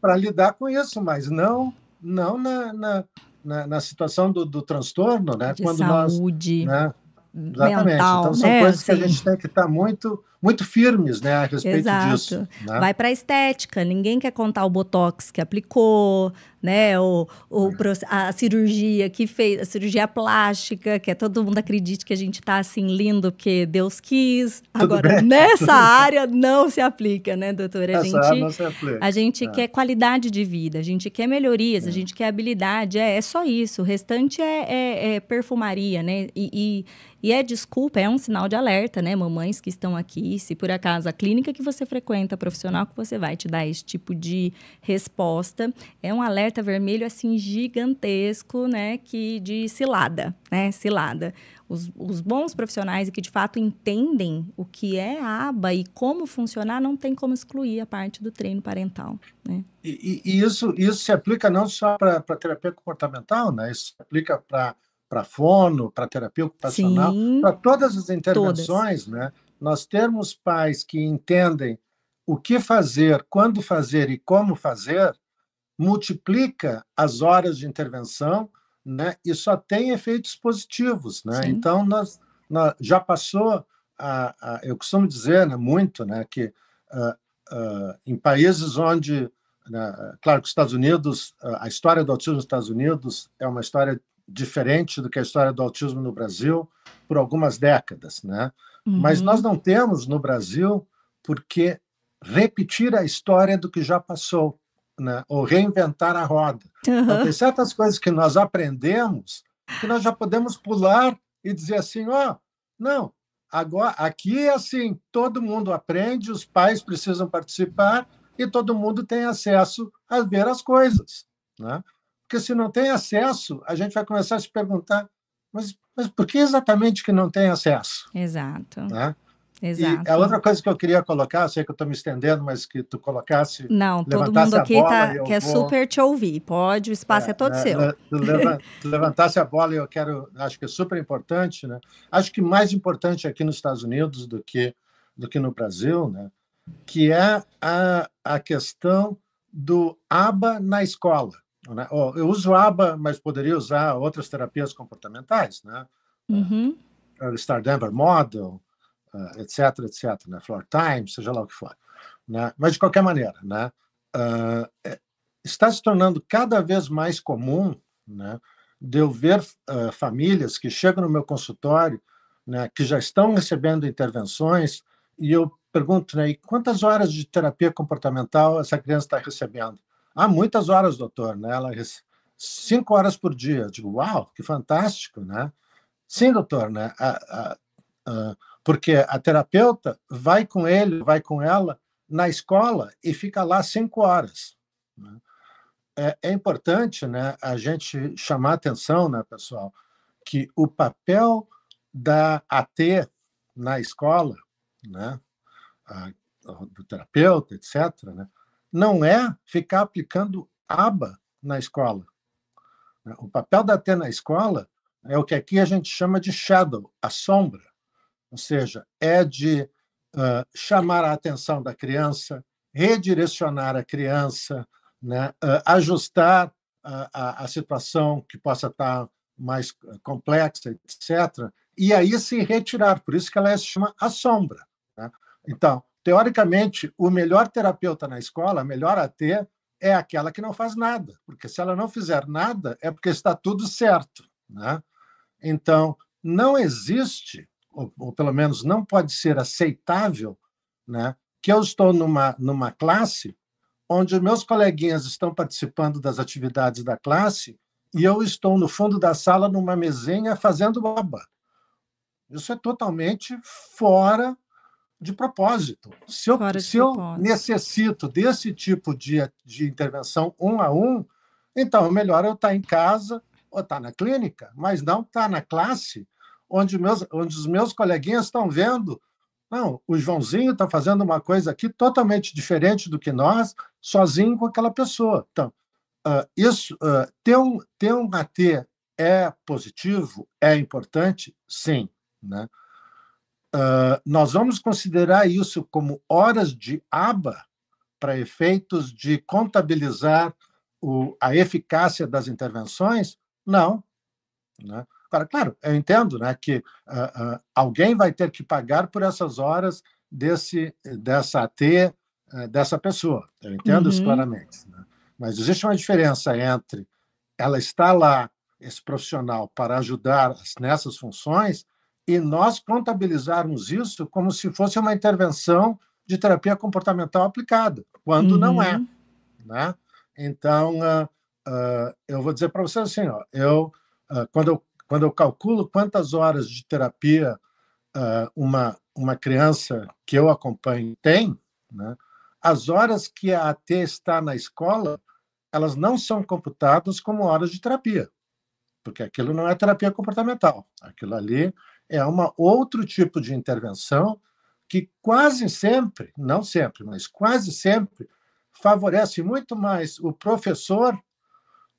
Para lidar com isso, mas não não na, na, na, na situação do, do transtorno, né? De Quando saúde. Nós, né? Exatamente. Mental, então são né? coisas assim. que a assim. gente tem que estar tá muito muito firmes né, a respeito Exato. disso. Né? Vai para a estética, ninguém quer contar o botox que aplicou, né? O, o, a cirurgia que fez, a cirurgia plástica, que é todo mundo acredite que a gente está assim lindo porque Deus quis. Tudo Agora, bem. nessa [LAUGHS] área não se aplica, né, doutora? A gente, não se aplica. A gente é. quer qualidade de vida, a gente quer melhorias, é. a gente quer habilidade, é, é só isso. O restante é, é, é perfumaria, né? E, e, e é desculpa, é um sinal de alerta, né? Mamães que estão aqui se por acaso a clínica que você frequenta, profissional que você vai te dar esse tipo de resposta, é um alerta vermelho assim gigantesco, né, que de cilada, né, cilada. Os, os bons profissionais e que de fato entendem o que é a aba e como funcionar, não tem como excluir a parte do treino parental, né? E, e isso, isso se aplica não só para terapia comportamental, né? Isso se aplica para para fono, para terapia ocupacional, para todas as intervenções, todas. né? Nós termos pais que entendem o que fazer, quando fazer e como fazer, multiplica as horas de intervenção né, e só tem efeitos positivos. Né? Então, nós, nós, já passou, a, a, eu costumo dizer né, muito né, que uh, uh, em países onde, né, claro que os Estados Unidos, a história do autismo nos Estados Unidos é uma história diferente do que a história do autismo no Brasil por algumas décadas. Né? Uhum. Mas nós não temos no Brasil porque repetir a história do que já passou, né? ou reinventar a roda. Uhum. Então, tem certas coisas que nós aprendemos que nós já podemos pular e dizer assim: ó, oh, não, agora aqui é assim, todo mundo aprende, os pais precisam participar e todo mundo tem acesso a ver as coisas. Né? Porque se não tem acesso, a gente vai começar a se perguntar: mas mas por que exatamente que não tem acesso? Exato. Né? Exato. E a outra coisa que eu queria colocar, sei que eu estou me estendendo, mas que tu colocasse. Não, todo mundo aqui tá, quer vou... super te ouvir. Pode, o espaço é, é todo é, seu. Tu, [LAUGHS] leva, tu levantasse a bola e eu quero, acho que é super importante, né? Acho que mais importante aqui nos Estados Unidos do que, do que no Brasil, né? Que é a, a questão do aba na escola. Né? Eu uso ABA, mas poderia usar outras terapias comportamentais, né? Uhum. Uh, Star Denver Model, uh, etc, etc, né? Floor Time, seja lá o que for. Né? Mas, de qualquer maneira, né? Uh, está se tornando cada vez mais comum né? de eu ver uh, famílias que chegam no meu consultório, né? que já estão recebendo intervenções, e eu pergunto, né? E quantas horas de terapia comportamental essa criança está recebendo? Há muitas horas, doutor, né? Ela cinco horas por dia. Eu digo, uau, que fantástico, né? Sim, doutor, né? A, a, a, porque a terapeuta vai com ele, vai com ela na escola e fica lá cinco horas. Né? É, é, importante, né? A gente chamar atenção, né, pessoal, que o papel da AT na escola, né? do terapeuta, etc., né? Não é ficar aplicando aba na escola. O papel da T na escola é o que aqui a gente chama de shadow, a sombra. Ou seja, é de uh, chamar a atenção da criança, redirecionar a criança, né, uh, ajustar a, a, situação que possa estar mais complexa, etc. E aí se retirar. Por isso que ela se chama a sombra. Né? Então, Teoricamente, o melhor terapeuta na escola, a melhor AT, é aquela que não faz nada, porque se ela não fizer nada, é porque está tudo certo. Né? Então, não existe, ou, ou pelo menos não pode ser aceitável, né, que eu estou numa, numa classe onde meus coleguinhas estão participando das atividades da classe e eu estou no fundo da sala numa mesinha fazendo aba. Isso é totalmente fora de propósito. Se eu, se propósito. eu necessito desse tipo de, de intervenção um a um, então é melhor eu estar em casa ou estar na clínica, mas não estar na classe onde, meus, onde os meus coleguinhas estão vendo. Não, o Joãozinho está fazendo uma coisa aqui totalmente diferente do que nós, sozinho com aquela pessoa. Então, uh, isso, uh, ter, um, ter um AT é positivo, é importante, sim. Né? Uh, nós vamos considerar isso como horas de aba para efeitos de contabilizar o, a eficácia das intervenções? Não. Né? Agora, claro, eu entendo né, que uh, uh, alguém vai ter que pagar por essas horas desse, dessa AT, dessa pessoa. Eu entendo uhum. isso claramente. Né? Mas existe uma diferença entre ela estar lá, esse profissional, para ajudar nessas funções, e nós contabilizarmos isso como se fosse uma intervenção de terapia comportamental aplicada, quando uhum. não é. Uhum. Né? Então, uh, uh, eu vou dizer para você assim: ó, eu, uh, quando, eu, quando eu calculo quantas horas de terapia uma, uma criança que eu acompanho tem, né, as horas que a AT está na escola, elas não são computadas como horas de terapia, porque aquilo não é terapia comportamental. Aquilo ali é uma outro tipo de intervenção que quase sempre, não sempre, mas quase sempre favorece muito mais o professor,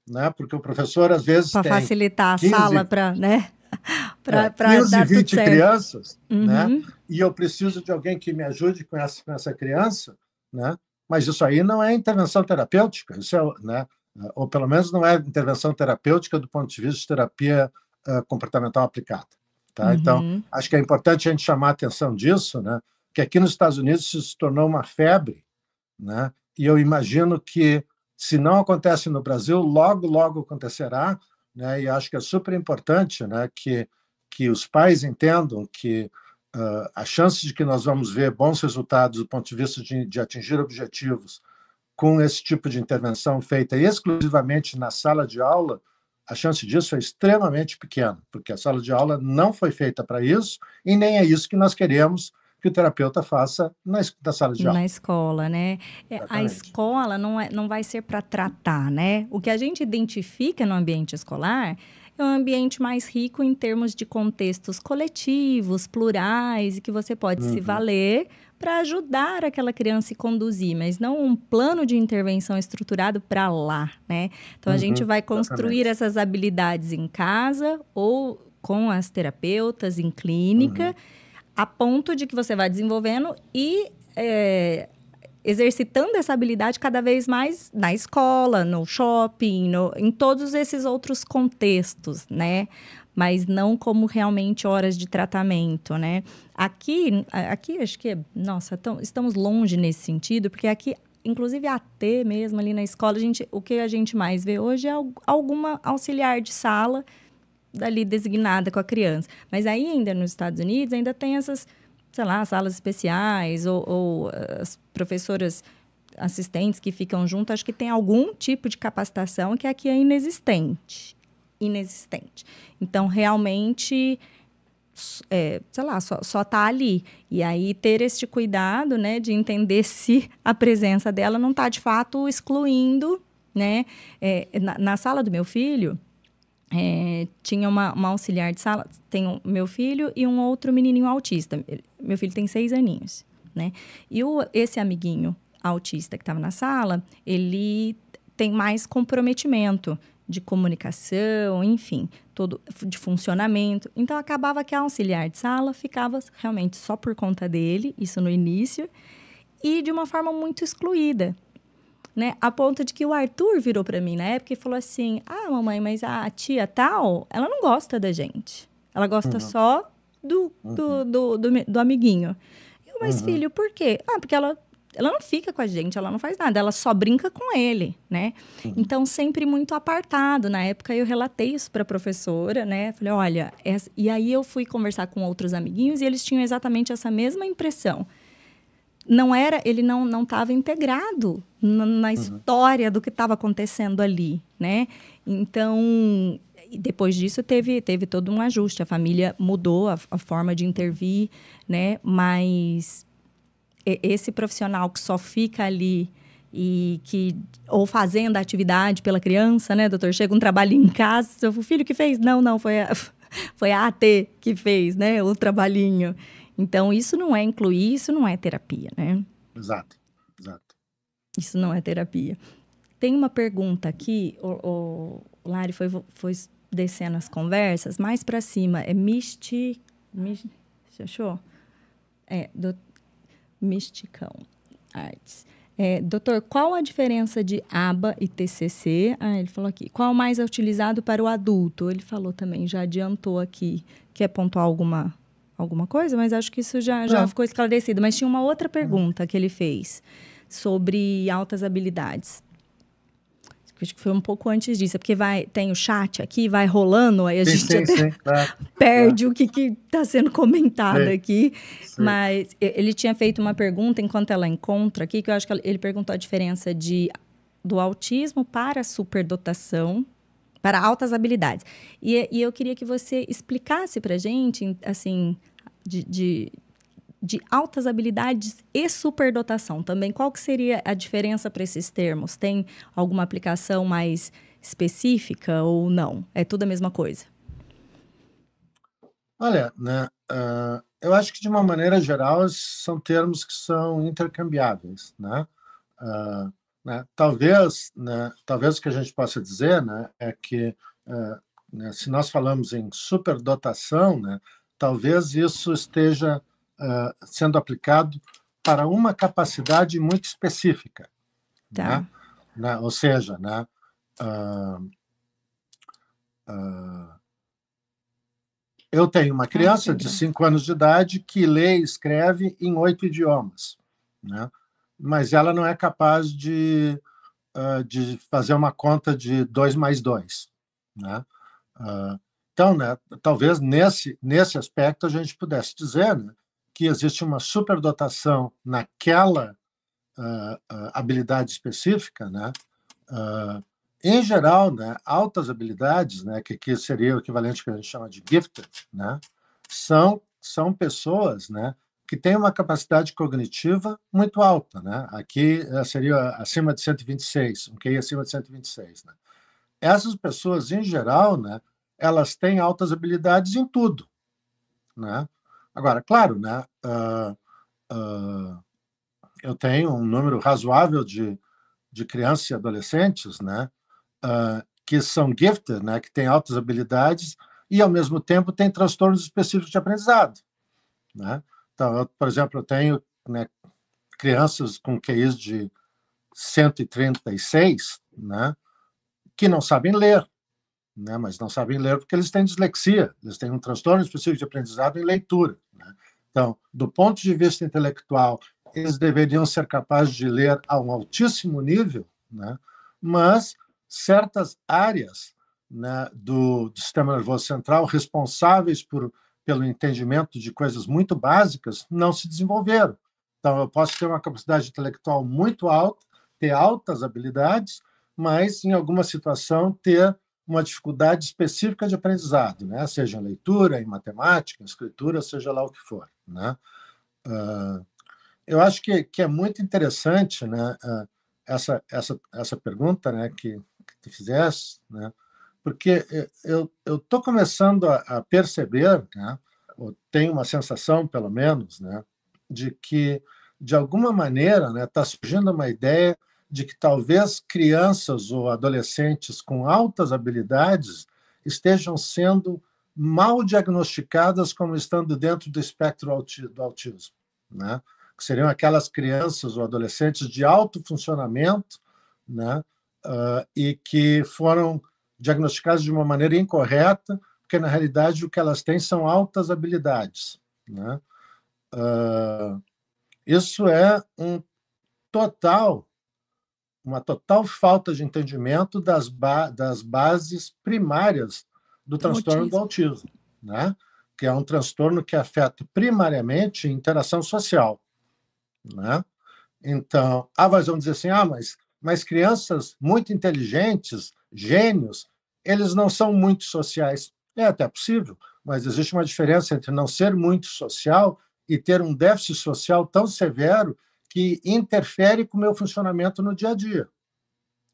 né? Porque o professor às vezes para facilitar 15, a sala para, né? [LAUGHS] para é, 15, dar 20 crianças, né? uhum. né? E eu preciso de alguém que me ajude com essa, com essa criança, né? Mas isso aí não é intervenção terapêutica, isso é, né? Ou pelo menos não é intervenção terapêutica do ponto de vista de terapia uh, comportamental aplicada. Tá? Então, uhum. Então, acho que é importante a gente chamar a atenção disso, né? que aqui nos Estados Unidos isso se tornou uma febre, né? e eu imagino que, se não acontece no Brasil, logo, logo acontecerá, né? e acho que é super importante né? que, que os pais entendam que uh, a chance de que nós vamos ver bons resultados do ponto de vista de, de atingir objetivos com esse tipo de intervenção feita exclusivamente na sala de aula a chance disso é extremamente pequena, porque a sala de aula não foi feita para isso e nem é isso que nós queremos que o terapeuta faça na, na sala de aula. Na escola, né? É, a escola não, é, não vai ser para tratar, né? O que a gente identifica no ambiente escolar é um ambiente mais rico em termos de contextos coletivos, plurais, e que você pode uhum. se valer para ajudar aquela criança a conduzir, mas não um plano de intervenção estruturado para lá, né? Então uhum, a gente vai construir exatamente. essas habilidades em casa ou com as terapeutas em clínica, uhum. a ponto de que você vai desenvolvendo e é, exercitando essa habilidade cada vez mais na escola, no shopping, no, em todos esses outros contextos, né? Mas não como realmente horas de tratamento, né? Aqui, aqui acho que, nossa, tão, estamos longe nesse sentido, porque aqui, inclusive AT mesmo ali na escola, a gente, o que a gente mais vê hoje é alguma auxiliar de sala dali designada com a criança. Mas ainda nos Estados Unidos ainda tem essas, sei lá, salas especiais ou, ou as professoras assistentes que ficam junto, acho que tem algum tipo de capacitação que aqui é inexistente inexistente. Então, realmente, é, sei lá, só, só tá ali. E aí, ter este cuidado, né, de entender [LAUGHS] se a presença dela não está, de fato, excluindo, né? É, na, na, sala do meu filho, é, tinha uma, uma, auxiliar de sala, tem o meu filho e um outro menininho autista. Meu filho tem seis aninhos, né? E o, esse amiguinho autista que estava na sala, ele tem mais comprometimento de comunicação, enfim, todo de funcionamento. Então acabava que a auxiliar de sala ficava realmente só por conta dele, isso no início, e de uma forma muito excluída. Né? A ponto de que o Arthur virou para mim na época e falou assim: "Ah, mamãe, mas a tia tal, ela não gosta da gente. Ela gosta uhum. só do, do, uhum. do, do, do, amiguinho." Eu, mas uhum. filho, por quê? Ah, porque ela ela não fica com a gente, ela não faz nada, ela só brinca com ele, né? Uhum. Então, sempre muito apartado. Na época, eu relatei isso para a professora, né? Falei, olha, essa... e aí eu fui conversar com outros amiguinhos e eles tinham exatamente essa mesma impressão. Não era, ele não não estava integrado na, na uhum. história do que estava acontecendo ali, né? Então, depois disso teve teve todo um ajuste, a família mudou a, a forma de intervir, né? Mas esse profissional que só fica ali e que ou fazendo a atividade pela criança, né, doutor? Chega um trabalho em casa, o filho que fez? Não, não, foi a, [LAUGHS] foi a AT que fez, né, o trabalhinho. Então isso não é incluir, isso não é terapia, né? Exato, exato. Isso não é terapia. Tem uma pergunta aqui, o, o Lari foi, foi descendo as conversas, mais para cima, é misti, misti, você achou? É, do, misticão, artes. É, doutor, qual a diferença de ABA e TCC? Ah, ele falou aqui. Qual mais é utilizado para o adulto? Ele falou também, já adiantou aqui. Quer pontuar alguma, alguma coisa? Mas acho que isso já, já ficou esclarecido. Mas tinha uma outra pergunta que ele fez sobre altas habilidades. Acho que foi um pouco antes disso, é porque vai, tem o chat aqui, vai rolando, aí a sim, gente sim, sim, [LAUGHS] perde o que está sendo comentado aqui. Mas ele tinha feito uma pergunta enquanto ela encontra aqui, que eu acho que ele perguntou a diferença de, do autismo para a superdotação, para altas habilidades. E, e eu queria que você explicasse para a gente, assim, de, de de altas habilidades e superdotação também. Qual que seria a diferença para esses termos? Tem alguma aplicação mais específica ou não? É tudo a mesma coisa? Olha, né, uh, eu acho que de uma maneira geral são termos que são intercambiáveis, né? Uh, né talvez, né, talvez o que a gente possa dizer, né, é que uh, né, se nós falamos em superdotação, né, talvez isso esteja sendo aplicado para uma capacidade muito específica. Tá. Né? né? Ou seja, né? Uh, uh, eu tenho uma criança de 5 anos de idade que lê e escreve em oito idiomas, né? mas ela não é capaz de, uh, de fazer uma conta de 2 mais 2. Né? Então, né, talvez nesse, nesse aspecto a gente pudesse dizer né, que existe uma superdotação naquela uh, uh, habilidade específica, né? Uh, em geral, né, altas habilidades, né, que aqui seria o equivalente que a gente chama de gifted, né, são são pessoas, né, que têm uma capacidade cognitiva muito alta, né? Aqui eh, seria acima de 126, um QI acima de 126, né? Essas pessoas, em geral, né, elas têm altas habilidades em tudo, né? Agora, claro, né, uh, uh, eu tenho um número razoável de, de crianças e adolescentes né, uh, que são gifted, né, que têm altas habilidades e, ao mesmo tempo, têm transtornos específicos de aprendizado. Né? Então, eu, por exemplo, eu tenho né, crianças com QIs de 136 né, que não sabem ler, né, mas não sabem ler porque eles têm dislexia, eles têm um transtorno específico de aprendizado em leitura. Né? Então, do ponto de vista intelectual, eles deveriam ser capazes de ler a um altíssimo nível, né? mas certas áreas né, do, do, sistema nervoso central responsáveis por, pelo entendimento de coisas muito básicas não se desenvolveram. Então, eu posso ter uma capacidade intelectual muito alta, ter altas habilidades, mas, em alguma situação, ter uma dificuldade específica de aprendizado, né? seja em leitura, em matemática, em escritura, seja lá o que for. Né? Uh, eu acho que, que é muito interessante né, uh, essa, essa, essa pergunta né, que, que tu fizeste, né, porque eu estou começando a, a perceber, né, ou tenho uma sensação, pelo menos, né, de que, de alguma maneira, está né, tá surgindo uma ideia de que talvez crianças ou adolescentes com altas habilidades estejam sendo mal diagnosticadas como estando dentro do espectro do autismo, né? que seriam aquelas crianças ou adolescentes de alto funcionamento, né? Uh, e que foram diagnosticadas de uma maneira incorreta, porque na realidade o que elas têm são altas habilidades, né? Uh, isso é um total uma total falta de entendimento das, ba das bases primárias do, do transtorno autismo. do autismo, né? que é um transtorno que afeta primariamente a interação social. Né? Então, ah, mas vamos dizer assim, ah, mas, mas crianças muito inteligentes, gênios, eles não são muito sociais. É até possível, mas existe uma diferença entre não ser muito social e ter um déficit social tão severo que interfere com o meu funcionamento no dia a dia.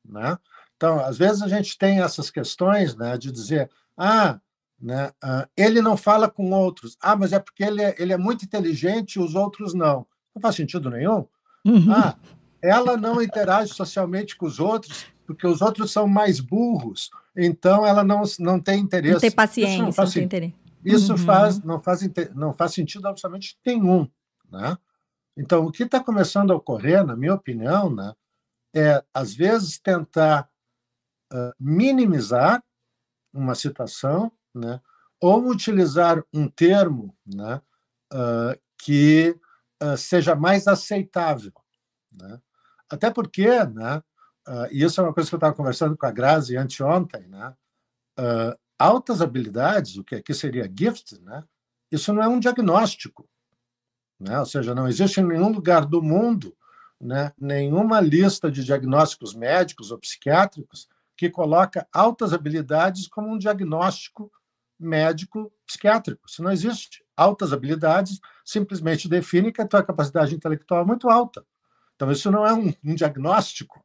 Né? Então, às vezes a gente tem essas questões né, de dizer, ah, né, uh, ele não fala com outros. Ah, mas é porque ele é, ele é muito inteligente e os outros não. Não faz sentido nenhum. Uhum. Ah, ela não interage socialmente com os outros porque os outros são mais burros, então ela não, não tem interesse. Não tem paciência, isso não, faz, não tem interesse. Isso uhum. faz, não, faz, não faz sentido absolutamente nenhum. Né? Então, o que está começando a ocorrer, na minha opinião, né, é, às vezes, tentar uh, minimizar uma situação né, ou utilizar um termo né, uh, que uh, seja mais aceitável. Né? Até porque, né, e isso é uma coisa que eu estava conversando com a Grazi anteontem, né, altas habilidades, o que aqui seria gift, né, isso não é um diagnóstico. Né? Ou seja, não existe em nenhum lugar do mundo né, nenhuma lista de diagnósticos médicos ou psiquiátricos que coloca altas habilidades como um diagnóstico médico psiquiátrico. Isso não existe. Altas habilidades simplesmente define que a tua capacidade intelectual é muito alta. Então, isso não é um, um diagnóstico.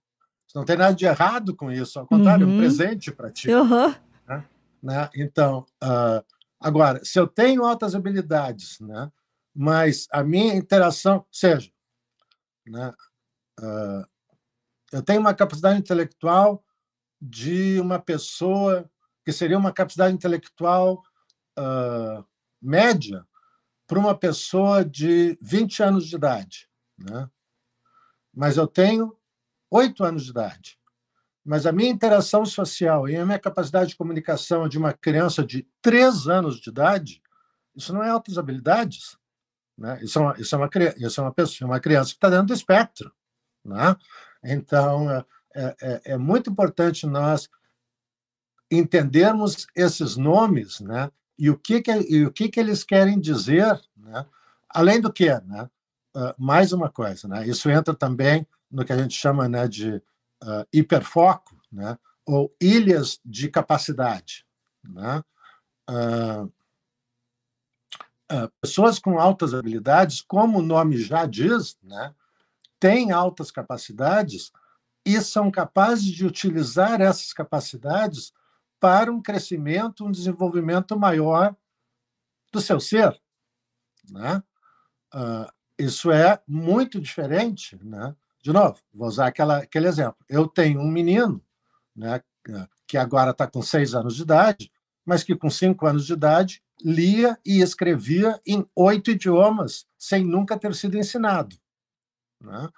Não tem nada de errado com isso. Ao contrário, uhum. é um uhum. presente para ti. Uhum. Né? Né? Então, uh, agora, se eu tenho altas habilidades, né, mas a minha interação, seja, né, uh, eu tenho uma capacidade intelectual de uma pessoa que seria uma capacidade intelectual uh, média para uma pessoa de 20 anos de idade. Né? Mas eu tenho 8 anos de idade. Mas a minha interação social e a minha capacidade de comunicação de uma criança de 3 anos de idade, isso não é altas habilidades. Né? Isso, é uma, isso, é uma, isso é uma pessoa, uma criança que está dentro do espectro. Né? Então, é, é, é, é muito importante nós entendermos esses nomes né? e o que, que, e o que, que eles querem dizer. Né? Além do que, né? Uh, mais uma coisa, né? isso entra também no que a gente chama né, de uh, hiperfoco, né? ou ilhas de capacidade. Né? Uh, pessoas com altas habilidades, como o nome já diz, né, têm altas capacidades e são capazes de utilizar essas capacidades para um crescimento, um desenvolvimento maior do seu ser. Né? Uh, isso é muito diferente. Né? De novo, vou usar aquela, aquele exemplo. Eu tenho um menino né, que agora está com seis anos de idade, mas que com cinco anos de idade lia e escrevia em oito idiomas, sem nunca ter sido ensinado. Né?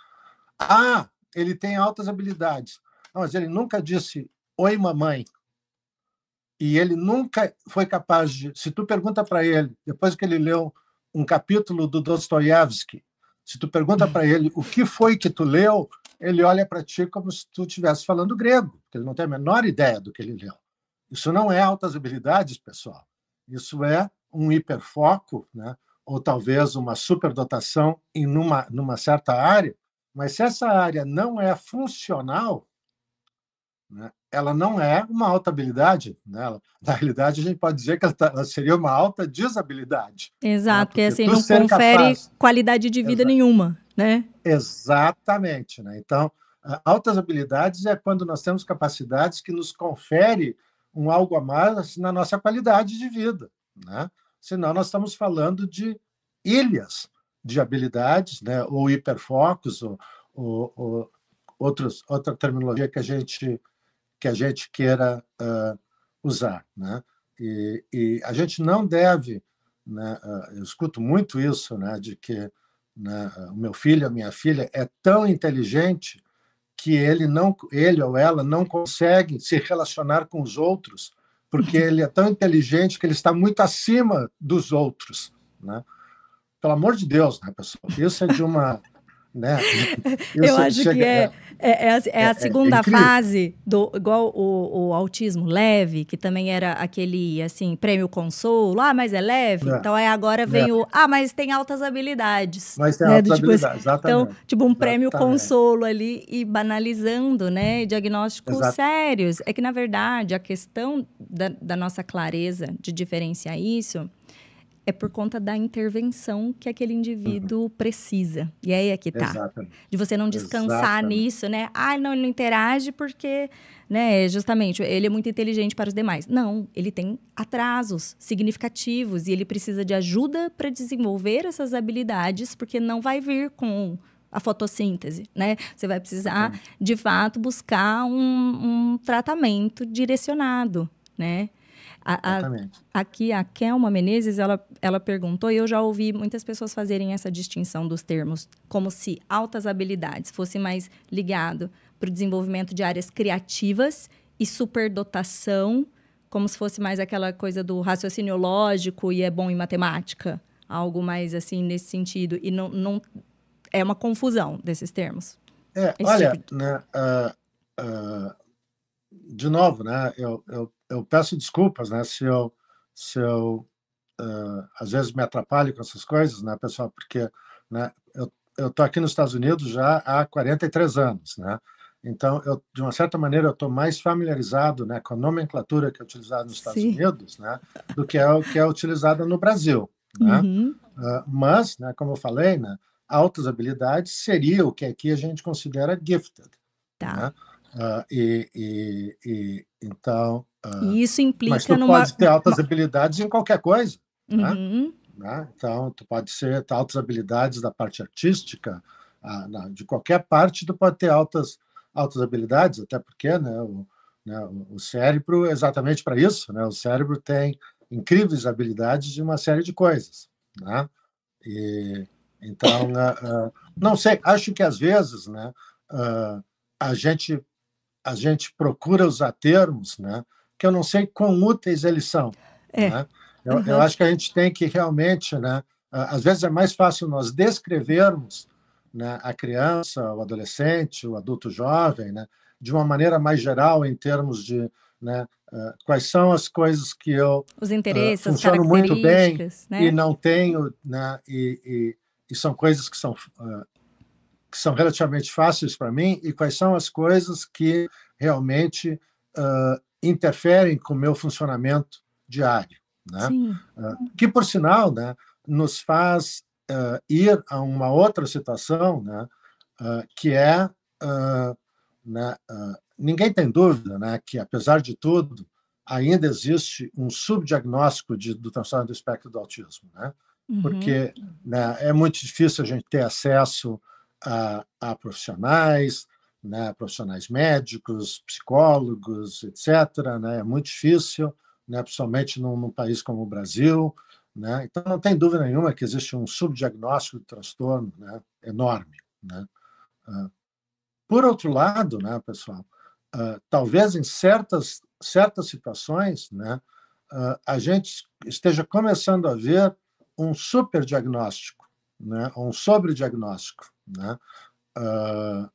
Ah, ele tem altas habilidades. Mas ele nunca disse oi, mamãe. E ele nunca foi capaz de. Se tu pergunta para ele, depois que ele leu um capítulo do Dostoiévski, se tu pergunta para ele o que foi que tu leu, ele olha para ti como se tu estivesse falando grego, porque ele não tem a menor ideia do que ele leu. Isso não é altas habilidades, pessoal. Isso é um hiperfoco, né? ou talvez uma superdotação em numa, numa certa área, mas se essa área não é funcional, né, ela não é uma alta habilidade. Né? Na realidade, a gente pode dizer que ela, tá, ela seria uma alta desabilidade. Né? Exato, né? porque, assim não confere capaz... qualidade de vida Exato. nenhuma. Né? Exatamente. Né? Então, altas habilidades é quando nós temos capacidades que nos confere um algo a mais na nossa qualidade de vida, né? Senão nós estamos falando de ilhas de habilidades, né? Ou hiperfocos, ou, ou, ou outros, outra terminologia que a gente que a gente queira uh, usar, né? E, e, a gente não deve, né? Uh, eu escuto muito isso, né? De que né, o meu filho, a minha filha é tão inteligente que ele não, ele ou ela não consegue se relacionar com os outros, porque ele é tão inteligente que ele está muito acima dos outros, né? Pelo amor de Deus, né, pessoal? Isso é de uma né? [LAUGHS] Eu acho chega, que é, é, é, a, é a é, é segunda fase do igual o, o, autismo leve, que também era aquele assim prêmio consolo, ah, mas é leve. Então aí agora vem o ah, mas tem altas habilidades. Mas tem né? altas tipo, habilidades, assim, exatamente. Então tipo um prêmio exatamente. consolo ali e banalizando, né? Diagnósticos Exato. sérios. É que na verdade a questão da, da nossa clareza de diferenciar isso é por conta da intervenção que aquele indivíduo uhum. precisa. E aí é que tá. Exatamente. De você não descansar Exatamente. nisso, né? Ah, não, ele não interage porque, né, justamente, ele é muito inteligente para os demais. Não, ele tem atrasos significativos e ele precisa de ajuda para desenvolver essas habilidades, porque não vai vir com a fotossíntese, né? Você vai precisar, uhum. de fato, buscar um, um tratamento direcionado, né? A, a, aqui a Kelma Menezes, ela, ela perguntou, e eu já ouvi muitas pessoas fazerem essa distinção dos termos, como se altas habilidades fosse mais ligado para o desenvolvimento de áreas criativas e superdotação, como se fosse mais aquela coisa do raciocínio lógico e é bom em matemática. Algo mais assim nesse sentido. E não, não é uma confusão desses termos. É, olha, tipo... né, uh, uh, de novo, né, eu, eu eu peço desculpas, né, se eu, se eu uh, às vezes me atrapalho com essas coisas, né, pessoal, porque né, eu eu tô aqui nos Estados Unidos já há 43 anos, né? Então, eu, de uma certa maneira, eu estou mais familiarizado né, com a nomenclatura que é utilizada nos Estados Sim. Unidos né, do que é o que é utilizada no Brasil. Né? Uhum. Uh, mas, né, como eu falei, né, altas habilidades seria o que aqui a gente considera gifted. Tá. Né? Uh, e, e, e, então. Uh, e isso implica mas tu numa... pode ter [LAUGHS] altas habilidades em qualquer coisa. Né? Uhum. Né? Então, tu pode ser ter altas habilidades da parte artística, uh, na, de qualquer parte, tu pode ter altas, altas habilidades, até porque né, o, né, o cérebro é exatamente para isso. Né? O cérebro tem incríveis habilidades de uma série de coisas. Né? E, então, não sei, acho que às vezes né, a gente a gente procura usar termos, né, que eu não sei quão úteis eles são. É. Né? Eu, uhum. eu, acho que a gente tem que realmente, né, às vezes é mais fácil nós descrevermos né, a criança, o adolescente, o adulto jovem, né, de uma maneira mais geral em termos de né, uh, quais são as coisas que eu os interesses, uh, funciono muito bem né? e não tenho, né, e, e, e, são coisas que são uh, que são relativamente fáceis para mim e quais são as coisas que realmente uh, interferem com o meu funcionamento diário. Né? Uh, que, por sinal, né, nos faz uh, ir a uma outra situação, né, que é. Né, ninguém tem dúvida né, que, apesar de tudo, ainda existe um subdiagnóstico de, do transtorno do espectro do autismo. Né? Uhum. Porque né, é muito difícil a gente ter acesso a, a profissionais, né, profissionais médicos, psicólogos, etc. Né, é muito difícil, né, principalmente num, num, país como o Brasil. Né, então, não tem dúvida nenhuma que existe um subdiagnóstico de transtorno né, enorme. Né. Uh, por outro lado, né, pessoal, uh, talvez em certas, certas situações né, uh, a gente esteja começando a ver um superdiagnóstico, né, um sobrediagnóstico. Né? Uh,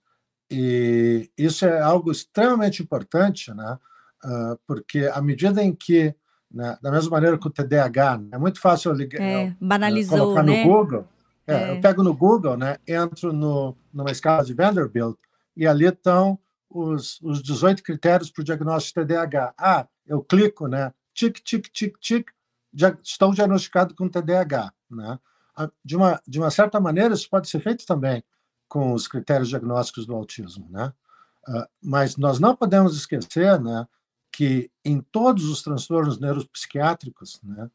e isso é algo extremamente importante, né? Uh, porque à medida em que, né, da mesma maneira que o TDAH, né, é muito fácil ligar, é, banalizou, colocar né? no Google. É, é. Eu pego no Google, né, entro no, numa escala de Vanderbilt e ali estão os, os 18 critérios para o diagnóstico de TDAH. Ah, eu clico, né? Tic, tic, tic, tic, já estou diagnosticado com TDAH, né? De uma, de uma certa maneira, isso pode ser feito também com os critérios diagnósticos do autismo, né? Uh, mas nós não podemos esquecer, né, que em todos os transtornos neuropsiquiátricos, né,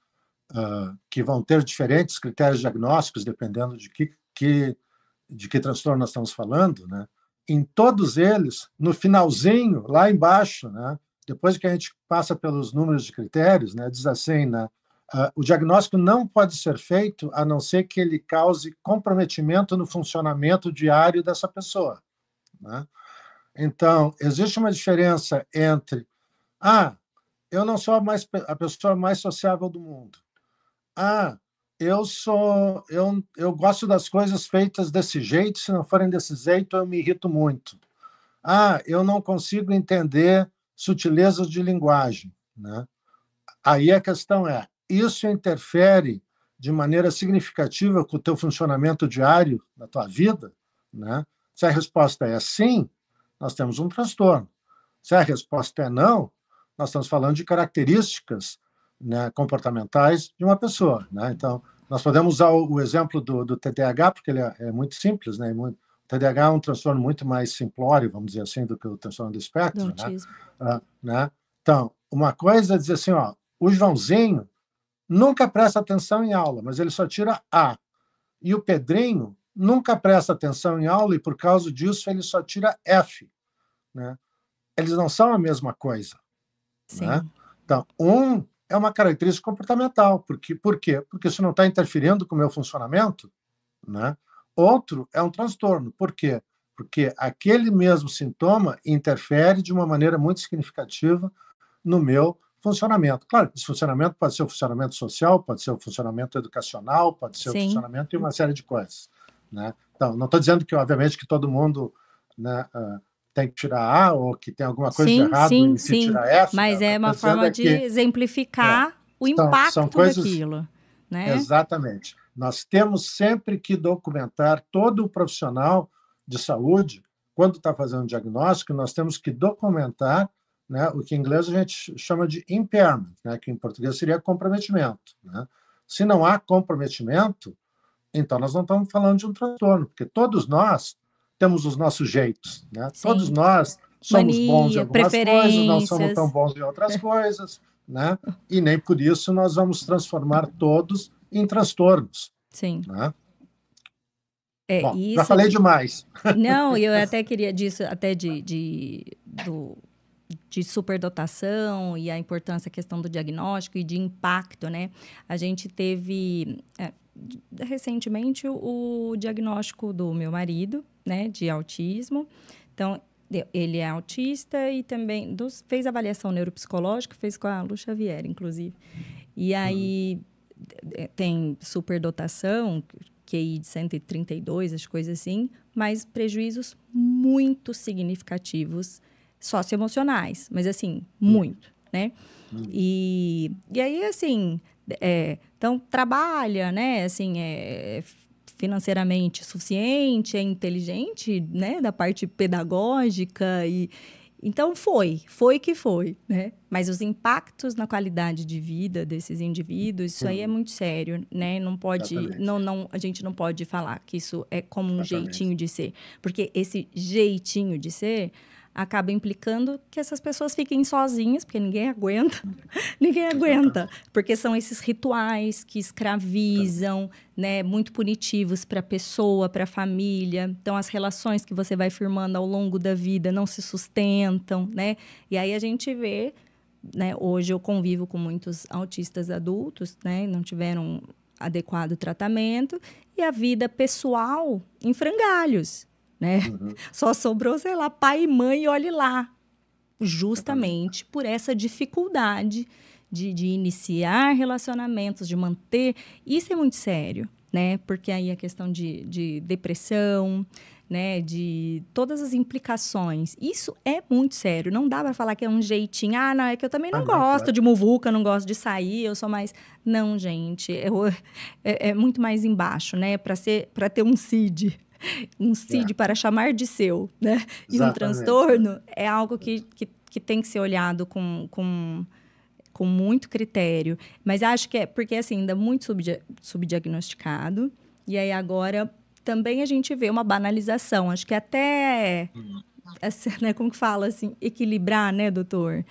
uh, que vão ter diferentes critérios diagnósticos dependendo de que, que de que transtorno nós estamos falando, né? Em todos eles, no finalzinho, lá embaixo, né, depois que a gente passa pelos números de critérios, né, diz assim, né, Uh, o diagnóstico não pode ser feito a não ser que ele cause comprometimento no funcionamento diário dessa pessoa. Né? Então, existe uma diferença entre, ah, eu não sou a, mais, a pessoa mais sociável do mundo. Ah, eu sou, eu, eu gosto das coisas feitas desse jeito, se não forem desse jeito, eu me irrito muito. Ah, eu não consigo entender sutilezas de linguagem. Né? Aí a questão é, isso interfere de maneira significativa com o teu funcionamento diário da tua vida, né? Se a resposta é sim, nós temos um transtorno. Se a resposta é não, nós estamos falando de características né, comportamentais de uma pessoa. Né? Então, nós podemos usar o, o exemplo do, do, TDAH, porque ele é, é muito simples. Né? Muito, o TDAH é um transtorno muito mais simplório, vamos dizer assim, do que o transtorno do espectro. Do né? Uh, né? Então, uma coisa é dizer assim, ó, o Joãozinho nunca presta atenção em aula, mas ele só tira A. E o Pedrinho nunca presta atenção em aula e, por causa disso, ele só tira F. Né? Eles não são a mesma coisa. Né? Então, um é uma característica comportamental. Porque, por quê? Porque isso não está interferindo com o meu funcionamento. Né? Outro é um transtorno. Por quê? Porque aquele mesmo sintoma interfere de uma maneira muito significativa no meu funcionamento. Claro, esse funcionamento pode ser o funcionamento social, pode ser o funcionamento educacional, pode ser o funcionamento de uma série de coisas. Né? Então, não estou dizendo que, obviamente, que todo mundo né, uh, tem que tirar A ou que tem alguma coisa sim, de errado sim, e sim. tirar F. Mas né? é uma forma é de que, exemplificar é, o impacto são, são coisas, daquilo. Né? Exatamente. Nós temos sempre que documentar todo o profissional de saúde, quando está fazendo diagnóstico, nós temos que documentar né, o que em inglês a gente chama de impairment, né, que em português seria comprometimento. Né? Se não há comprometimento, então nós não estamos falando de um transtorno, porque todos nós temos os nossos jeitos. Né? Todos nós somos Mania, bons em algumas coisas, não somos tão bons em outras [LAUGHS] coisas, né? e nem por isso nós vamos transformar todos em transtornos. Sim. Né? É, Bom, isso... Já falei demais. Não, eu [LAUGHS] até queria disso, até de, de do, de superdotação e a importância, a questão do diagnóstico e de impacto, né? A gente teve é, recentemente o, o, diagnóstico do meu marido, né, de autismo. Então, ele é autista e também dos, fez avaliação neuropsicológica, fez com a Lu Xavier, inclusive. E aí uhum. tem superdotação, QI de 132, as coisas assim, mas prejuízos muito significativos socioemocionais, mas assim, muito, né? Hum. E, e aí, assim, é, então trabalha, né? Assim, é financeiramente suficiente, é inteligente, né? Da parte pedagógica e então foi, foi que foi, né? Mas os impactos na qualidade de vida desses indivíduos, isso aí é muito sério, né? Não pode, não, não, a gente não pode falar que isso é como um Exatamente. jeitinho de ser, porque esse jeitinho de ser acaba implicando que essas pessoas fiquem sozinhas, porque ninguém aguenta. [LAUGHS] ninguém aguenta. Porque são esses rituais que escravizam, né, muito punitivos para a pessoa, para a família. Então, as relações que você vai firmando ao longo da vida não se sustentam, né? E aí a gente vê, né, hoje eu convivo com muitos autistas adultos, né, não tiveram adequado tratamento, e a vida pessoal em frangalhos né? Uhum. [LAUGHS] Só sobrou, sei lá, pai e mãe, e olhe lá. Justamente por essa dificuldade de, de iniciar relacionamentos, de manter. Isso é muito sério, né? Porque aí a questão de, de depressão, né, de todas as implicações. Isso é muito sério. Não dá para falar que é um jeitinho. Ah, não, é que eu também não ah, gosto não, de muvuca, não gosto de sair, eu sou mais. Não, gente, eu, [LAUGHS] é, é, muito mais embaixo, né? Para ser, para ter um CID, [LAUGHS] um CID é. para chamar de seu, né? E Exatamente. um transtorno é algo que, que, que tem que ser olhado com, com, com muito critério. Mas acho que é porque, assim, ainda muito subdi subdiagnosticado. E aí agora também a gente vê uma banalização. Acho que até... Uhum. Essa, né, como que fala, assim, equilibrar, né, doutor?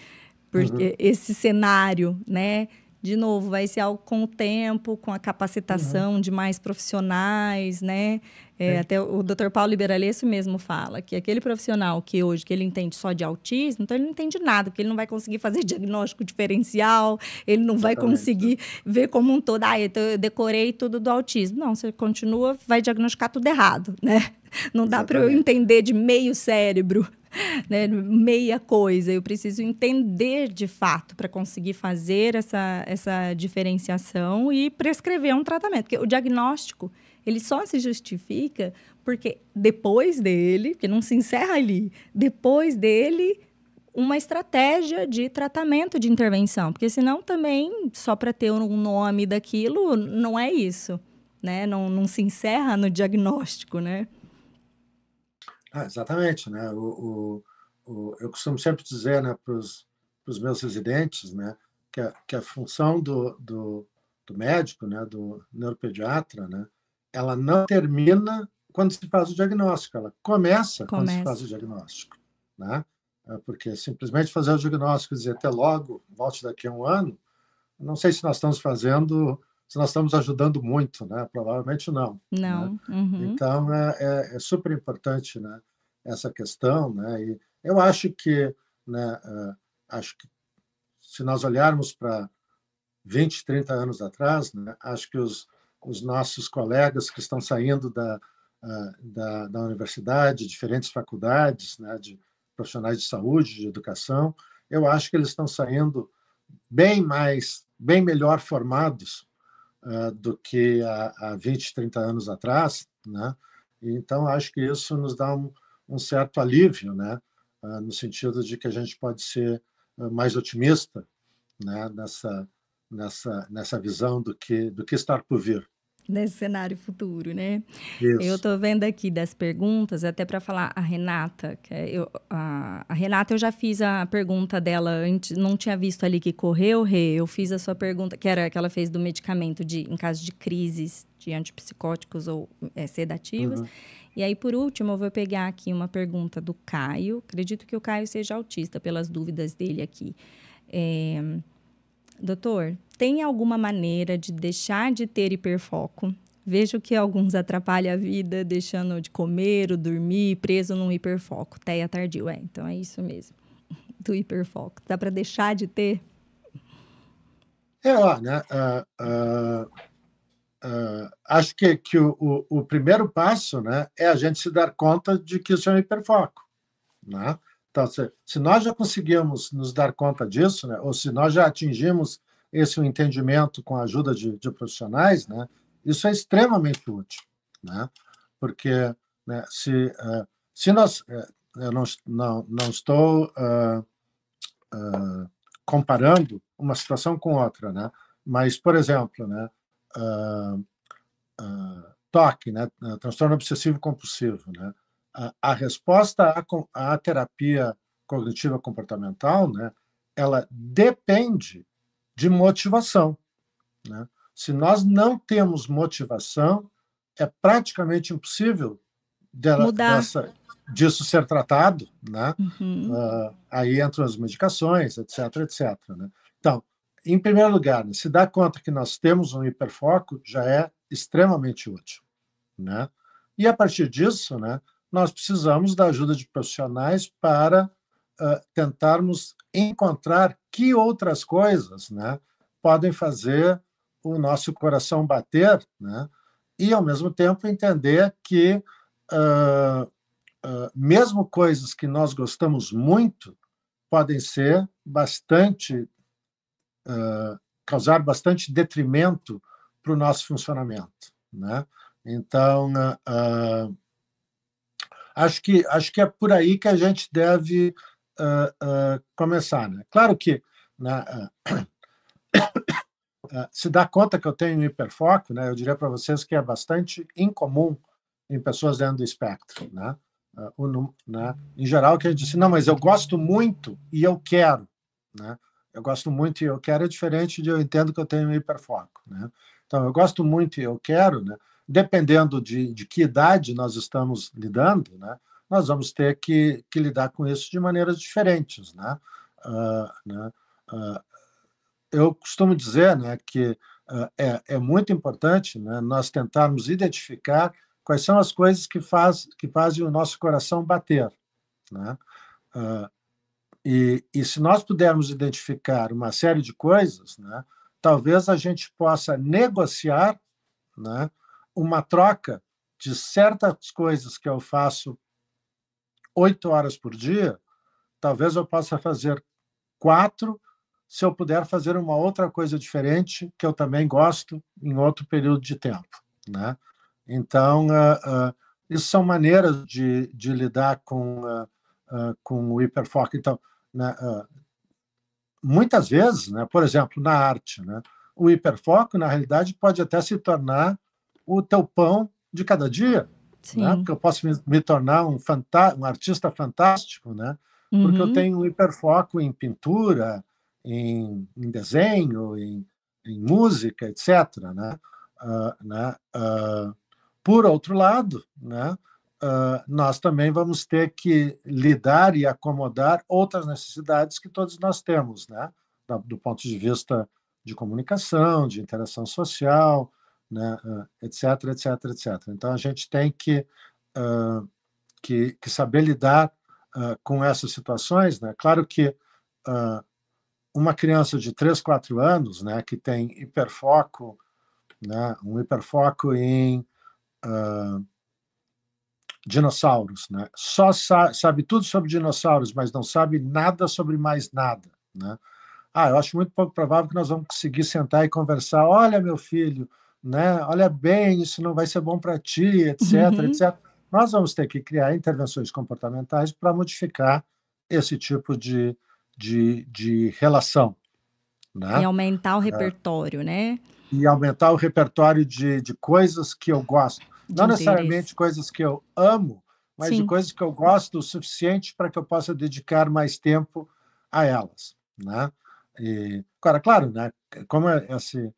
Porque uhum. esse cenário, né? de novo, vai ser algo com o tempo, com a capacitação uhum. de mais profissionais, né? É, é. Até o Dr. Paulo Liberalesso mesmo fala que aquele profissional que hoje que ele entende só de autismo, então ele não entende nada, porque ele não vai conseguir fazer [LAUGHS] diagnóstico diferencial, ele não vai conseguir ver como um todo. Ah, então eu decorei tudo do autismo. Não, você continua, vai diagnosticar tudo errado, né? Não dá para eu entender de meio cérebro [LAUGHS] né, meia coisa. Eu preciso entender de fato para conseguir fazer essa, essa diferenciação e prescrever um tratamento. Porque o diagnóstico ele só se justifica porque depois dele, que não se encerra ali, depois dele uma estratégia de tratamento de intervenção, porque senão também só para ter um nome daquilo não é isso, né? Não, não se encerra no diagnóstico, né? Ah, exatamente, né? O, o, o, eu costumo sempre dizer, né, para os meus residentes, né, que a, que a função do, do, do médico, né, do neuropediatra, né, ela não termina quando se faz o diagnóstico, ela começa, começa. quando se faz o diagnóstico. Né? É, porque simplesmente fazer o diagnóstico e dizer até logo, volte daqui a um ano, não sei se nós estamos fazendo, se nós estamos ajudando muito, né? Provavelmente não. Né? Não. Né? Uhum. Então é, é, é, super importante, né? Essa questão, né? E eu acho que, né? Uh, acho que se nós olharmos para 20, 30 anos atrás, né? Acho que os os nossos colegas que estão saindo da, uh, da, da universidade, diferentes faculdades, né? De profissionais de saúde, de educação, eu acho que eles estão saindo bem mais, bem melhor formados uh, do que há, há 20, 30 anos atrás, né? Então, acho que isso nos dá um, um certo alívio, né? Uh, no sentido de que a gente pode ser mais otimista né? nessa, nessa, nessa visão do que, do que estar por vir nesse cenário futuro, né? Isso. Eu estou vendo aqui das perguntas, até para falar a Renata, que é eu, a, a, Renata eu já fiz a pergunta dela antes, não tinha visto ali que correu, Rê, eu fiz a sua pergunta, que era que ela fez do medicamento de em caso de crises de antipsicóticos ou é, sedativos. Uhum. E aí, por último, eu vou pegar aqui uma pergunta do Caio. Acredito que o Caio seja autista, pelas dúvidas dele aqui. É, doutor, tem alguma maneira de deixar de ter hiperfoco? Vejo que alguns atrapalham a vida, deixando de comer ou dormir, preso num hiperfoco. Teia tardio, é. Então é isso mesmo. [LAUGHS] Do hiperfoco. Dá para deixar de ter? É, né? Uh, uh, uh, acho que, que o, o, o, primeiro passo né, é a gente se dar conta de que isso é um hiperfoco. Né? Então, se, se nós já conseguimos nos dar conta disso, né, ou se nós já atingimos esse entendimento com a ajuda de, de profissionais, né, isso é extremamente útil, né? Porque né, se uh, se nós uh, eu não, não, não estou uh, comparando uma situação com outra, né? Mas por exemplo, né? toque, né? Transtorno obsessivo compulsivo, né? A, a resposta à, à terapia cognitiva comportamental, né? Ela depende de motivação. Né? Se nós não temos motivação, é praticamente impossível dela, dessa, disso ser tratado. Né? Uhum. Uh, aí entram as medicações, etc, etc. Né? Então, em primeiro lugar, né, se dar conta que nós temos um hiperfoco já é extremamente útil. Né? E a partir disso, né, nós precisamos da ajuda de profissionais para uh, tentarmos encontrar que outras coisas né, podem fazer o nosso coração bater, né, e, ao mesmo tempo, entender que, uh, uh, mesmo coisas que nós gostamos muito, podem ser bastante. causar bastante detrimento para o nosso funcionamento. Né? Então, acho, que, acho que é por aí que a gente deve uh, uh, começar. Né? Claro que né, uh, [COUGHS] se dá conta que eu tenho hiperfoco, né, eu diria para vocês que é bastante incomum em pessoas dentro do espectro. Né? Uh, né? Em geral, que a gente diz, não, mas eu gosto muito e eu quero. Né? Eu gosto muito e eu quero é diferente de eu entendo que eu tenho hiperfoco. Né? Então, eu gosto muito e eu quero, né? Dependendo de, de que idade nós estamos lidando, né? nós vamos ter que, que lidar com isso de maneiras diferentes. Né? Uh, né? Uh, eu costumo dizer né, que uh, é, é muito importante né, nós tentarmos identificar quais são as coisas que, faz, que fazem o nosso coração bater. Né? E, e, se nós pudermos identificar uma série de coisas, né, talvez a gente possa negociar né, uma troca de certas coisas que eu faço oito horas por dia, talvez eu possa fazer quatro se eu puder fazer uma outra coisa diferente que eu também gosto em outro período de tempo, né? Então, uh, uh, isso são maneiras de, de lidar com, uh, com o hiperfoco. Então, né, muitas vezes, né, por exemplo, na arte, né, o hiperfoco, na realidade, pode até se tornar o teu pão de cada dia. Né? Porque eu posso me, me tornar um, um artista fantástico, né? porque uhum. eu tenho um hiperfoco em pintura, em, em desenho, em, em, música, etc. Né? Uh, né? Uh, por outro lado, né? Uh, nós também vamos ter que lidar e acomodar outras necessidades que todos nós temos, né? do ponto de vista de comunicação, de interação social, né? etc, etc, etc. Então, a gente tem que, que, que saber lidar com essas situações. Né? Claro que uma criança de 3, 4 anos, né, que tem hiperfoco, né, um hiperfoco em uh, dinossauros, né, só sa sabe tudo sobre dinossauros, mas não sabe nada sobre mais nada, né? Ah, eu acho muito pouco provável que nós vamos conseguir sentar e conversar. Olha, meu filho, né? Olha bem, isso não vai ser bom para ti, etc, uhum. etc. Nós vamos ter que criar intervenções comportamentais para modificar esse tipo de, de, de relação. Né? E aumentar o é. repertório, é. né? E aumentar o repertório de, de coisas que eu gosto. De Não interesse. necessariamente coisas que eu amo, mas Sim. de coisas que eu gosto o suficiente para que eu possa dedicar mais tempo a elas. Né? E, agora, claro, né, como é esse,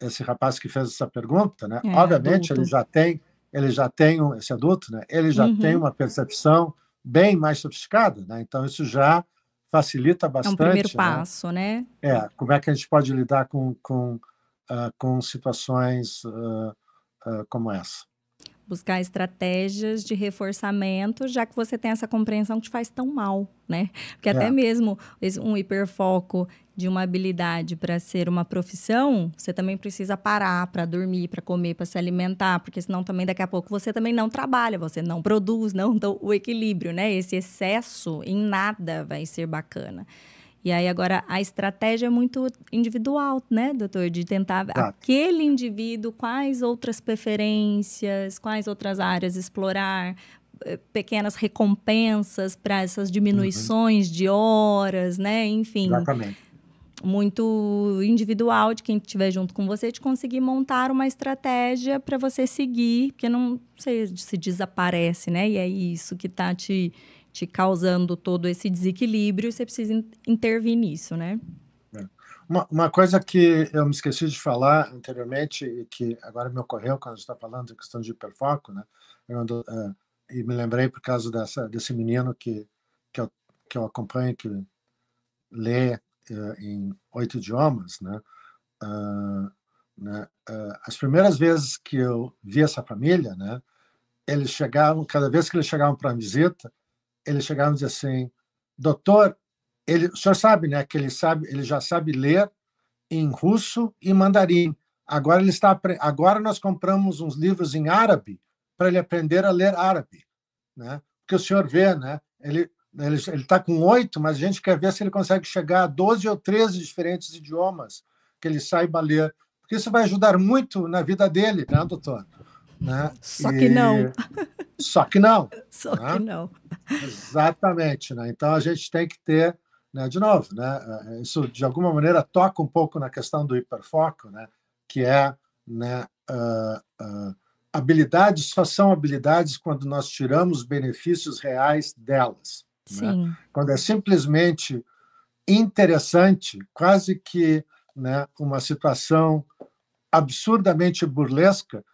esse rapaz que fez essa pergunta, né, é, obviamente adulto. ele já tem, ele já tem esse adulto, né, ele já uhum. tem uma percepção bem mais sofisticada, né, então isso já facilita bastante. É um primeiro né? passo, né? né? É, como é que a gente pode lidar com, com, uh, com situações uh, uh, como essa? Buscar estratégias de reforçamento, já que você tem essa compreensão que te faz tão mal, né? Porque é. até mesmo um hiperfoco de uma habilidade para ser uma profissão, você também precisa parar para dormir, para comer, para se alimentar, porque senão também daqui a pouco você também não trabalha, você não produz, não então, o equilíbrio, né? Esse excesso em nada vai ser bacana. E aí agora a estratégia é muito individual, né, doutor, de tentar tá. aquele indivíduo quais outras preferências, quais outras áreas explorar, eh, pequenas recompensas para essas diminuições uhum. de horas, né? Enfim. Exatamente muito individual de quem estiver junto com você, de conseguir montar uma estratégia para você seguir, porque não sei se desaparece, né? E é isso que está te, te causando todo esse desequilíbrio, e você precisa intervir nisso, né? É. Uma, uma coisa que eu me esqueci de falar anteriormente e que agora me ocorreu quando a gente está falando da questão de hiperfoco, né? Ando, uh, e me lembrei por causa dessa, desse menino que, que, eu, que eu acompanho, que lê em oito idiomas, né? Uh, né? Uh, as primeiras vezes que eu vi essa família, né? Eles chegavam, cada vez que eles chegavam para uma visita, eles chegavam e diziam assim, doutor, ele, o senhor sabe, né? Que ele sabe, ele já sabe ler em russo e mandarim. Agora ele está, agora nós compramos uns livros em árabe para ele aprender a ler árabe, né? Porque o senhor vê, né? Ele ele está com oito, mas a gente quer ver se ele consegue chegar a 12 ou 13 diferentes idiomas que ele saiba ler. Porque isso vai ajudar muito na vida dele, né, doutor? Né? Só que não. Só que não. [LAUGHS] Só né? que não. Exatamente. Né? Então a gente tem que ter, né, de novo, né, isso de alguma maneira toca um pouco na questão do hiperfoco, né, que é né, uh, uh, habilidades só são habilidades quando nós tiramos benefícios reais delas. Né? Quando é simplesmente interessante, quase que né, uma situação absurdamente burlesca,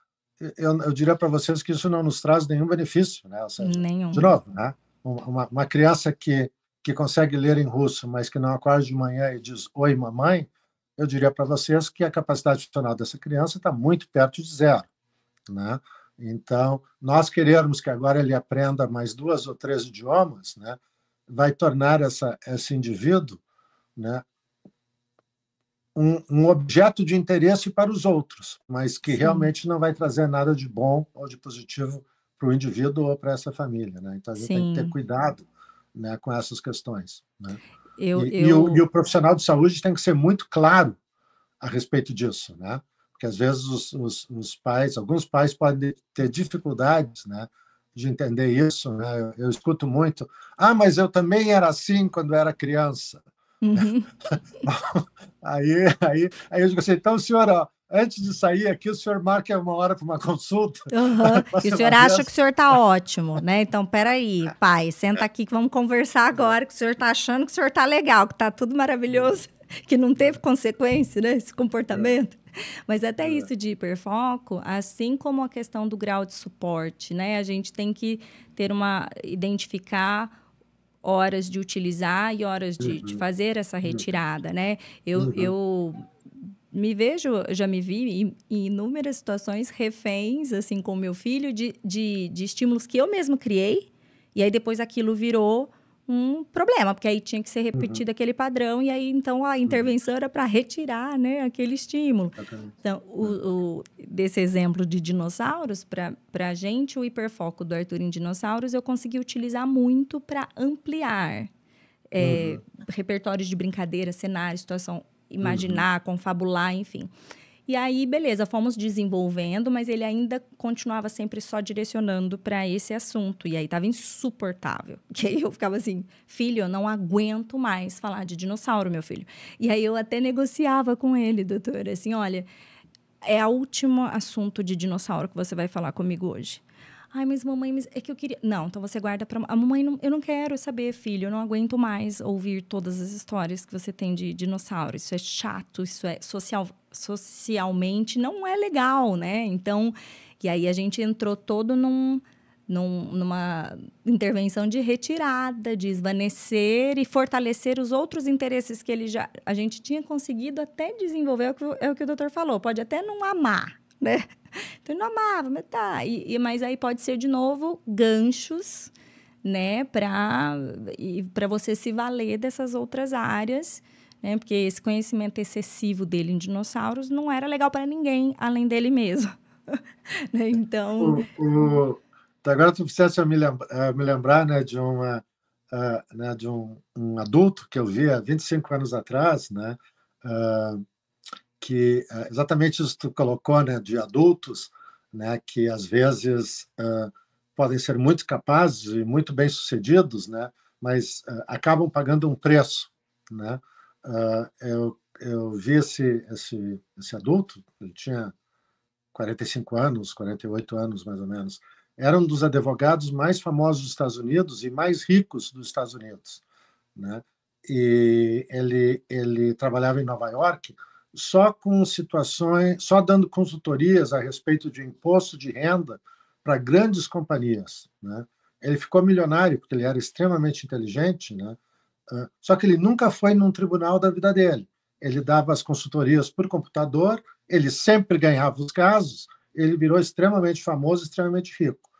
eu, eu diria para vocês que isso não nos traz nenhum benefício. Né? Seja, nenhum. De novo, né? uma, uma criança que, que consegue ler em russo, mas que não acorda de manhã e diz oi, mamãe, eu diria para vocês que a capacidade funcional dessa criança está muito perto de zero. Né? Então, nós queremos que agora ele aprenda mais duas ou três idiomas, né? vai tornar essa, esse indivíduo né, um, um, objeto de interesse para os outros, mas que Sim. realmente não vai trazer nada de bom ou de positivo para o indivíduo ou para essa família. Né? Então, a gente Sim. tem que ter cuidado né, com essas questões. Né? Eu, e, eu... E, o, e, o, profissional de saúde tem que ser muito claro a respeito disso, né? Porque às vezes os, os, os, pais, alguns pais podem ter dificuldades, né, de entender isso, né? Eu, eu, escuto muito, ah, mas eu também era assim quando era criança. Uhum. [LAUGHS] aí, aí, aí eu digo assim, então, senhor, ó, antes de sair aqui, o senhor marca uma hora para uma consulta. Uhum. [LAUGHS] E o senhor acha que o senhor está ótimo, né? Então, peraí, pai, senta aqui que vamos conversar agora, que o senhor está achando que o senhor está legal, que está tudo maravilhoso. que não teve consequência, né? Esse comportamento. Mas até isso de hiperfoco, assim como a questão do grau de suporte, né? A gente tem que ter uma identificar horas de utilizar e horas de, uhum. de fazer essa retirada, né? Eu, uhum. eu me vejo, já me vi em, em, inúmeras situações reféns, assim, com meu filho, de, de, de estímulos que eu mesmo criei, e aí depois aquilo virou um problema, porque aí tinha que ser repetido uhum. aquele padrão, e aí então a intervenção era para retirar né, aquele estímulo. Então, o, o, desse exemplo de dinossauros, para a gente, o hiperfoco do Arthur em dinossauros, eu consegui utilizar muito para ampliar é, uhum. repertórios de brincadeira, cenário, situação, imaginar, uhum. confabular, enfim. E aí, beleza, fomos desenvolvendo, mas ele ainda continuava sempre só direcionando para esse assunto. E aí tava insuportável. [LAUGHS] Que aí eu ficava assim, filho, eu não aguento mais falar de dinossauro, meu filho. E aí eu até negociava com ele, doutor, assim, olha, é o último assunto de dinossauro que você vai falar comigo hoje. Ai, mas mamãe, é que eu queria. Não, então você guarda para. A mamãe, não, eu não quero saber, filho. Eu não aguento mais ouvir todas as histórias que você tem de dinossauro. Isso é chato, isso é social, socialmente não é legal, né? Então, e aí a gente entrou todo num, num, numa intervenção de retirada, de esvanecer e fortalecer os outros interesses que ele já a gente tinha conseguido até desenvolver. É o que, é o, que o doutor falou. Pode até não amar, né? [LAUGHS] Então ele não amava, mas tá. E, e, mas aí pode ser de novo ganchos, né, para você se valer dessas outras áreas, né? Porque esse conhecimento excessivo dele em dinossauros não era legal para ninguém além dele mesmo. [LAUGHS] né? Então. O, o, então, agora tu precisa me, lembra, me lembrar né, de, uma, uh, né, de um, um, adulto que eu vi há 25 anos atrás, né? Uh, que é, exatamente isso que tu colocou, né, de adultos, né, que às vezes uh, podem ser muito capazes e muito bem sucedidos, né, mas uh, acabam pagando um preço, né. Uh, eu, eu vi esse, esse, esse adulto, ele tinha 45 anos, 48 anos mais ou menos, era um dos advogados mais famosos dos Estados Unidos e mais ricos dos Estados Unidos, né? E ele ele trabalhava em Nova York só com situações, só dando consultorias a respeito de imposto de renda para grandes companhias. Né? Ele ficou milionário porque ele era extremamente inteligente, né? só que ele nunca foi num tribunal da vida dele. Ele dava as consultorias por computador, ele sempre ganhava os casos, ele virou extremamente famoso, extremamente rico.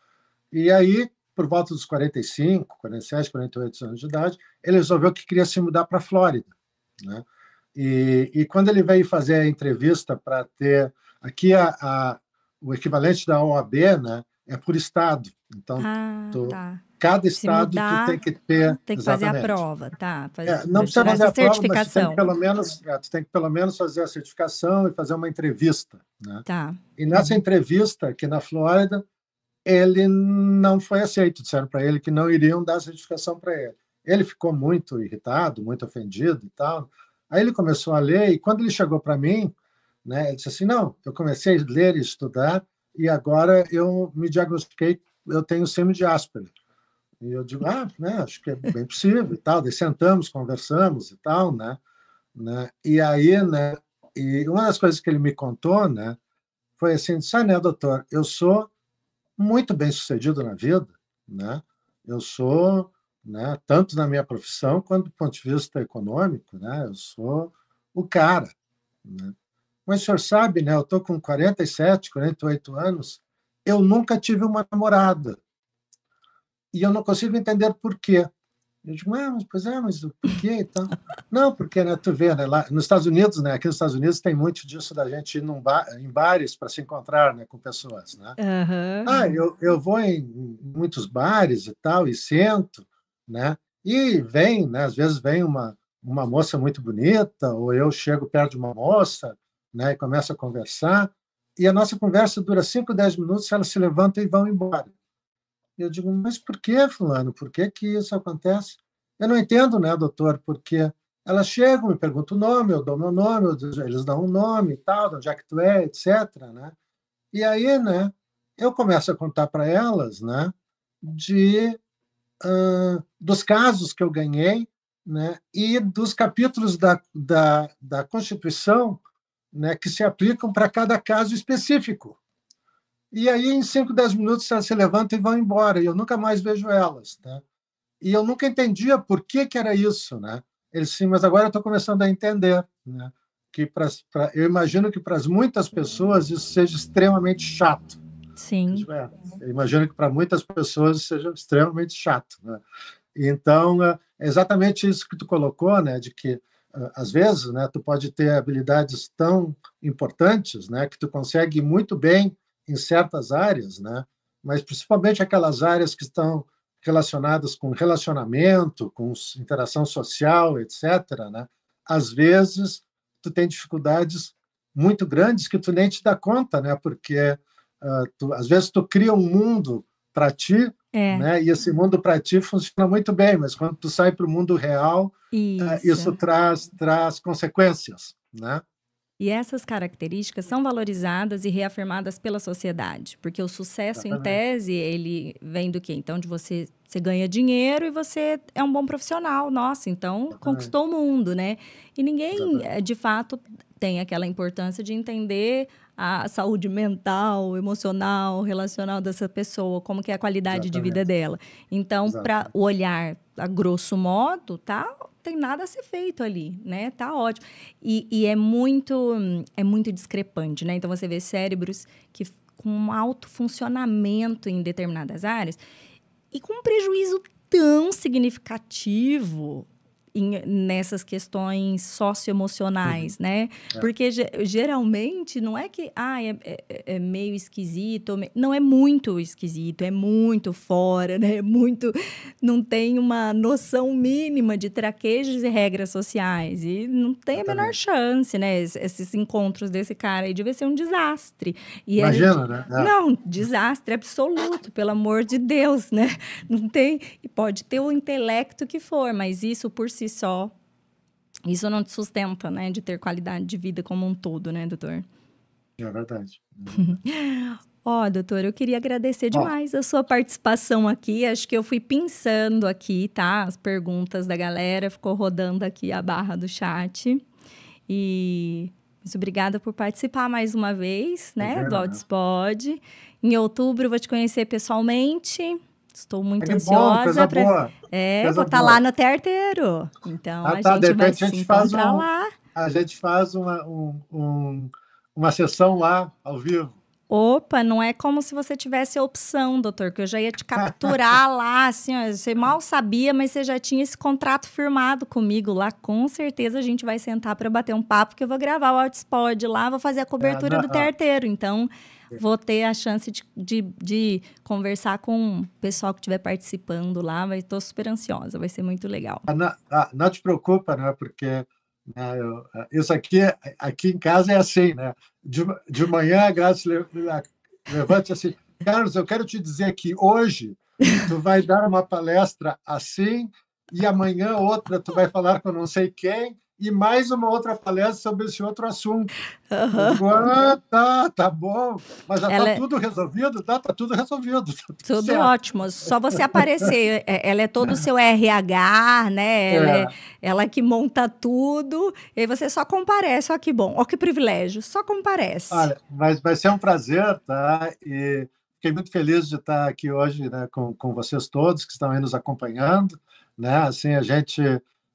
E aí, por volta dos 45, 47, 48 anos de idade, ele resolveu que queria se mudar para a Flórida. Né? E, e quando ele veio fazer a entrevista para ter aqui a, a, o equivalente da OAB, né, é por estado. Então, ah, tu, tá. cada estado mudar, tu tem que ter tem que fazer a prova, tá? Fazer, é, não precisa fazer a prova, mas tu tem que pelo menos, é, tu tem que pelo menos fazer a certificação e fazer uma entrevista, né? Tá. E nessa uhum. entrevista aqui na Flórida, ele não foi aceito. Disseram para ele que não iriam dar certificação para ele. Ele ficou muito irritado, muito ofendido e tal. Aí ele começou a ler, e quando ele chegou para mim, né, ele disse assim: Não, eu comecei a ler e estudar, e agora eu me diagnostiquei, eu tenho síndrome de Asperger. E eu digo: Ah, né, acho que é bem possível e tal. Daí sentamos, conversamos e tal, né? né? E aí, né, e uma das coisas que ele me contou, né, foi assim: Sabe, né, doutor, eu sou muito bem sucedido na vida, né? Eu sou né? tanto na minha profissão quanto do ponto de vista econômico. Né? Eu sou o cara. Né? Mas o senhor sabe, né? eu estou com 47, 48 anos, eu nunca tive uma namorada. E eu não consigo entender por quê. Eu digo, ah, mas, pois é, mas por quê? Então, [LAUGHS] não, porque né, tu vê, né, lá nos Estados Unidos, né, aqui nos Estados Unidos tem muito disso da gente ir bar, em bares para se encontrar né, com pessoas. Né? Uhum. Ah, eu, eu vou em, em muitos bares e tal, e sento, né? E vem, né? Às vezes vem uma uma moça muito bonita, ou eu chego perto de uma moça, né? E começo a conversar, e a nossa conversa dura 5, 10 minutos, ela se levanta e vão embora. Eu digo, mas por que, fulano? Por que que isso acontece? Eu não entendo, né, doutor, porque elas chegam, me perguntam o nome, eu dou meu nome, eles dão um nome tal, de onde é que tu é, etc, né? E aí, né, eu começo a contar para elas, né, de uh, dos casos que eu ganhei né, e dos capítulos da, da, da Constituição né, que se aplicam para cada caso específico. E aí, em 5, 10 minutos, elas se levantam e vão embora, e eu nunca mais vejo elas. Né? E eu nunca entendia por que, que era isso. Né? Eles sim, mas agora eu estou começando a entender. Né? Que pra, pra, eu imagino que para muitas pessoas isso seja extremamente chato. Sim. É, eu imagino que para muitas pessoas isso seja extremamente chato. Né? Então, é exatamente isso que tu colocou, né, de que às vezes, né, tu pode ter habilidades tão importantes, né, que tu consegue muito bem em certas áreas, né, mas principalmente aquelas áreas que estão relacionadas com relacionamento, com interação social, etc., né, às vezes tu tem dificuldades muito grandes que tu nem te dá conta, né, porque uh, tu, às vezes tu cria um mundo para ti é. Né? E esse mundo para ti funciona muito bem, mas quando tu sai para o mundo real, isso, uh, isso traz, traz consequências. Né? E essas características são valorizadas e reafirmadas pela sociedade, porque o sucesso Exatamente. em tese, ele vem do quê? Então, de você, você ganha dinheiro e você é um bom profissional. Nossa, então Exatamente. conquistou o mundo, né? E ninguém, Exatamente. Eh, de fato, tem aquela importância de entender a saúde mental, emocional, relacional dessa pessoa, como que é a qualidade Exatamente. de vida dela. Então, para o olhar a grosso modo, tá tem nada a ser feito ali, né? Tá ótimo. E, e é muito é muito discrepante, né? Então você vê cérebros que com um alto funcionamento em determinadas áreas e com um prejuízo tão significativo em, nessas questões socioemocionais, uhum. né? É. Porque geralmente não é que ah, é, é, é meio esquisito, não é muito esquisito, é muito fora, né? É muito não tem uma noção mínima de traquejos e regras sociais e não tem a menor chance, né? Esses encontros desse cara aí devia ser um desastre. E Imagina, né? É. Não, desastre absoluto, pelo amor de Deus, né? Não tem, pode ter o intelecto que for, mas isso por si só, isso não te sustenta, né? De ter qualidade de vida como um todo, né, doutor? É verdade. [LAUGHS] Ó, oh, doutor, eu queria agradecer demais oh. a sua participação aqui. Acho que eu fui pensando aqui, tá? As perguntas da galera, ficou rodando aqui a barra do chat. E muito obrigada por participar mais uma vez, né, é do Outspod. Em outubro vou te conhecer pessoalmente. Estou muito ansiosa para. É, vou estar tá lá no Terteiro. Então ah, a tá, gente vai se a gente faz um, lá. A gente faz uma, um, um, uma sessão lá ao vivo. Opa, não é como se você tivesse a opção, doutor, que eu já ia te capturar [LAUGHS] lá, assim, ó, você mal sabia, mas você já tinha esse contrato firmado comigo lá. Com certeza a gente vai sentar para bater um papo, que eu vou gravar o Outspod lá, vou fazer a cobertura é, não, do Terteiro. Então, vou ter a chance de, de, de conversar com o pessoal que estiver participando lá. Estou super ansiosa, vai ser muito legal. Ah, não, ah, não te preocupa, né? Porque né, eu, isso aqui, aqui em casa é assim, né? De, de manhã a Graça levanta assim, Carlos, eu quero te dizer que hoje tu vai dar uma palestra assim e amanhã outra tu vai falar com não sei quem e mais uma outra palestra sobre esse outro assunto. Uhum. Ah, tá, tá bom. Mas já está é... tudo resolvido? Tá, tá tudo resolvido. Tá tudo, tudo ótimo. Só você aparecer. É, ela é todo o seu RH, né? Ela é. é. ela que monta tudo. E você só comparece. Olha que bom. Olha que privilégio. Só comparece. Olha, mas vai ser um prazer, tá? E fiquei muito feliz de estar aqui hoje né, com, com vocês todos que estão aí nos acompanhando. Né? Assim, a gente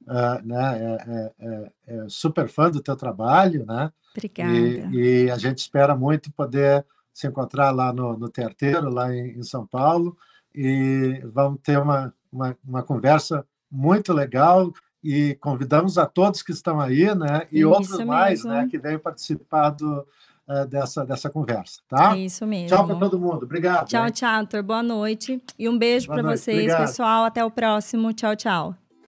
uh, né, é, é, é, super fã do teu trabalho, né? Obrigada. E, e, a gente espera muito poder se encontrar lá no, no Terteiro, lá em, em São Paulo, e vamos ter uma, uma, uma, conversa muito legal e convidamos a todos que estão aí, né? E Isso outros mesmo. mais, né? Que vêm participar do, uh, dessa, dessa conversa, tá? Isso mesmo. Tchau para todo mundo. Obrigado. Tchau, tchau, doutor. Boa noite. E um beijo para vocês, Obrigado. pessoal. Até o próximo. Tchau, tchau.